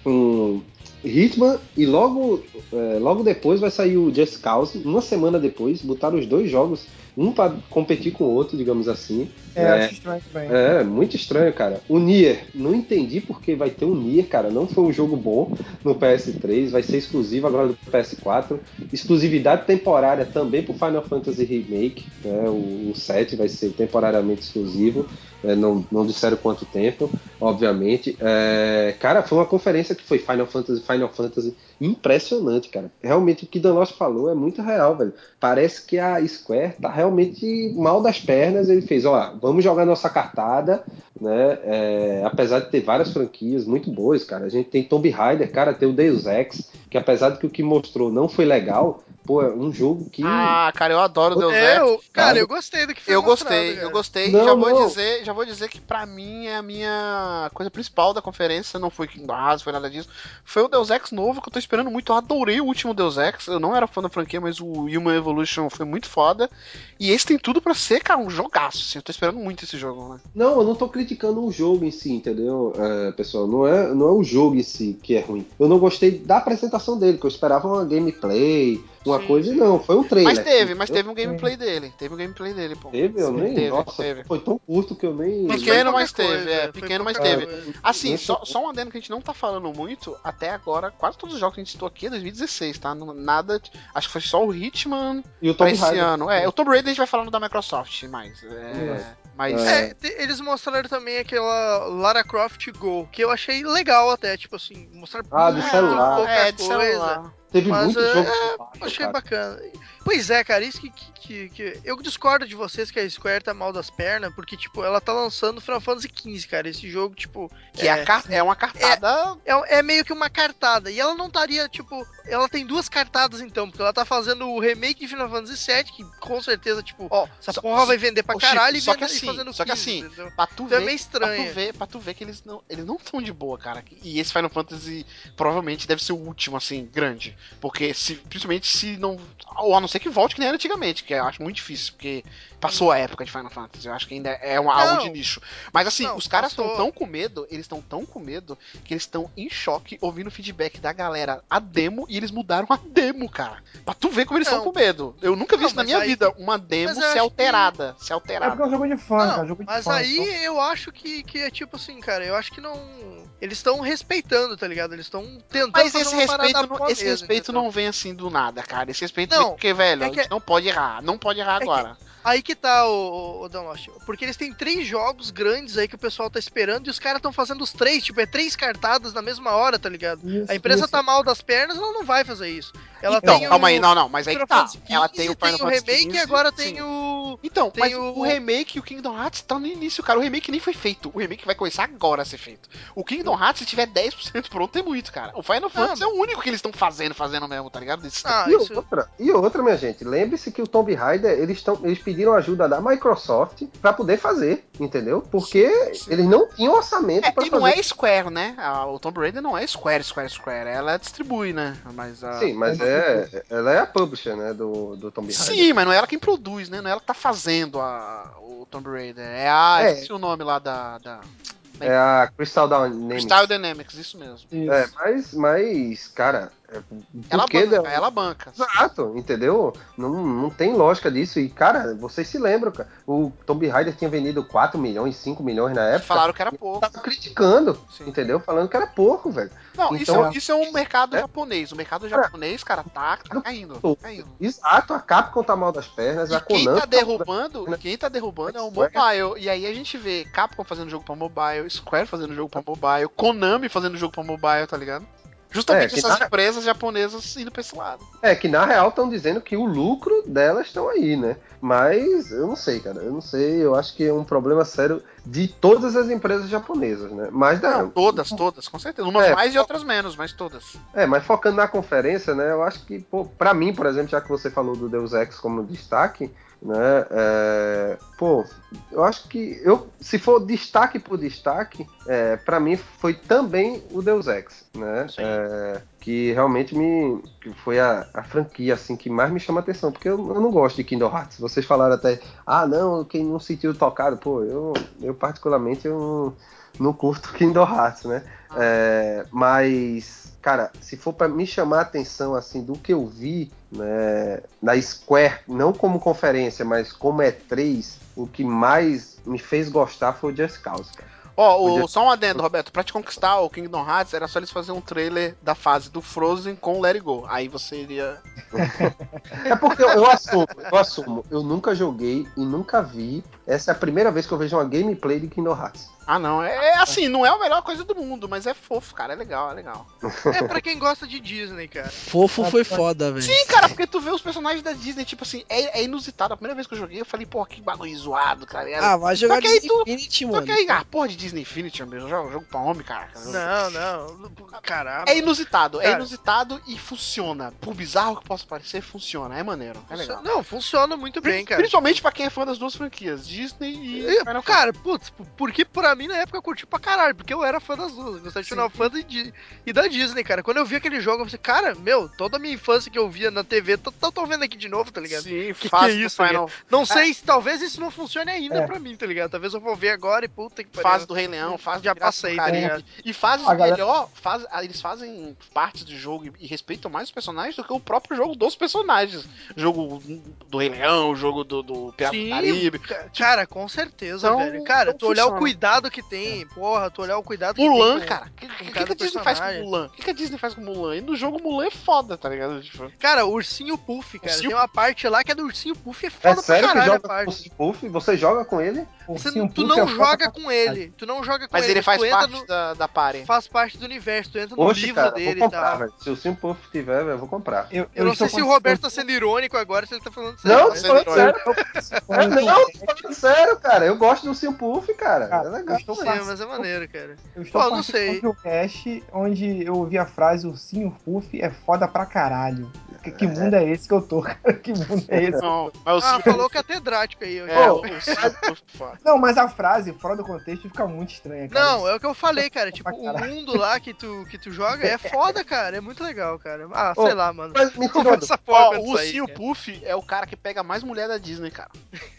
um Hitman e logo, é, logo depois vai sair o Just Cause, uma semana depois, botaram os dois jogos, um para competir com o outro, digamos assim. É, É. acho estranho também. É, muito estranho, cara. O Nier, não entendi porque vai ter um Nier, cara. Não foi um jogo bom no PS3, vai ser exclusivo agora do PS4. Exclusividade temporária também pro Final Fantasy Remake, né? O, o 7 vai ser temporariamente exclusivo. É, não, não disseram quanto tempo, obviamente. É, cara, foi uma conferência que foi Final Fantasy, Final Fantasy impressionante, cara. Realmente o que Danos falou é muito real, velho. Parece que a Square tá realmente mal das pernas. Ele fez, ó, vamos jogar nossa cartada, né? É, apesar de ter várias franquias muito boas, cara. A gente tem Tomb Raider, cara, tem o Deus Ex, que apesar de que o que mostrou não foi legal, pô, é um jogo que. Ah, cara, eu adoro Deus É, Ex. eu, cara, Cara, eu gostei do que foi Eu gostei, cara. eu gostei. Não, já vou não. dizer, já vou dizer que pra mim é a minha coisa principal da conferência, não foi Kingdom Hearts, foi nada disso. Foi o Deus Ex novo que eu tô esperando muito. Eu adorei o último Deus Ex. Eu não era fã da franquia, mas o Human Evolution foi muito foda. E esse tem tudo pra ser, cara, um jogaço. Assim. Eu tô esperando muito esse jogo, né? Não, eu não tô criticando o jogo em si, entendeu, é, pessoal? Não é, não é o jogo em si que é ruim. Eu não gostei da apresentação dele, que eu esperava uma gameplay, uma Sim, coisa, sim. não, foi um trailer. Mas teve, mas teve um gameplay dele. Teve um gameplay dele, pô. Teve, eu nem. Teve, nossa, teve. foi tão curto que eu nem. Mas Pequeno, mas teve, coisa, é, pequeno, mas teve. coisa. Assim, só, só um adendo que a gente não tá falando muito, até agora, quase todos os jogos que a gente citou aqui é 2016, tá? Nada. Acho que foi só o Hitman E o Tomb esse Raider. ano. É, o Tomb Raider a gente vai falando da Microsoft mais. É, mas. É, te- eles mostraram também aquela Lara Croft Go, que eu achei legal até, tipo assim, mostrar Ah, do muito celular. É, de coisa. celular. Teve Mas, muito é, jogo. é, baixo, Achei cara. bacana. Pois é, cara, isso que, que, que- Eu discordo de vocês que a Square tá mal das pernas, porque, tipo, ela tá lançando Final Fantasy XV, cara. Esse jogo, tipo. Que é, a car- é uma cartada. é, é meio que uma cartada. E ela não estaria, tipo. Ela tem duas cartadas, então, porque ela tá fazendo o remake de Final Fantasy VII, que com certeza, tipo, Ó, essa só- porra vai vender pra Ô, Chico, caralho e, só que vende- e assim, fazendo só que 15, assim, entendeu? Pra tu Então é ver, meio pra estranho. tu ver, pra tu ver que eles não eles não estão de boa, cara. E esse Final Fantasy provavelmente deve ser o último, assim, grande. Porque se, principalmente se não. Ou a não ser que volte que nem era antigamente, que eu acho muito difícil, porque passou a época de Final Fantasy. Eu acho que ainda é um, algo de nicho. Mas assim, Não, os caras estão tão com medo, eles estão tão com medo, que eles estão em choque ouvindo o feedback da galera a demo e eles mudaram a demo, cara. Pra tu ver como eles estão com medo. Eu nunca vi Não, isso na minha aí- vida, uma demo ser acho que- alterada. Ser É alterada. porque é um jogo de fã, Não, cara. Jogo de mas fã, aí então- eu acho que, que é tipo assim, cara, eu acho que não. Eles estão respeitando, tá ligado? Eles estão tentando Mas fazer esse respeito, não, esse mesmo, respeito entendeu? não vem assim do nada, cara. Esse respeito Não, vem porque, velho, é a que- gente não pode errar. Não pode errar que- agora. Aí que tá o, o Dan Lost. Porque eles têm três jogos grandes aí que o pessoal tá esperando e os caras estão fazendo os três, tipo, é três cartadas na mesma hora, tá ligado? Isso, A empresa isso. tá mal das pernas, ela não vai fazer isso. Ela então, tem calma o, aí, não, não, mas aí que tá. Fantasy Ela 15, tem o Final tem o Fantasy remake 15, e agora sim. tem o. Então, tem mas o- o... remake e o Kingdom Hearts tá no início, cara. O remake nem foi feito. O remake vai começar agora a ser feito. O Kingdom Hearts, se tiver 10% pronto, é muito, cara. O Final Fantasy é o único que eles estão fazendo, fazendo mesmo, tá ligado? Desse Ah, E isso. outra, e outra, minha gente, lembre-se que o Tomb Raider, eles, tão, eles pediram ajuda da Microsoft pra poder fazer, entendeu? Porque Sim, sim. eles não tinham orçamento É, pra e fazer. não é Square, né? A- o Tomb Raider não é Square, Square, Square. Ela distribui, né? Mas a... Sim, mas é, ela é a publisher, né, do, do Tomb Raider. Sim, mas não é ela quem produz, né? Não é ela que tá fazendo a, o Tomb Raider. É a. É. Esqueci o nome lá da. da É a Crystal Dynamics. Crystal Dynamics, isso mesmo. Isso. É, mas, mas, cara, é, Ela banca, ela banca. Exato, entendeu? Não, não tem lógica disso. E, cara, vocês se lembram, cara, o Tomb Raider tinha vendido 4 milhões, 5 milhões na época. Falaram que era pouco. Tava criticando, Sim. entendeu? Falando que era pouco, velho. Não, isso, Então- é- isso é um mercado É. japonês. O mercado japonês, cara, tá, tá caindo. tá caindo. Exato, a Capcom tá mal das pernas, a E quem Konami tá derrubando, e quem tá derrubando é o Square. mobile. E aí a gente vê Capcom fazendo jogo pra mobile, Square fazendo jogo pra mobile, Konami fazendo jogo pra mobile, tá ligado? Justamente É, essas tá- empresas japonesas indo pra esse lado. É que na real estão dizendo que o lucro delas estão aí, né? Mas eu não sei, cara. Eu não sei. Eu acho que é um problema sério de todas as empresas japonesas, né? Mas da, Não, todas, todas, com certeza. Umas É. mais e outras menos, mas todas. É, mas focando na conferência, né? Eu acho que, pô, pra mim, por exemplo, já que você falou do Deus Ex como destaque, né? é, pô, eu acho que eu, se for destaque por destaque, é, para mim foi também o Deus Ex, né? É, que realmente me que foi a, a franquia assim que mais me chama atenção, porque eu, eu não gosto de Kingdom Hearts. Vocês falaram até, ah, não, quem não sentiu tocado, pô, eu, eu particularmente eu não, não curto Kingdom Hearts, né? É, mas, cara, se for pra me chamar a atenção assim do que eu vi né, na Square, não como conferência, mas como E3, o que mais me fez gostar foi o Just Cause, cara. Ó, o- Podia- só um adendo, Roberto. Pra te conquistar o Kingdom Hearts, era só eles fazerem um trailer da fase do Frozen com o Let It Go. Aí você iria. É porque eu, eu assumo, eu assumo, eu nunca joguei e nunca vi. Essa é a primeira vez que eu vejo uma gameplay de Kingdom Hearts. Ah, não. É, é assim, não é a melhor coisa do mundo, mas é fofo, cara. É legal, é legal. É pra quem gosta de Disney, cara. Fofo foi foda, velho. Sim, cara, porque tu vê os personagens da Disney, tipo assim, é, é inusitado. A primeira vez que eu joguei, eu falei, pô, que bagulho zoado, cara. Era- Ah, vai jogar Só que aí Disney tu- Infinity, Só mano. que aí, ah, porra de Disney Infinity, meu, jogo, jogo pra homem, cara. Não, não. Caramba. É inusitado, é Cara. inusitado e funciona. Por bizarro que possa parecer, funciona. É maneiro, é legal. Não, funciona muito bem, cara. Principalmente pra quem é fã das duas franquias, Disney e E, cara, putz, porque pra mim na época eu curti pra caralho, porque eu era fã das duas, eu gostava de. Final Fantasy e e da Disney, cara. Quando eu vi aquele jogo, eu falei, cara, meu, toda a minha infância que eu via na TV, tô, tô, vendo aqui de novo, tá ligado? Sim, que fase é do isso, Final, Não sei se talvez isso não funcione ainda É. pra mim, tá ligado? Talvez eu vou ver agora e puta que fase do Rei Leão, fase Já passei, tá ligado? E fazem A galera- melhor, faz, ah, eles fazem partes do jogo e, e respeitam mais os personagens do que o próprio jogo dos personagens. Jogo do Rei Leão, jogo do, do Pirata do Caribe. ca- cara, com certeza, Então, velho. Cara, tu olhar o funciona. Cuidado que tem, porra, tu olhar o cuidado que Mulan, tem. com- cara. O que, que, que, a Disney faz com. Mulan? O que, que a Disney faz com Mulan? E no jogo Mulan é foda, tá ligado? Tipo, Cara, o Ursinho Puff, cara. Ursinho Tem uma parte lá que é do Ursinho Puff, é É foda pra sério que caralho a joga com parte. Puff? Você joga com ele? Você, ursinho tu Puff não é joga com ele. Tu não joga com Mas ele. ele faz tu entra parte no- da, da party. Faz parte do universo. Tu entra no Oxe, livro cara, dele vou e comprar, tal. velho. Se o Simpuff tiver, velho, eu vou comprar. Eu, Eu não sei se o Roberto tá sendo irônico agora, se ele tá falando sério. Não, tô falando sério. É, não, tô falando sério, cara. Eu gosto do Simpuff, cara. Cara, É legal. eu mas é maneiro, cara. Eu estou Pô, não sei. um cast onde eu ouvi a frase Ursinho Puff é foda pra caralho. Que, que mundo é esse que eu tô, cara? Que mundo é esse? Não, mas o Ah, falou catedrático aí. eu já- É, o foda. Não, mas a frase, fora do contexto, fica muito estranha, cara. Não, é o que eu falei, cara. Tipo, o mundo lá que tu, que tu joga é foda, cara. É muito legal, cara. Ah, Ô, sei lá, mano. Mas me tirou essa porra Ó, o cara. Puff é o cara que pega mais mulher da Disney, cara.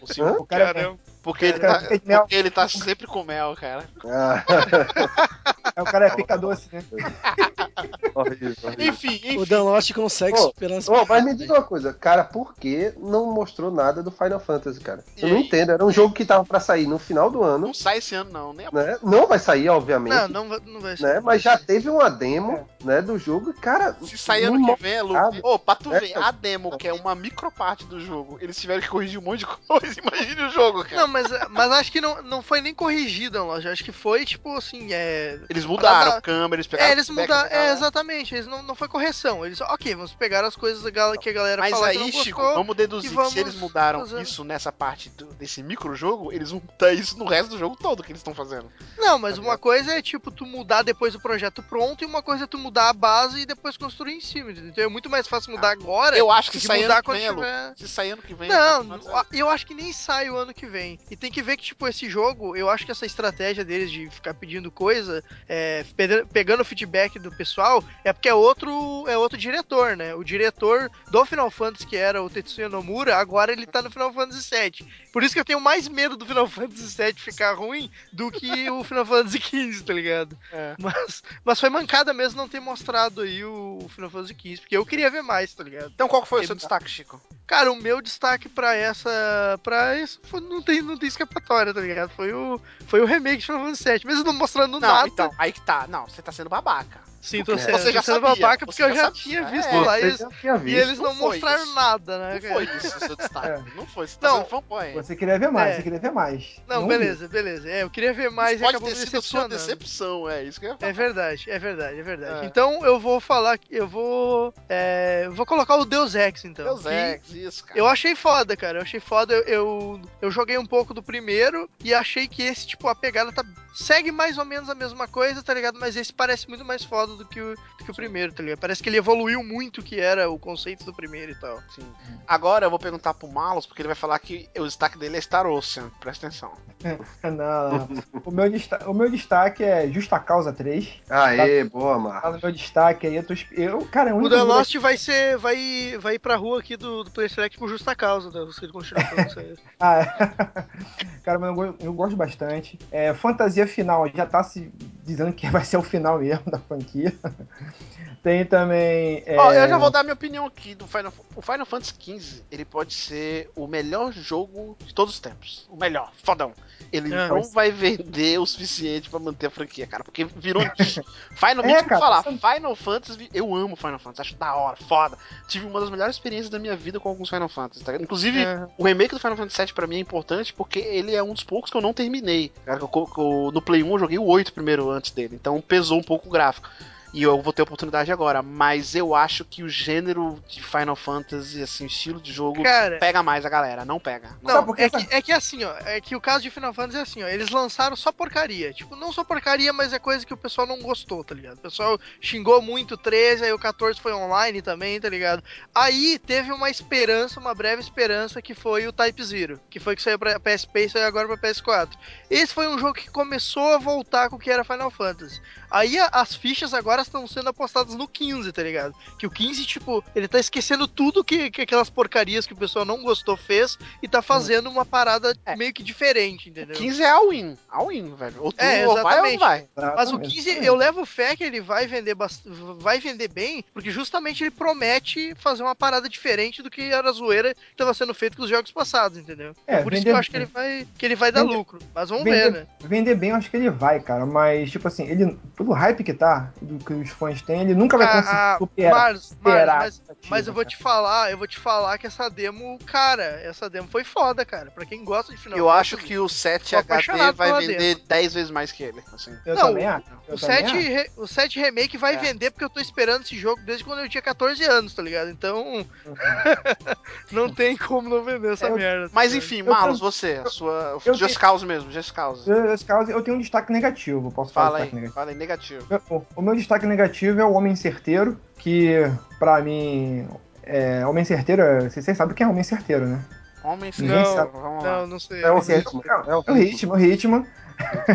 O Hã? Puff, O cara, Caramba. Porque, ele tá, porque ele tá sempre com mel, cara. Ah, é, o cara é pica doce, né? horrível, horrível. Enfim, enfim. O Dan Lost consegue Ô, superar as Ô, mas me diga uma coisa, cara, por que não mostrou nada do Final Fantasy, cara? Eu E não aí? entendo, era um jogo que tava pra sair no final do ano, Não sai esse ano, não, né? né? Não vai sair, obviamente, Não, não, vai- não vai ser. né? Mas já teve uma demo, né, do jogo, e, cara... Se sair ano que vem, é louco. Ô, pra tu É. ver, a demo, que é uma microparte do jogo, eles tiveram que corrigir um monte de coisa. Imagine o jogo, cara. Não, mas, mas acho que não, não foi nem corrigida, loja. Acho que foi, tipo, assim, é. Eles mudaram dar- a câmera, eles pegaram É, eles mudaram. da É, exatamente. Eles não, não foi correção. Eles, ok, vamos pegar as coisas que a galera Mas falou que aí, não Chico, vamos deduzir e que se vamos eles mudaram fazer. isso nessa parte do- desse microjogo, eles vão mudar isso no resto do jogo todo que eles estão fazendo. Não, mas uma coisa é, tipo, tu mudar depois o projeto pronto e uma coisa é tu mudar a base e depois construir em cima? Então é muito mais fácil mudar agora Eu acho que do se sair mudar ano que vem, tiver... Se sair ano que vem. Não, tá- eu acho que nem sai o ano que vem. E tem que ver que, tipo, esse jogo, eu acho que essa estratégia deles de ficar pedindo coisa, é, pegando o feedback do pessoal, é porque é outro, é outro diretor, né? O diretor do Final Fantasy, que era o Tetsuya Nomura, agora ele tá no Final Fantasy VII. Por isso que eu tenho mais medo do Final Fantasy VII ficar ruim do que o Final Fantasy XV, tá ligado? É. Mas, mas foi mancada mesmo não ter mostrado aí o Final Fantasy XV, porque eu queria ver mais, tá ligado? Então qual foi o seu destaque, Chico? Cara, o meu destaque pra essa. pra isso não, tem, não tem escapatória, tá ligado? Foi o, foi o remake de Final Fantasy VII. Mesmo não mostrando Não, nada. então, aí que tá. Não, você tá sendo babaca. Sim, tô É. sendo, Você já tô sendo sabia, babaca porque eu já tinha visto é. lá e eles, tinha e visto. eles não, não mostraram isso. nada, né, Não cara? foi isso o seu destaque. É. Não foi. Você tá Não. fanboy. Você queria ver mais, É. você queria ver mais. Não, viu. beleza, beleza. É, eu queria ver mais Isso e pode acabou ter sido a sua decepção, é isso que eu ia falar. É verdade, é verdade, é verdade. É. Então eu vou falar, eu vou. é, eu vou colocar o Deus Ex, então. Deus que Ex, isso, cara. Eu achei foda, cara. Eu achei foda. Eu, eu, eu joguei um pouco do primeiro e achei que esse, tipo, a pegada tá. Segue mais ou menos a mesma coisa, tá ligado? Mas esse parece muito mais foda do que o, do que o primeiro, tá ligado? Parece que ele evoluiu muito o que era o conceito do primeiro e tal. Sim. Agora eu vou perguntar pro Malus, porque ele vai falar que o destaque dele é Star Ocean. Presta atenção. Não, não. O meu, desta- o meu destaque é Justa Causa 3. Aê, boa, Tá Marcos. no meu destaque aí, eu tô. Eu, cara, é o O The Lost vai ser. vai, vai ir pra rua aqui do, do Play Select por justa causa, tá? Se ele continuar falando isso aí. Ah, é. Cara, mas eu, eu gosto bastante. É, fantasia final, já tá se dizendo que vai ser o final mesmo da franquia. Tem também. é, Ó, eu já vou dar minha opinião aqui do Final O Final Fantasy XV, ele pode ser o melhor jogo de todos os tempos. O melhor, fodão. Ele É. não vai vender o suficiente pra manter a franquia, cara. Porque virou. Final, É, cara, falar, você- Final Fantasy, eu amo Final Fantasy, acho da hora, foda. Tive uma das melhores experiências da minha vida com alguns Final Fantasy, tá? Inclusive, É. o remake do Final Fantasy VII pra mim é importante porque ele é um dos poucos que eu não terminei. Cara, eu- eu- no Play 1 eu joguei o 8 primeiro antes dele, então pesou um pouco o gráfico. E eu vou ter oportunidade agora, mas eu acho que o gênero de Final Fantasy, assim, o estilo de jogo, Cara, pega mais a galera, não pega. Não, Sabe por quê? é que, é que assim, ó, é que o caso de Final Fantasy é assim, ó, eles lançaram só porcaria. Tipo, não só porcaria, mas é coisa que o pessoal não gostou, tá ligado? O pessoal xingou muito o 13, aí o 14 foi online também, tá ligado? Aí teve uma esperança, uma breve esperança, que foi o Type Zero, que foi que saiu pra PSP e saiu agora pra PS4. Esse foi um jogo que começou a voltar com o que era Final Fantasy. Aí as fichas agora estão sendo apostadas no 15, tá ligado? Que o 15, tipo, ele tá esquecendo tudo que, que aquelas porcarias que o pessoal não gostou fez e tá fazendo uma parada É. meio que diferente, entendeu? 15 é all-in, all-in, velho. Ou tu É, ou vai ou vai. Mas o Exatamente. 15, eu levo fé que ele vai vender bast... vai vender bem, porque justamente ele promete fazer uma parada diferente do que era a zoeira que estava sendo feito com os jogos passados, entendeu? É, Por isso que eu acho que ele vai, que ele vai dar vender- lucro. Mas vamos vender- ver, né? Vender bem, eu acho que ele vai, cara. Mas, tipo assim, ele. Pelo hype que tá, do que os fãs têm, ele nunca vai conseguir Ah, ah, superar. Mars, superar mas, expectativa, mas eu vou cara. te falar, eu vou te falar que essa demo, cara, essa demo foi foda, cara. Pra quem gosta de Final eu acho Fantasy, que o 7 Tô HD vai vender 10 vezes mais que ele. Assim. Eu Não, também acho. eu o também 7, acho. re- o 7 Remake vai É. vender porque eu tô esperando esse jogo desde quando eu tinha 14 anos, tá ligado? Então, não tem como não vender essa Eu- merda. Mas tá enfim, Eu Malus, tenho- você, a sua. eu Just tenho- Cause mesmo, Just Cause. Eu- Nesse caso, eu tenho um destaque negativo. Posso falar Fala aí, negativo? fala aí, negativo. O, o meu destaque negativo é o Homem Certeiro, que pra mim. É, homem Certeiro, é- vocês vocês sabem o que é Homem Certeiro, né? Homem Certeiro, sabe. vamos lá. Não, não sei. É o é- ritmo. É, o- é o ritmo, é o ritmo.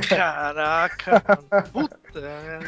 Caraca, mano. Puta merda.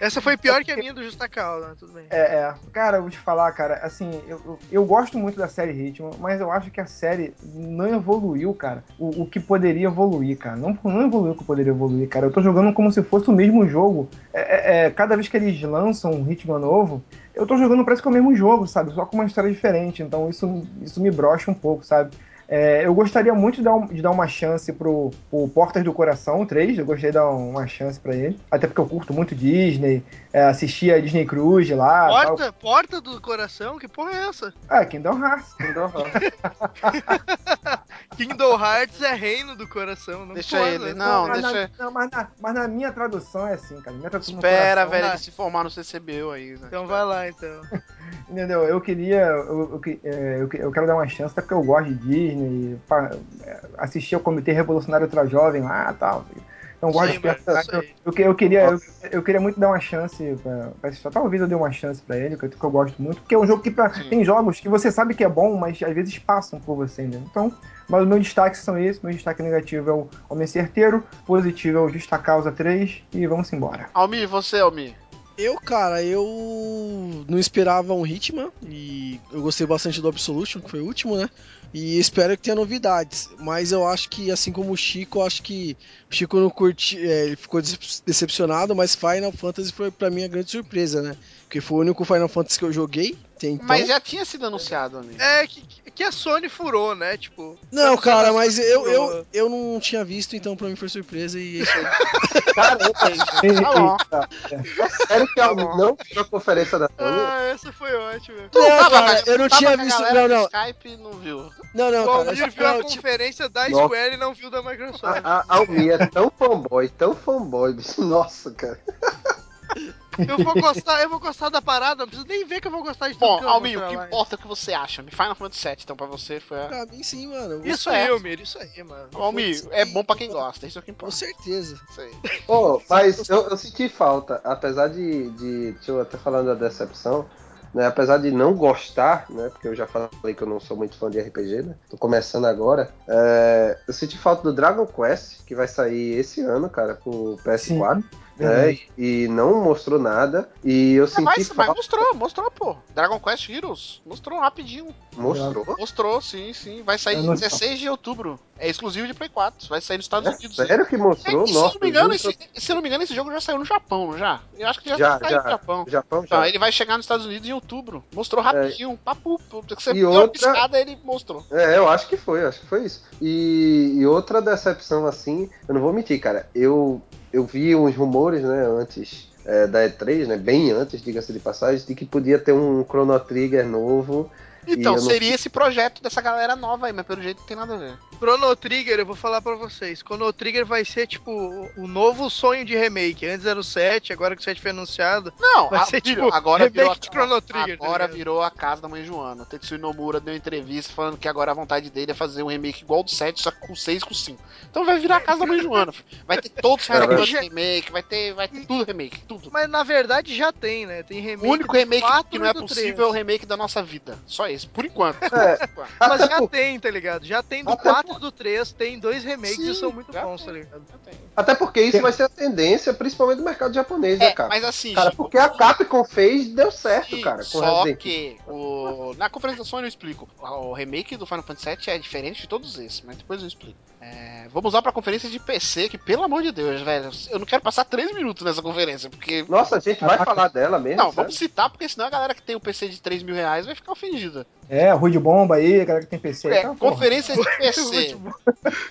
Essa foi pior que a minha do Justa Causa, né? Tudo bem. É, é. Cara, eu vou te falar, cara, assim, eu, eu, eu gosto muito da série Ritmo, mas eu acho que a série não evoluiu, cara, o, o que poderia evoluir, cara. Não, não evoluiu o que poderia evoluir, cara. Eu tô jogando como se fosse o mesmo jogo. É, é, é, cada vez que eles lançam um ritmo novo, eu tô jogando parece que é o mesmo jogo, sabe? Só com uma história diferente. Então isso, isso me brocha um pouco, sabe? É, eu gostaria muito de dar, um- de dar uma chance pro, pro Portas do Coração 3. Eu gostaria de dar uma chance pra ele. Até porque eu curto muito Disney. É, assisti a Disney Cruise lá. tal. Porta, porta do coração? Que porra é essa? Ah, Kingdom Hearts. Kingdom Hearts. Kingdom Hearts é reino do coração. Não Deixa pode, ele, não, mas, deixa- na, não, mas, na, mas na minha tradução é assim, cara. Minha tradução Espera, coração, velho, Ah. ele se formar no CCBU aí, né? Então vai lá, então. Entendeu? Eu queria. Eu, eu, é, eu, eu quero dar uma chance, até porque eu gosto de Disney. É, Assistir ao Comitê Revolucionário Ultra Jovem lá tal. Então eu gosto de. Eu, que- eu queria, eu, eu queria muito dar uma chance pra, pra esse jogo. Talvez eu dê uma chance pra ele, que eu, que eu gosto muito. Porque é um jogo que pra- tem jogos que você sabe que é bom, mas às vezes passam por você, né? Então, mas os meus destaques são esses. Meu destaque negativo é o Homem Certeiro, positivo é o Justa Causa 3 e vamos embora. Almi, você, Almi. Eu, cara, eu não esperava um Hitman e eu gostei bastante do Absolution, que foi o último, né? E espero que tenha novidades. Mas eu acho que, assim como o Chico, acho que o Chico não curti, é, ele ficou decep- decepcionado, mas Final Fantasy foi pra mim a grande surpresa, né? Porque foi o único Final Fantasy que eu joguei. Então. Mas já tinha sido anunciado, Almi. É que, que a Sony furou, né? Tipo. Não, cara, mas eu, furou. eu, eu não tinha visto, então pra mim foi surpresa e é. Caramba, Tá bom. sério que Tá alguém bom. não viu a conferência da Sony? Ah, essa foi ótima. Tu Não, tava cara, eu não tava tinha visto- não, no não. Skype e não viu. Não, não, o cara. Almir viu a tipo, conferência da Nossa. Square e não viu da Microsoft. A, a Almi é tão fanboy, tão fanboy, bicho. Nossa, cara. Eu vou gostar, eu vou gostar da parada, não preciso nem ver que eu vou gostar de tudo Bom, que eu vou Almi, o que lá. importa é o que você acha. Me Final Fantasy VII, então pra você foi a... pra mim sim, mano. eu Isso é. aí, Almir, isso aí, mano. Almi, é bom pra quem gosta, isso é o que Com importa. certeza. Isso aí. Pô, mas eu, eu senti falta, apesar de, de. Deixa eu até falando da decepção. Né, apesar de não gostar, né, porque eu já falei que eu não sou muito fã de RPG, né, tô começando agora, é, eu senti falta do Dragon Quest, que vai sair esse ano, cara, pro PS4, né, Verdade. e, não mostrou nada, e eu É, senti mas, mas falta... mostrou, mostrou, pô. Dragon Quest Heroes. Mostrou rapidinho. Mostrou? Mostrou, sim, sim. Vai sair Eu dia não- 16 de outubro. É exclusivo de Play 4. Vai sair nos Estados É Unidos. sério que mostrou? É, se, Nossa, não me engano, eu esse, se não me engano, esse jogo já saiu no Japão, já? Eu acho que já, Já, saiu já. no Japão. Japão já. Então, ele vai chegar nos Estados Unidos em outubro. Mostrou rapidinho, papo. Você E deu outra- uma piscada, ele mostrou. É, eu acho que foi, eu acho que foi isso. E, e outra decepção, assim, eu não vou mentir, cara. Eu, eu vi uns rumores, né, antes é, da E3, né, bem antes, diga-se de passagem, de que podia ter um Chrono Trigger novo. Então, eu não- seria esse projeto dessa galera nova aí, mas pelo jeito não tem nada a ver. Chrono Trigger, eu vou falar pra vocês. Chrono Trigger vai ser, tipo, o- novo sonho de remake. Antes era o 7, agora que o 7 foi anunciado. Não, Vai a- ser, tipo, agora remake virou, a- de Chrono Trigger, tá Agora ligado? virou a casa da mãe Joana. O Tetsuya Nomura deu entrevista falando que agora a vontade dele é fazer um remake igual do 7, só que com 6 com 5. Então vai virar a casa da mãe Joana. Vai ter todos os vai- Final remake, vai ter, vai ter tudo remake, tudo. Mas na verdade já tem, né? Tem remake. O único remake 4 que não é possível 3. é o remake da nossa vida. Só esse, por enquanto. É, Mas já tem, tá ligado? Já tem do Até 4 do 3, tem dois remakes Sim, e são muito bons, tá ligado? até porque isso vai ser a tendência, principalmente do mercado japonês, né, É, cara? mas assim, Cara, Chico, porque a Capcom fez deu certo, Sim, cara. Com só Resident que o... na conferência da Sony eu explico. O remake do Final Fantasy VII é diferente de todos esses, mas depois eu explico. É, vamos lá pra conferência de PC, que pelo amor de Deus, velho, eu não quero passar três minutos nessa conferência, porque. Nossa, a gente vai falar dela mesmo? Não, sério? vamos citar, porque senão a galera que tem o PC de 3 mil reais vai ficar ofendida. É, Rui de Bomba aí, a galera que tem PC. É, tá, porra. conferência de PC.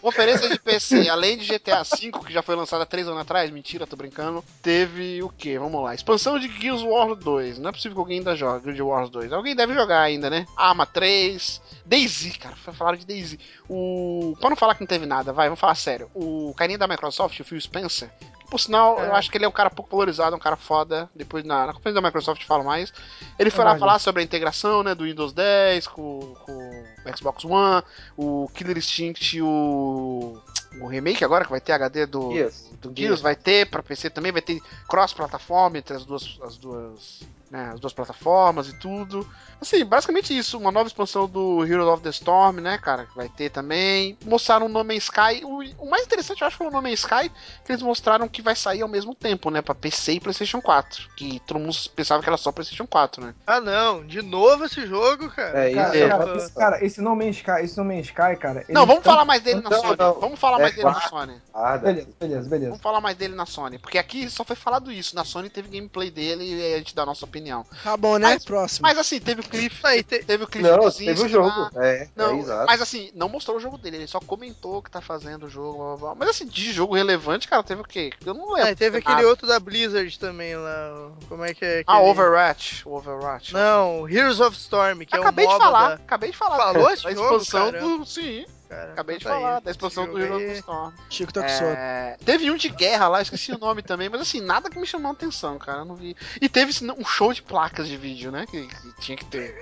conferência de PC, além de GTA V, que já foi lançada 3 anos atrás, mentira, tô brincando. Teve o que? Vamos lá. Expansão de Gears of War 2. Não é possível que alguém ainda jogue Gears of War 2. Alguém deve jogar ainda, né? Arma 3. Daisy, cara, falaram de Daisy. O. Pra não falar que não teve nada, vai, vamos falar sério. O carinha da Microsoft, o Phil Spencer, por sinal, eu acho que ele é um cara pouco valorizado, um cara foda. Depois na, na conferência da Microsoft fala mais. Ele foi lá Imagina. falar sobre a integração né, do Windows 10 com, com o Xbox One, o Killer Instinct, o, o remake agora que vai ter HD do, Gears. do Gears, vai ter pra PC também, vai ter cross-plataforma entre as duas, as duas, né, as duas plataformas e tudo. Assim, basicamente isso, uma nova expansão do Hero of the Storm, né, cara, que vai ter também. Mostraram o No Man's Sky. O, o mais interessante, eu acho, foi o No Man's Sky, que eles mostraram que vai sair ao mesmo tempo, né, pra PC e PlayStation 4. Que todo mundo pensava que era só PlayStation 4, né? Ah, não. De novo esse jogo, cara. É, Cara, isso é. cara, esse, cara, esse No Man's Sky, esse No Man's Sky, cara. Não, vamos tão- falar mais dele na Não, Sony. não. Vamos falar É mais dele na. Sony. Ah, Beleza, beleza, beleza. Vamos falar mais dele na Sony. Porque aqui só foi falado isso. Na Sony teve gameplay dele e aí a gente dá a nossa opinião. Tá bom, né? Mas- Próximo. Mas assim, teve o Cliff. Aí, te- Teve o Cliff Não, teve o jogo. lá. É, Não, é exato. mas assim, não mostrou o jogo dele, ele só comentou que tá fazendo o jogo, blá, blá, blá. Mas assim, de jogo relevante, cara, teve o quê? Eu não lembro. aí teve Nada. aquele outro da Blizzard também lá. Como é que é? Ah, aquele- Overwatch. o Overwatch. Não, Heroes of Storm, que acabei é o de MOBA falar, da- acabei de falar. Falou da esse jogo, expansão do. Sim, Cara, acabei de tá falar, aí. da expansão do jogo Hero of aí- the Storm. Chico tá com. É, teve um de guerra lá, esqueci o nome também, mas assim, nada que me chamou a atenção, cara. Eu não vi. E teve assim, um show de placas de vídeo, né? Que, que tinha que ter.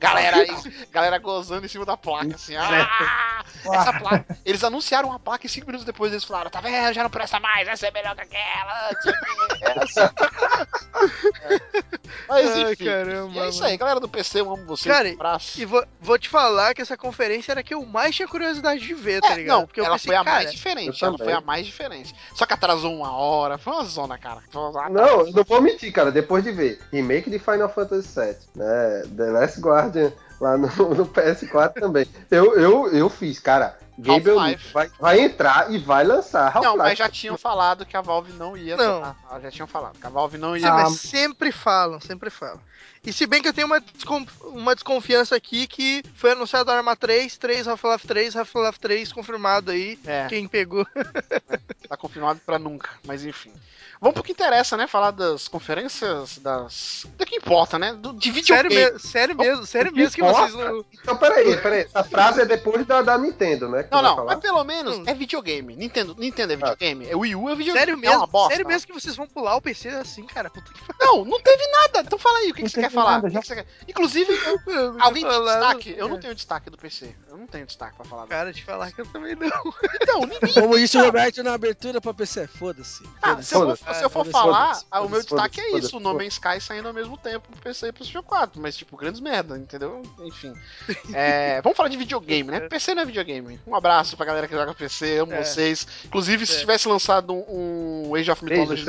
Galera aí, galera gozando em cima da placa, assim. Ah, essa placa. Eles anunciaram a placa e cinco minutos depois eles falaram: tá vendo? Já não presta mais, essa é melhor que aquela. o quê. É assim. Mas Ai, enfim. caramba, e é isso aí, galera do PC, eu amo vocês. Cara, um abraço. E vou, vou te falar que essa conferência era a que eu mais tinha curiosidade de ver, tá É, ligado? não, Porque eu ela pensei, foi a cara, mais diferente. Ela foi a mais diferente. Só que atrasou uma hora. Foi uma zona, cara. Uma- Não, eu não vou mentir, cara. Depois de ver remake de Final Fantasy VII, né? The Last Guardian lá no, no PS4 também. Eu, eu, eu fiz, cara. Gabriel vai, vai entrar e vai lançar Não, mas já tinham falado que a Valve não ia. Não. Ah, já tinham falado que a Valve não ia. Ah, mas sempre falam, sempre falam. E se bem que eu tenho uma, descon- uma desconfiança aqui que foi anunciado Arma 3, 3 Half-Life 3, Half-Life 3 confirmado aí. É, Quem pegou. tá confirmado pra nunca. Mas enfim. Vamos pro que interessa, né? Falar das conferências, das. Do que importa, né? Do, de Sério, videogame. me sério mesmo, sério que mesmo que importa? vocês não. Então, peraí, peraí. Essa frase é depois da, da Nintendo, né? que Não, não, falar? mas pelo menos Hum. é videogame. Nintendo, Nintendo é videogame. É Wii U é videogame. Sério É mesmo, uma bosta. sério mesmo que vocês vão pular o PC assim, cara. Puta que Não, não teve nada. Então fala aí, o que, que você quer teve falar? nada, O que já- que você quer? Inclusive, alguém tem destaque? Eu não tenho destaque do PC. Eu não tenho destaque pra falar. Cara, te falar que eu também não. Então, ninguém. Como disse o Roberto na abertura pra PC, foda-se. Ah, Foda-se. se eu for, se eu for falar, ah, o meu destaque é isso, o No Man's Sky saindo ao mesmo tempo pro PC e pro PlayStation 4, mas tipo, grandes merda, entendeu? Enfim. É, vamos falar de videogame, né? PC não é videogame. Um abraço pra galera que joga PC, amo É. vocês. Inclusive, se É. tivesse lançado um, um Age of Mythology,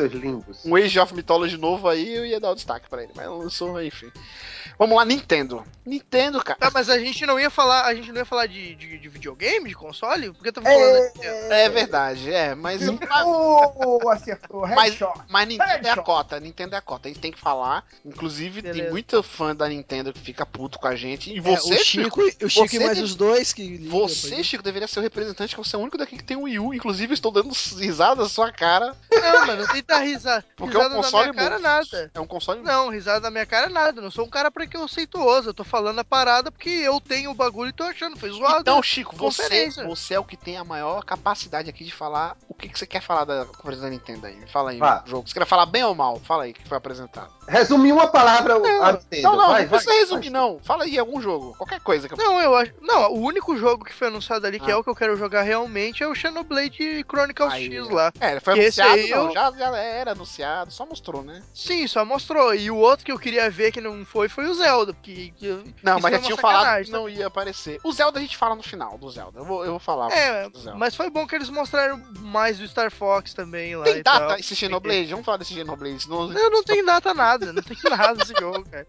um Age of Mythology novo aí, eu ia dar o destaque pra ele, mas não lançou, enfim. Vamos lá, Nintendo. Nintendo, cara. Tá, mas a gente não ia falar, a gente não ia falar de, de, de videogame, de console? Por que tava falando É verdade, é, mas. Oh, acertou. Mas- Headshot. Mas Nintendo é a Headshot. cota, Nintendo é a cota, a gente tem que falar. Inclusive, tem Beleza. muita fã da Nintendo que fica puto com a gente. E É, você, o Chico, o Chico você e mais de- os dois que Você. Chico, deveria ser o representante, que você é o único daqui que tem um Wii U. Inclusive, estou dando risada na sua cara. Não, mano, não tem que dar risada. Porque é um risada na console minha cara bom. nada. É um console. Não, risada na minha cara nada. Eu Não sou um cara preconceituoso. Eu tô falando a parada porque eu tenho o bagulho e tô achando. Foi zoado. Então, Chico, você, você é o que tem a maior capacidade aqui de falar o que, que você quer falar da conferência da Nintendo aí. Fala aí, o jogo. Você quer falar bem ou mal? Fala aí, o que foi apresentado. Resumir uma palavra a Nintendo. Não, não, vai, não vai. precisa resumir, não. Fala aí algum jogo, qualquer coisa. Que eu... Não, eu acho. Não, o único jogo que foi anunciado ali, que Ah. é o que eu quero jogar realmente, é o Xenoblade Chronicles Aí, X lá. É, foi Que esse anunciado, aí não. eu- Já, já era anunciado, só mostrou, né? Sim, só mostrou. E o outro que eu queria ver que não foi, foi o Zelda. Porque eu Não, Isso mas é já tinham falado que não ia aparecer. O Zelda a gente fala no final do Zelda. Eu vou, eu vou falar. É, do Zelda. mas foi bom que eles mostraram mais do Star Fox também lá. Tem e data tal. esse Xenoblade? Vamos falar desse Xenoblade. Não, Não, não tem data nada, não tem nada nesse jogo, cara.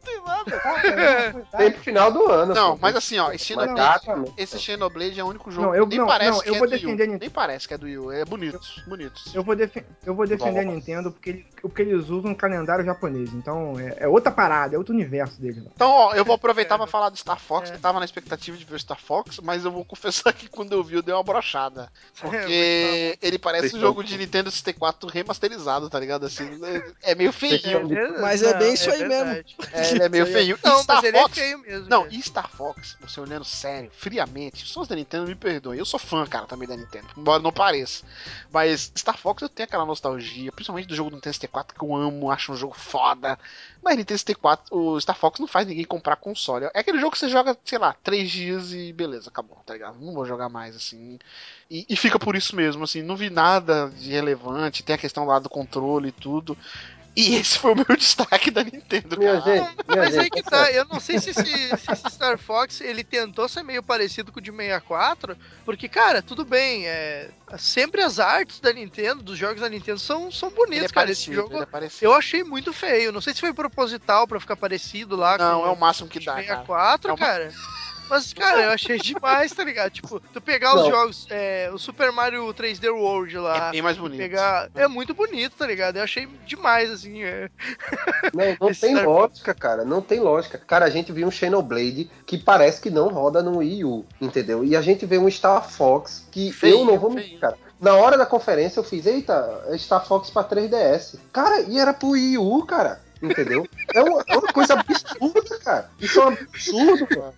Tempo final do ano. Não, pô. mas assim, ó, esse Xenoblade, data, né? esse Xenoblade é o único jogo Não, eu- que nem não, parece não, que eu é vou do defender a Wii U. Nintendo. Nem parece que é do Wii U. É bonito, bonito. Eu vou, defen- eu vou defender a. Nintendo porque, ele- porque eles usam um calendário japonês. Então é, é outra parada, é outro universo deles. Lá. Então, ó, eu vou aproveitar pra falar do Star Fox, É. que tava na expectativa de ver o Star Fox, mas eu vou confessar que quando eu vi eu dei uma brochada. Porque ele parece um jogo de Nintendo 64 remasterizado, tá ligado? Assim, é- é meio feio. Mas é bem isso aí verdade. É, ele é meio feio. Não, E Star mas ele é Fox, feio mesmo. Não, e Star Fox, você olhando sério, friamente, os fãs da Nintendo me perdoem. Eu sou fã, cara, também da Nintendo, embora não pareça. Mas Star Fox eu tenho aquela nostalgia, principalmente do jogo do Nintendo 64 que eu amo, acho um jogo foda. Mas Nintendo 64, o Star Fox não faz ninguém comprar console. É aquele jogo que você joga, sei lá, três dias e beleza, acabou, tá ligado? Não vou jogar mais, assim. E, e fica por isso mesmo, assim, não vi nada de relevante, tem a questão lá do controle e tudo. E esse foi o meu destaque da Nintendo, Minha cara. gente, minha Mas aí que é tá, eu não sei se esse, se esse Star Fox ele tentou ser meio parecido com o de 64, porque, cara, tudo bem, é, sempre as artes da Nintendo, dos jogos da Nintendo, são, são Ele bonitos, é cara. Esse parecido, jogo ele é eu achei muito feio. Não sei se foi proposital pra ficar parecido lá Não, com é o máximo que dá, cara. 64, É uma- cara. Mas, cara, eu achei demais, tá ligado? Tipo, tu pegar os Não. jogos, é, o Super Mario 3D World lá. É bem mais bonito. Pegar... É muito bonito, tá ligado? Eu achei demais, assim. é. Não, não tem Star lógica, cara. Não tem lógica. Cara, a gente viu um Xenoblade que parece que não roda no Wii U, entendeu? E a gente vê um Star Fox que Feio, eu não vou feio. mentir, cara. Na hora da conferência eu fiz, eita, é Star Fox pra 3DS. Cara, e era pro Wii U, cara. Entendeu? É uma, é uma coisa absurda, cara. Isso é um absurdo, cara.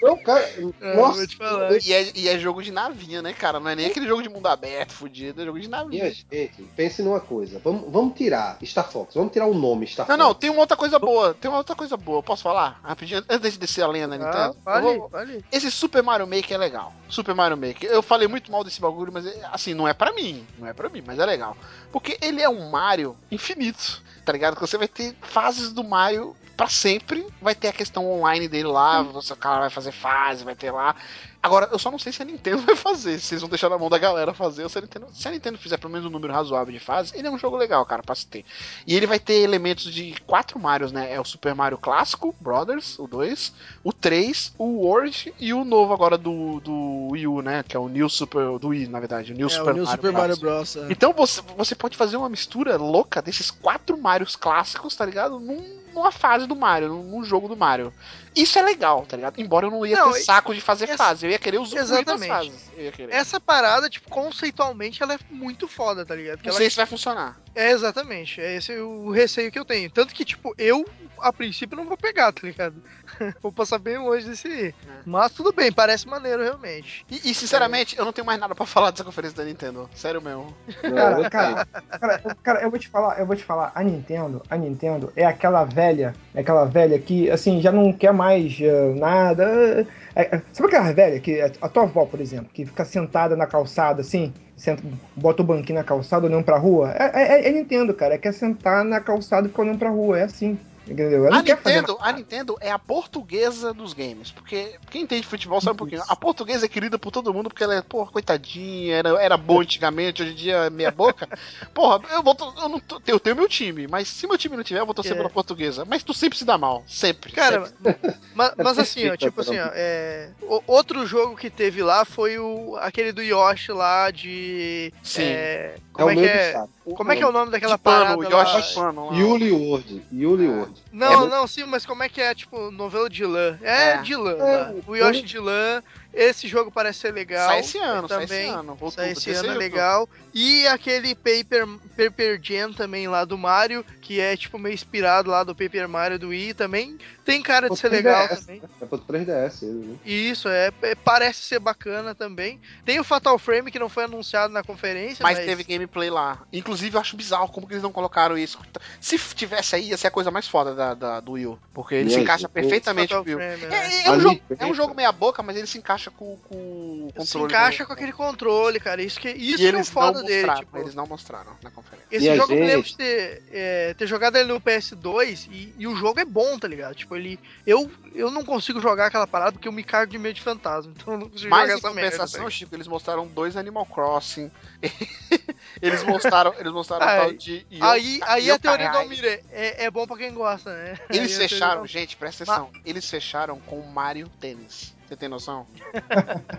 Não, cara. É, nossa, vou te falar. E é, e é jogo de navinha, né, cara? Não é nem aquele jogo de mundo aberto, fudido, é jogo de navinha. Minha gente, pense numa coisa. Vamos, vamos tirar Star Fox. Vamos tirar o nome Star Não, Fox. não, tem uma outra coisa boa. Tem uma outra coisa boa. Posso falar? Rapidinho, antes de descer a lenda, Ah, Nintendo. Vale, vou- vale. Esse Super Mario Maker é legal. Super Mario Maker. Eu falei muito mal desse bagulho, mas é- assim, não é pra mim. Não é pra mim, mas é legal. Porque ele é um Mario infinito, tá ligado? Que você vai ter fases do Mario pra sempre. Vai ter a questão online dele lá, você, o cara vai fazer fase, vai ter lá. Agora, eu só não sei se a Nintendo vai fazer, se eles vão deixar na mão da galera fazer, ou se a Nintendo, se a Nintendo fizer pelo menos um número razoável de fases, ele é um jogo legal, cara, pra se ter. E ele vai ter elementos de quatro Marios, né? É o Super Mario clássico, Brothers, o 2, o 3, o World e o novo agora do, do Wii U, né? Que é o New Super. Do Wii, na verdade. O New É, Super o New Mario Super Bros. Mario Bros. é. Então você, você pode fazer uma mistura louca desses quatro Marios clássicos, tá ligado? Num- numa fase do Mario, num, jogo do Mario. Isso é legal, tá ligado? Embora eu não ia Não, ter saco de fazer essa- fase, eu ia querer das Exatamente. fases. Essa parada, tipo, conceitualmente, ela é muito foda, tá ligado? Que não ela sei se vai funcionar. É, exatamente. É esse o receio que eu tenho. Tanto que, tipo, eu, a princípio, não vou pegar, tá ligado? vou passar bem longe desse aí. Mas tudo bem, parece maneiro, realmente. E, e, sinceramente, eu não tenho mais nada pra falar dessa conferência da Nintendo. Sério mesmo. Não, Cara, eu cara, cara, cara, eu vou te falar, eu vou te falar, a Nintendo, a Nintendo é aquela velha, é aquela velha que, assim, já não quer mais eh, nada. É, é, sabe aquela velha que, a tua avó, por exemplo, que fica sentada na calçada, assim, senta, bota o banquinho na calçada olhando pra rua? É, é, é Nintendo, cara, é quer sentar na calçada e ficar olhando pra rua, é assim. Entendeu? Ela A Nintendo, a Nintendo é a portuguesa dos games. Porque quem entende futebol sabe um pouquinho. A portuguesa é querida por todo mundo porque ela é, porra, coitadinha, era, era boa antigamente, hoje em dia é meia boca. Porra, eu, vou, eu, não eu tenho meu time, mas se meu time não tiver, eu vou torcer É. pela portuguesa. Mas tu sempre se dá mal. Sempre. Cara, sempre. ma- mas, assim, ó, tipo assim, ó, é, o- outro jogo que teve lá foi o aquele do Yoshi lá de. Sim. é, É como o é que é? destaque. Como é que é o nome daquela de pano, parada Yoshi lá? de pano lá. Yuli World. Yuli É. Não, É, não, sim, mas como é que é, tipo, novelo de lã? É, É. de lã, É, lá. O Yoshi de lã, esse jogo parece ser legal. Sai esse ano, sai também. esse ano. Outubro, Sai esse ano é legal. E aquele Paper, Paper Jam também lá do Mario, que é tipo meio inspirado lá do Paper Mario do Wii também. Tem cara de ser legal 3DS, também. É pro 3DS, ele, né? E Isso, é, é- parece ser bacana também. Tem o Fatal Frame que não foi anunciado na conferência, Mas mas, teve gameplay lá. Inclusive, eu acho bizarro como que eles não colocaram isso. Se tivesse aí, ia ser a coisa mais foda da, da- do Wii. Porque ele E se aí, encaixa perfeitamente o Wii. Frame, né? É, é um jogo, é um jogo meia boca, mas ele se encaixa com, com o controle. Se encaixa do- com aquele controle, cara. Isso que, isso que é o foda dele. Tipo, eles não mostraram na conferência. Esse E a jogo eu me lembro gente- de ter, é, ter jogado ele no PS2 e, e o jogo é bom, tá ligado? Tipo, ele. Eu, eu não consigo jogar aquela parada porque eu me cago de medo de fantasma. Então eu não consigo Mas jogar essa merda. compensação, tá Chico, eles mostraram dois Animal Crossing. eles mostraram, eles mostraram Aí- tal de Yo- Aí, aí a Yokai teoria do. Almir é, é bom pra quem gosta, né? Eles a teoria fecharam, gente, presta atenção. Eles fecharam com o Mario Tênis. Você tem noção?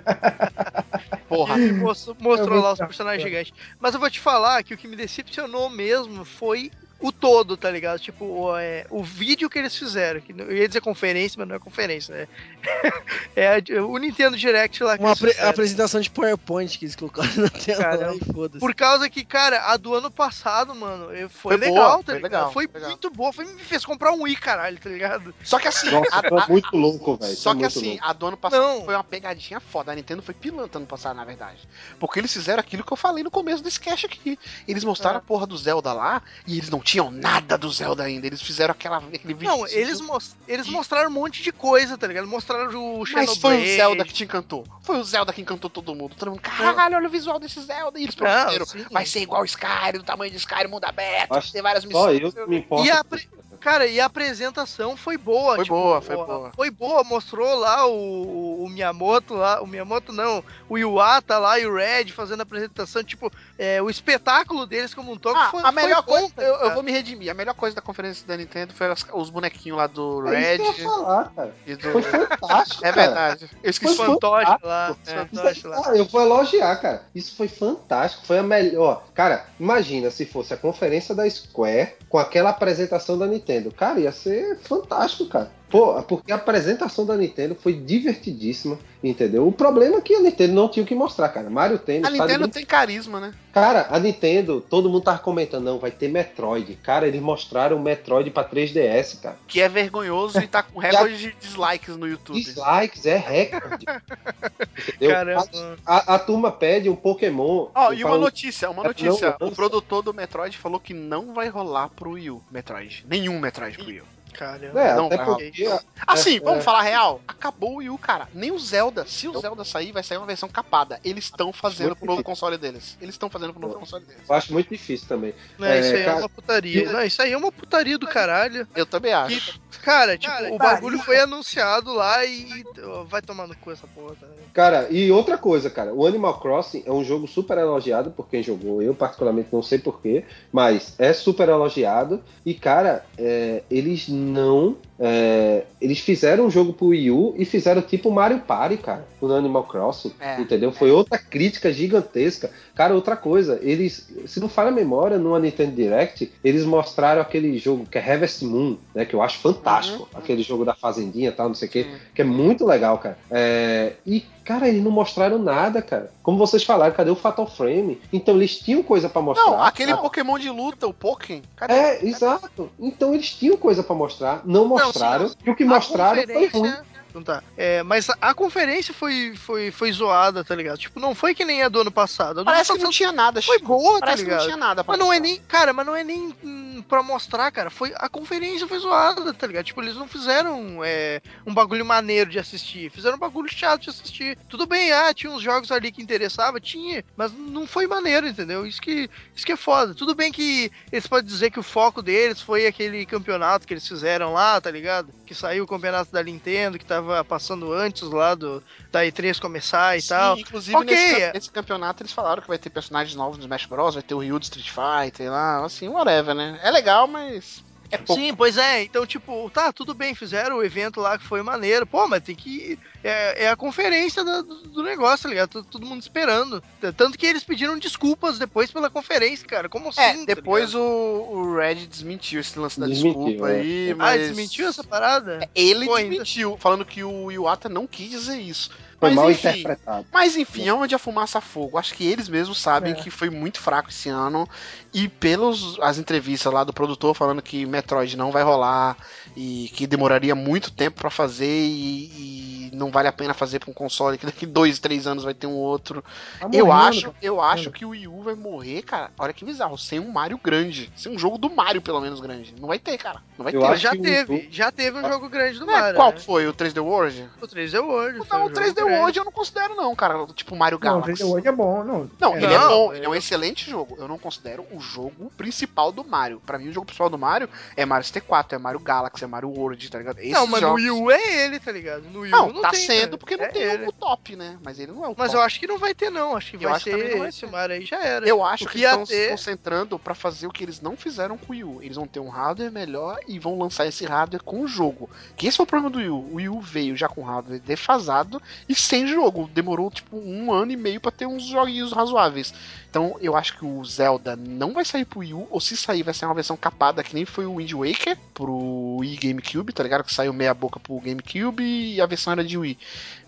Porra. Mostrou, mostrou lá os personagens gigantes. Mas eu vou te falar que o que me decepcionou mesmo foi o todo, tá ligado? Tipo, o, é, o vídeo que eles fizeram. Que eu ia dizer conferência, mas não é conferência, né? é a- o Nintendo Direct lá que Uma apre- fizeram. apresentação de PowerPoint que eles colocaram na tela lá Caramba. e foda-se. Por causa que, cara, a do ano passado, mano, foi, Foi legal, boa, tá foi ligado? legal, foi legal. muito boa, foi, me fez comprar um Wii, caralho, tá ligado? Só que assim, Nossa, a- foi a- muito louco, velho. Só foi que assim, louco. a do ano passado Não. foi uma pegadinha foda. A Nintendo foi pilantra ano passado, na verdade. Porque eles fizeram aquilo que eu falei no começo desse cast aqui. Eles mostraram É. a porra do Zelda lá e eles não tinham nada do Zelda ainda. Eles fizeram aquela, aquele vídeo. Não, eles, eles mostraram um monte de coisa, tá ligado? Mostraram o Mas Xenoblade. foi o Zelda que te encantou. Foi o Zelda que encantou todo mundo. Todo mundo, caralho, olha o visual desse Zelda. E eles prometeram. Vai ser igual o Skyrim, do tamanho de Skyrim, mundo aberto, Acho tem várias Só missões. eu que me importo. E a pre- Cara, e a apresentação foi boa. Foi tipo, boa, foi o- boa. Foi boa, mostrou lá o, o Miyamoto lá, o Miyamoto não, o Iwata lá e o Red fazendo a apresentação, tipo, é, o espetáculo deles como um todo Ah, foi a melhor foi coisa, eu, eu vou me redimir. A melhor coisa da conferência da Nintendo foi as- os bonequinhos lá do É Red isso que eu ia falar, cara. e do. Foi fantástico, É cara. verdade. Eu esqueci. Foi fantoche fantástico. lá, É. fantoche lá. Ah, eu vou elogiar, cara. Isso foi fantástico. Foi a melhor. Cara, imagina se fosse a conferência da Square com aquela apresentação da Nintendo. Cara, ia ser fantástico, cara. Pô, porque a apresentação da Nintendo foi divertidíssima, entendeu? O problema é que a Nintendo não tinha o que mostrar, cara. Mario Tennis. A tá Nintendo tem carisma, né? Cara, a Nintendo, todo mundo tava comentando, não, vai ter Metroid. Cara, eles mostraram o Metroid pra 3DS, cara. Que é vergonhoso e tá com recorde de dislikes no YouTube. Dislikes, é recorde. entendeu? Caramba. A, a turma pede um Pokémon. Ó, e uma notícia, uma É, notícia. não, O produtor do Metroid falou que não vai rolar pro Wii U, Metroid. Nenhum Metroid pro Wii U. Caramba. É, Não até vai porque. Assim, É, vamos é. falar real. Acabou o Wii U, cara. Nem o Zelda. Se o Zelda sair, vai sair uma versão capada. Eles estão fazendo Muito pro novo console deles. Eles estão fazendo pro novo console deles. Eu acho muito difícil também. Não, É, isso aí é cara, uma putaria. Não, isso aí é uma putaria do caralho. Eu também acho. Cara, tipo, Cara, o bagulho isso- foi anunciado lá e. Vai tomar no cu essa porra, tá? Cara, e outra coisa, cara, o Animal Crossing é um jogo super elogiado por quem jogou. Eu, particularmente, não sei porquê, mas é super elogiado. E, cara, é, eles não. É, eles fizeram um jogo pro Wii U e fizeram tipo Mario Party, cara, no Animal Crossing. É, entendeu? Foi outra crítica gigantesca. Cara, outra coisa, eles, se não falha a memória, no Nintendo Direct, eles mostraram aquele jogo que é Harvest Moon, né? Que eu acho fantástico. Uhum. Aquele jogo da Fazendinha e tal, não sei o quê Sim. que é muito legal, cara. É, E, cara, eles não mostraram nada, cara. Como vocês falaram, cadê o Fatal Frame? Então eles tinham coisa pra mostrar. Não, aquele sabe? Pokémon de luta, o Pokémon. Cadê? É, exato. Então eles tinham coisa pra mostrar, não mostraram. sim, e o que mostraram foi ruim. Tá. É, mas a, a conferência foi, foi, foi zoada, tá ligado? Tipo, não foi que nem a do ano passado. Do Parece ano que não tinha nada, foi boa, tá Parece que não ligado? tinha nada Mas não é nem, cara, mas não é nem hum, pra mostrar, cara. Foi a conferência foi zoada, tá ligado? Tipo, eles não fizeram é, um bagulho maneiro de assistir, fizeram um bagulho chato de assistir. Tudo bem, ah, tinha uns jogos ali que interessava, tinha, mas não foi maneiro, entendeu? Isso que, isso que é foda. Tudo bem que eles podem dizer que o foco deles foi aquele campeonato que eles fizeram lá, tá ligado? Que saiu o campeonato da Nintendo, que tava passando antes lá do da E3 começar e Sim, tal. Inclusive, Ok, nesse, nesse campeonato eles falaram que vai ter personagens novos no Smash Bros, vai ter o Ryu do Street Fighter lá, assim, whatever, né? É legal, mas é pouco. Sim, pois é. Então, tipo, tá, tudo bem, fizeram o evento lá que foi maneiro. Pô, mas tem que. É, é a conferência do, do negócio, tá ligado? Todo, todo mundo esperando. Tanto que eles pediram desculpas depois pela conferência, cara. Como assim? É, tá depois ligado? o, o Red desmentiu esse lance da Desmentiu, desculpa é. aí, Ah, mas... desmentiu essa parada? Ele Pô, ainda- desmentiu, falando que o Iwata não quis dizer isso. Foi Mas mal enfim, interpretado. Mas enfim, é onde a fumaça a fogo. Acho que eles mesmos sabem É. que foi muito fraco esse ano. E pelas as entrevistas lá do produtor falando que Metroid não vai rolar e que demoraria muito tempo pra fazer e, e não vale a pena fazer pra um console que daqui dois, três anos vai ter um outro. Tá eu acho, eu acho que o Wii U vai morrer, cara. Olha que bizarro, sem um Mario grande. Sem um jogo do Mario, pelo menos, grande. Não vai ter, cara. Não vai Eu ter. já o teve, já teve um jogo grande do É, Mario. qual né? foi? O 3D World? O 3D World. Não, o 3D jogo grande. World eu não considero, não, cara. Tipo Mario Não, o Galaxy. 3D World é bom. Não, Não, é, ele é bom, eu- ele é um excelente jogo. Eu não considero o jogo principal do Mario. Pra mim, o jogo principal do Mario é Mario ST4, é Mario Galaxy, é Mario World, tá ligado? Esses Não, mas jogos... no Wii U é ele, tá ligado? No Wii U Não, não, tá tem, sendo cara. porque não É tem ele. o top, né? Mas ele não é o Mas top. eu acho que não vai ter, não. Acho que Eu vai acho que ser não vai esse ter. Mario aí já era. Eu acho que, que estão se ter- concentrando pra fazer o que eles não fizeram com o Wii U. Eles vão ter um hardware melhor e vão lançar esse hardware com o jogo. Que esse foi o problema do Wii U. O Wii U veio já com hardware defasado e sem jogo. Demorou tipo um ano e meio pra ter uns joguinhos razoáveis. Então eu acho que o Zelda não vai sair pro Wii U, ou se sair vai ser uma versão capada que nem foi o Wind Waker pro Wii GameCube, tá ligado? Que saiu meia boca pro GameCube e a versão era de Wii.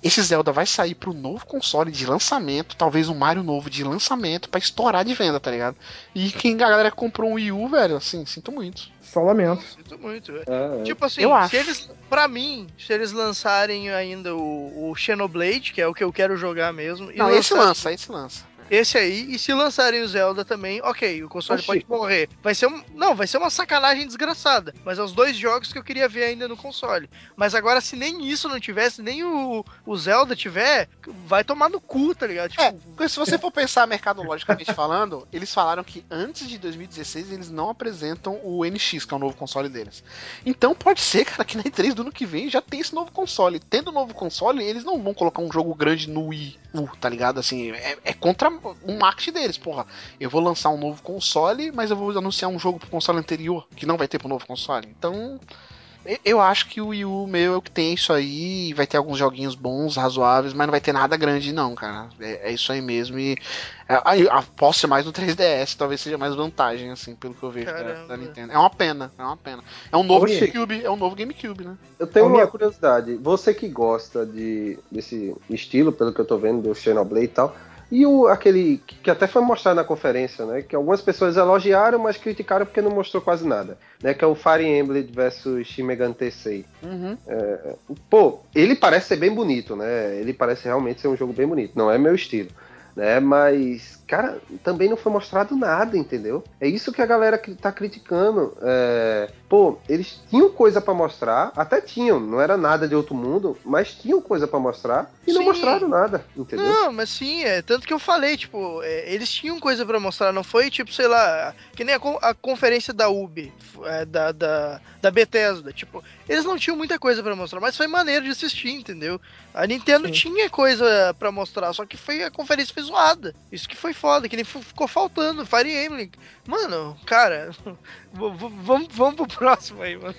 Esse Zelda vai sair pro novo console de lançamento, talvez um Mario novo de lançamento pra estourar de venda, tá ligado? E quem a galera comprou um Wii U, velho, assim, sinto muito. Só lamento. Sinto muito. velho. É, é. Tipo assim, Eu acho. se eles, pra mim, se eles lançarem ainda o, o Xenoblade, que é o que eu quero jogar mesmo, e Não, esse lançar- lança, esse lança. Esse aí, e se lançarem o Zelda também, ok, o console Oxi. pode morrer. Vai ser um. Não, vai ser uma sacanagem desgraçada. Mas é os dois jogos que eu queria ver ainda no console. Mas agora, se nem isso não tivesse, nem o, o Zelda tiver, vai tomar no cu, tá ligado? Tipo, É, se você for pensar mercadologicamente falando, eles falaram que antes de 2016 eles não apresentam o NX, que é o novo console deles. Então pode ser, cara, que na E3 do ano que vem já tem esse novo console. Tendo o novo console, eles não vão colocar um jogo grande no Wii U, tá ligado? Assim, é, é contra o marketing deles, porra. Eu vou lançar um novo console, mas eu vou anunciar um jogo pro console anterior, que não vai ter pro novo console. Então. Eu acho que o Wii U meu é o que tem isso aí, vai ter alguns joguinhos bons, razoáveis, mas não vai ter nada grande não, cara. É, é isso aí mesmo e é, aí, aposto mais no 3DS, talvez seja mais vantagem, assim, pelo que eu vejo da, da Nintendo. É uma pena, é uma pena. É um novo. GameCube, é um novo GameCube, né? Eu tenho uma curiosidade. Você que gosta de, desse estilo, pelo que eu tô vendo, do Xenoblade e tal, e o, aquele que até foi mostrado na conferência, né? Que algumas pessoas elogiaram, mas criticaram porque não mostrou quase nada. Né, que é o Fire Emblem versus Shin Megami Tensei. Uhum. Pô, ele parece ser bem bonito, né? Ele parece realmente ser um jogo bem bonito. Não é meu estilo, né? Mas, cara, também não foi mostrado nada, entendeu? É isso que a galera que tá criticando. É, Pô, eles tinham coisa pra mostrar, até tinham, não era nada de outro mundo, mas tinham coisa pra mostrar e não Sim. mostraram nada, entendeu? Não, mas sim, é tanto que eu falei, tipo, é, eles tinham coisa pra mostrar, não foi tipo, sei lá, que nem a, a conferência da Ubi, é, da, da, da Bethesda, tipo, eles não tinham muita coisa pra mostrar, mas foi maneiro de assistir, entendeu? A Nintendo Sim. tinha coisa pra mostrar, só que foi a conferência foi zoada. Isso que foi foda, que nem ficou faltando, Fire Emblem. Mano, cara, vamos, vamos pro próximo aí, mano.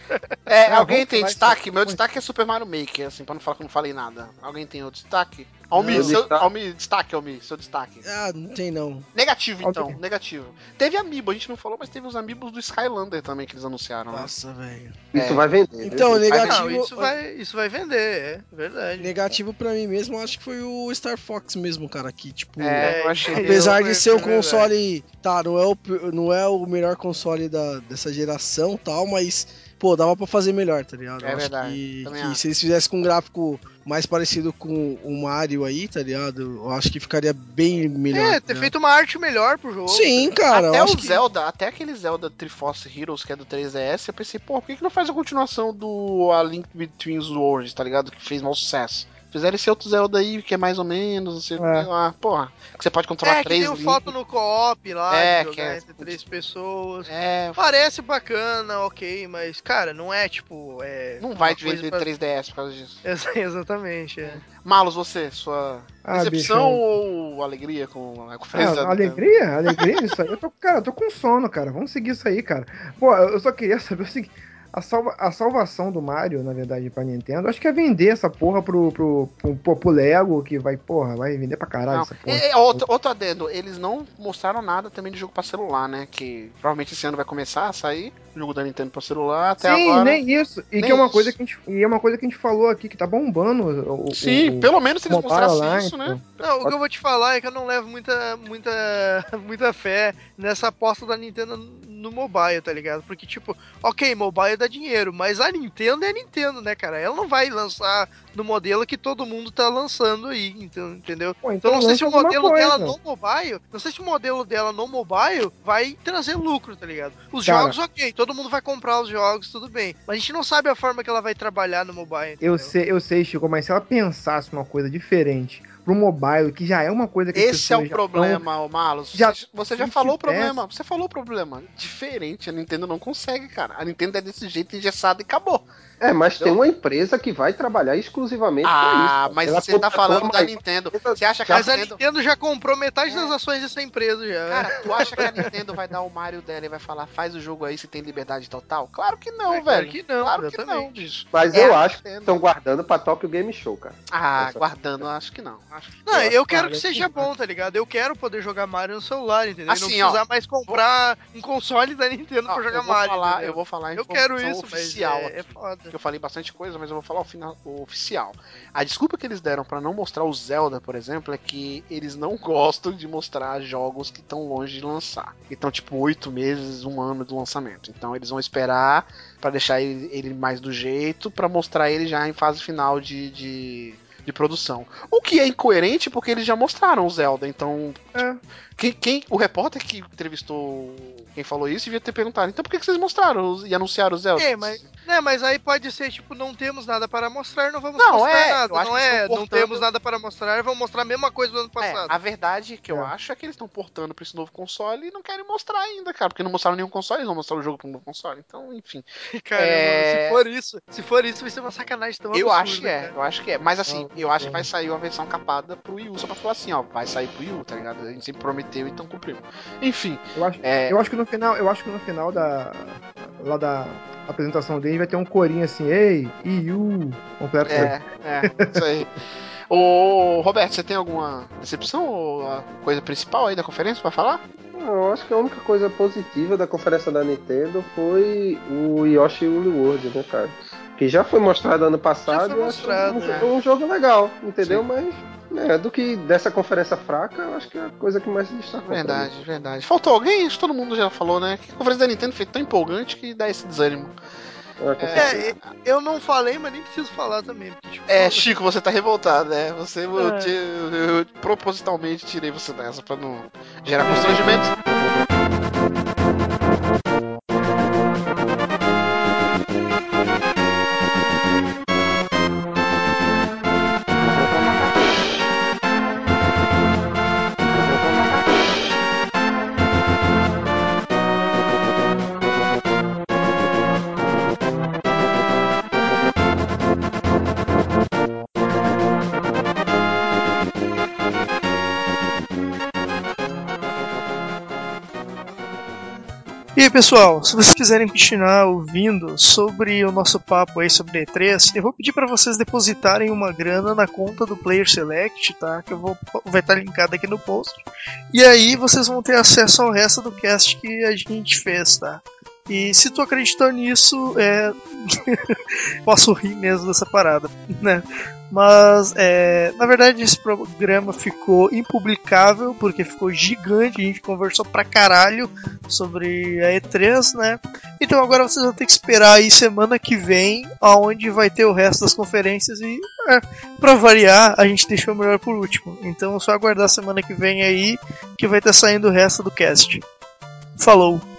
É, Não, alguém tem destaque? Meu destaque é Super Mario Maker, assim, pra não falar que eu não falei nada. Alguém tem outro destaque? Almi, Não. seu, Destaque. Almi, destaque, Almi, seu destaque. Ah, não tem não. Negativo, então, Ok. negativo. Teve Amiibo, a gente não falou, mas teve os Amiibos do Skylander também que eles anunciaram, né? Nossa, velho. Isso É. vai vender. Então, viu? negativo. Não, isso vai, isso vai vender, é verdade. Negativo pra mim mesmo, acho que foi o Star Fox mesmo, cara, que tipo. É, eu achei. Apesar foi- de ser um foi verdade. console, tá, não é o, não é o melhor console da, dessa geração tal, mas, pô, dava pra fazer melhor, tá ligado? É Eu acho verdade, que, que acho. se eles fizessem com um gráfico mais parecido com o Mario aí, tá ligado? Eu acho que ficaria bem melhor. É, tá ter feito uma arte melhor pro jogo. Sim, cara, até eu o acho que... Zelda, até aquele Zelda Triforce Heroes que é do 3DS, eu pensei, pô, por que, que não faz a continuação do A Link Between Worlds, tá ligado? Que fez mau sucesso. Fizeram esse outro Zelda aí, que é mais ou menos, não sei o É. que lá. Porra, que você pode controlar É, que três tem o Link. foto no co-op lá, É, de que é- entre três pessoas. É, Parece bacana, ok, mas, cara, não é tipo. É, não vai te vender pra- 3DS por causa disso. Ex- Exatamente, é. Malus, você, sua Ah, decepção bicho. ou alegria com a conferência? Ah, alegria? Alegria isso aí. Eu tô, cara, eu tô com sono, cara. Vamos seguir isso aí, cara. Pô, eu só queria saber o seguinte. A, salva, a salvação do Mario, na verdade, pra Nintendo, acho que é vender essa porra pro, pro, pro, pro, pro Lego, que vai, porra, vai vender pra caralho Não. essa porra. E, e outro, outro adendo, eles não mostraram nada também de jogo pra celular, né? Que provavelmente esse ano vai começar a sair o jogo da Nintendo pra celular. Até Sim, agora. nem isso. E nem que é uma isso. coisa que a gente, e é uma coisa que a gente falou aqui, que tá bombando o, Sim, o, pelo menos se eles mostrassem lá, isso, né? então. Não, o que eu vou te falar é que eu não levo muita, muita, muita fé nessa aposta da Nintendo no mobile, tá ligado? Porque, tipo, ok, mobile dá dinheiro, mas a Nintendo é a Nintendo, né, cara? Ela não vai lançar no modelo que todo mundo tá lançando aí, então, entendeu? Pô, Então não sei se o modelo coisa. dela no mobile, não sei se o modelo dela no mobile vai trazer lucro, tá ligado? Os Cara. jogos, ok, todo mundo vai comprar os jogos, tudo bem. Mas a gente não sabe a forma que ela vai trabalhar no mobile. Eu entendeu? sei, eu sei, Chico, mas se ela pensasse uma coisa diferente pro mobile, que já é uma coisa que Esse é o problema, ô Malus. já- Você- já falou o problema. Você falou o problema. Diferente, a Nintendo não consegue, cara. A Nintendo é desse jeito engessada e acabou. É, mas tem Entendeu? uma empresa que vai trabalhar exclusivamente Ah, pra isso. mas Ela você tá falando da Nintendo. Você acha que a Mas a Nintendo. Nintendo já comprou metade das ações dessa empresa já. Cara, tu acha que a Nintendo vai dar o Mario dela e vai falar, faz o jogo aí se tem liberdade total? Claro que não, É, claro velho. que não, claro que não, bicho. Mas É eu acho que Nintendo. estão guardando pra Tokyo Game Show, cara. Ah, Essa- guardando, acho que não. Não, eu quero cara, que seja bom, tá ligado? Eu quero poder jogar Mario no celular, entendeu? e não Assim, ó, precisar mais comprar um console da Nintendo Ó, pra jogar eu vou Mario. falar, entendeu? eu vou falar a Eu quero isso, oficial é, é foda. eu falei bastante coisa, mas eu vou falar o, final, o oficial. A desculpa que eles deram pra não mostrar o Zelda, por exemplo, é que eles não gostam de mostrar jogos que estão longe de lançar. Que estão tipo oito meses, um ano do lançamento. Então eles vão esperar pra deixar ele, ele mais do jeito, pra mostrar ele já em fase final de, de, de produção. O que é incoerente porque eles já mostraram o Zelda. Então, É. quem, quem- o repórter que entrevistou quem falou isso devia ter perguntado. Então por que, que vocês mostraram os- e anunciaram o Zelda? É, mas, né, mas aí pode ser, tipo, não temos nada para mostrar, não vamos Não, mostrar é, nada. Não é, estão não portando- temos nada para mostrar, vamos mostrar a mesma coisa do ano É, passado. a verdade que eu É. acho é que eles estão portando pra esse novo console e não querem mostrar ainda, cara. Porque não mostraram nenhum console, eles vão mostrar o jogo pro novo console. Então, enfim. Caramba, é- se for isso, se for isso, vai ser uma sacanagem tão eu absurda, acho que é, cara. eu acho que é. Mas assim, eu acho que é. vai sair uma versão capada pro Wii U, só pra falar assim, ó, vai sair pro Wii U, tá ligado? A gente sempre prometeu, então cumprimos. Enfim, Eu acho, é. eu acho que no final, eu acho que no final da lá da apresentação dele vai ter um corinho assim, ei, EU, completo. É, é, isso aí. Ô, Roberto, você tem alguma decepção ou a coisa principal aí da conferência pra falar? Não, eu acho que a única coisa positiva da conferência da Nintendo foi o Yoshi Woolly World, né, cara? Que já foi mostrado ano passado foi e eu acho mostrado, um, né? um jogo legal, entendeu? Sim. Mas né, do que dessa conferência fraca, eu acho que é a coisa que mais se destacou. Verdade, verdade. Faltou alguém? Isso todo mundo já falou, né? Que a conferência da Nintendo foi tão empolgante que dá esse desânimo. É. É, eu não falei, mas nem preciso falar também. Porque, tipo, É, Chico, você tá revoltado, né? Você, eu, É. te- eu- eu propositalmente tirei você dessa pra não gerar constrangimentos. E aí, pessoal, se vocês quiserem continuar ouvindo sobre o nosso papo aí sobre E3, eu vou pedir para vocês depositarem uma grana na conta do Player Select, tá? Que eu vou vai estar linkado aqui no post. E aí vocês vão ter acesso ao resto do cast que a gente fez, tá? E se tu acreditou nisso, é. Posso rir mesmo dessa parada, né? Mas, é, na verdade, esse programa ficou impublicável porque ficou gigante. A gente conversou pra caralho sobre a E3, né? Então agora vocês vão ter que esperar aí semana que vem, aonde vai ter o resto das conferências e, é, pra variar, a gente deixou o melhor por último. Então é só aguardar semana que vem aí que vai estar saindo o resto do cast. Falou!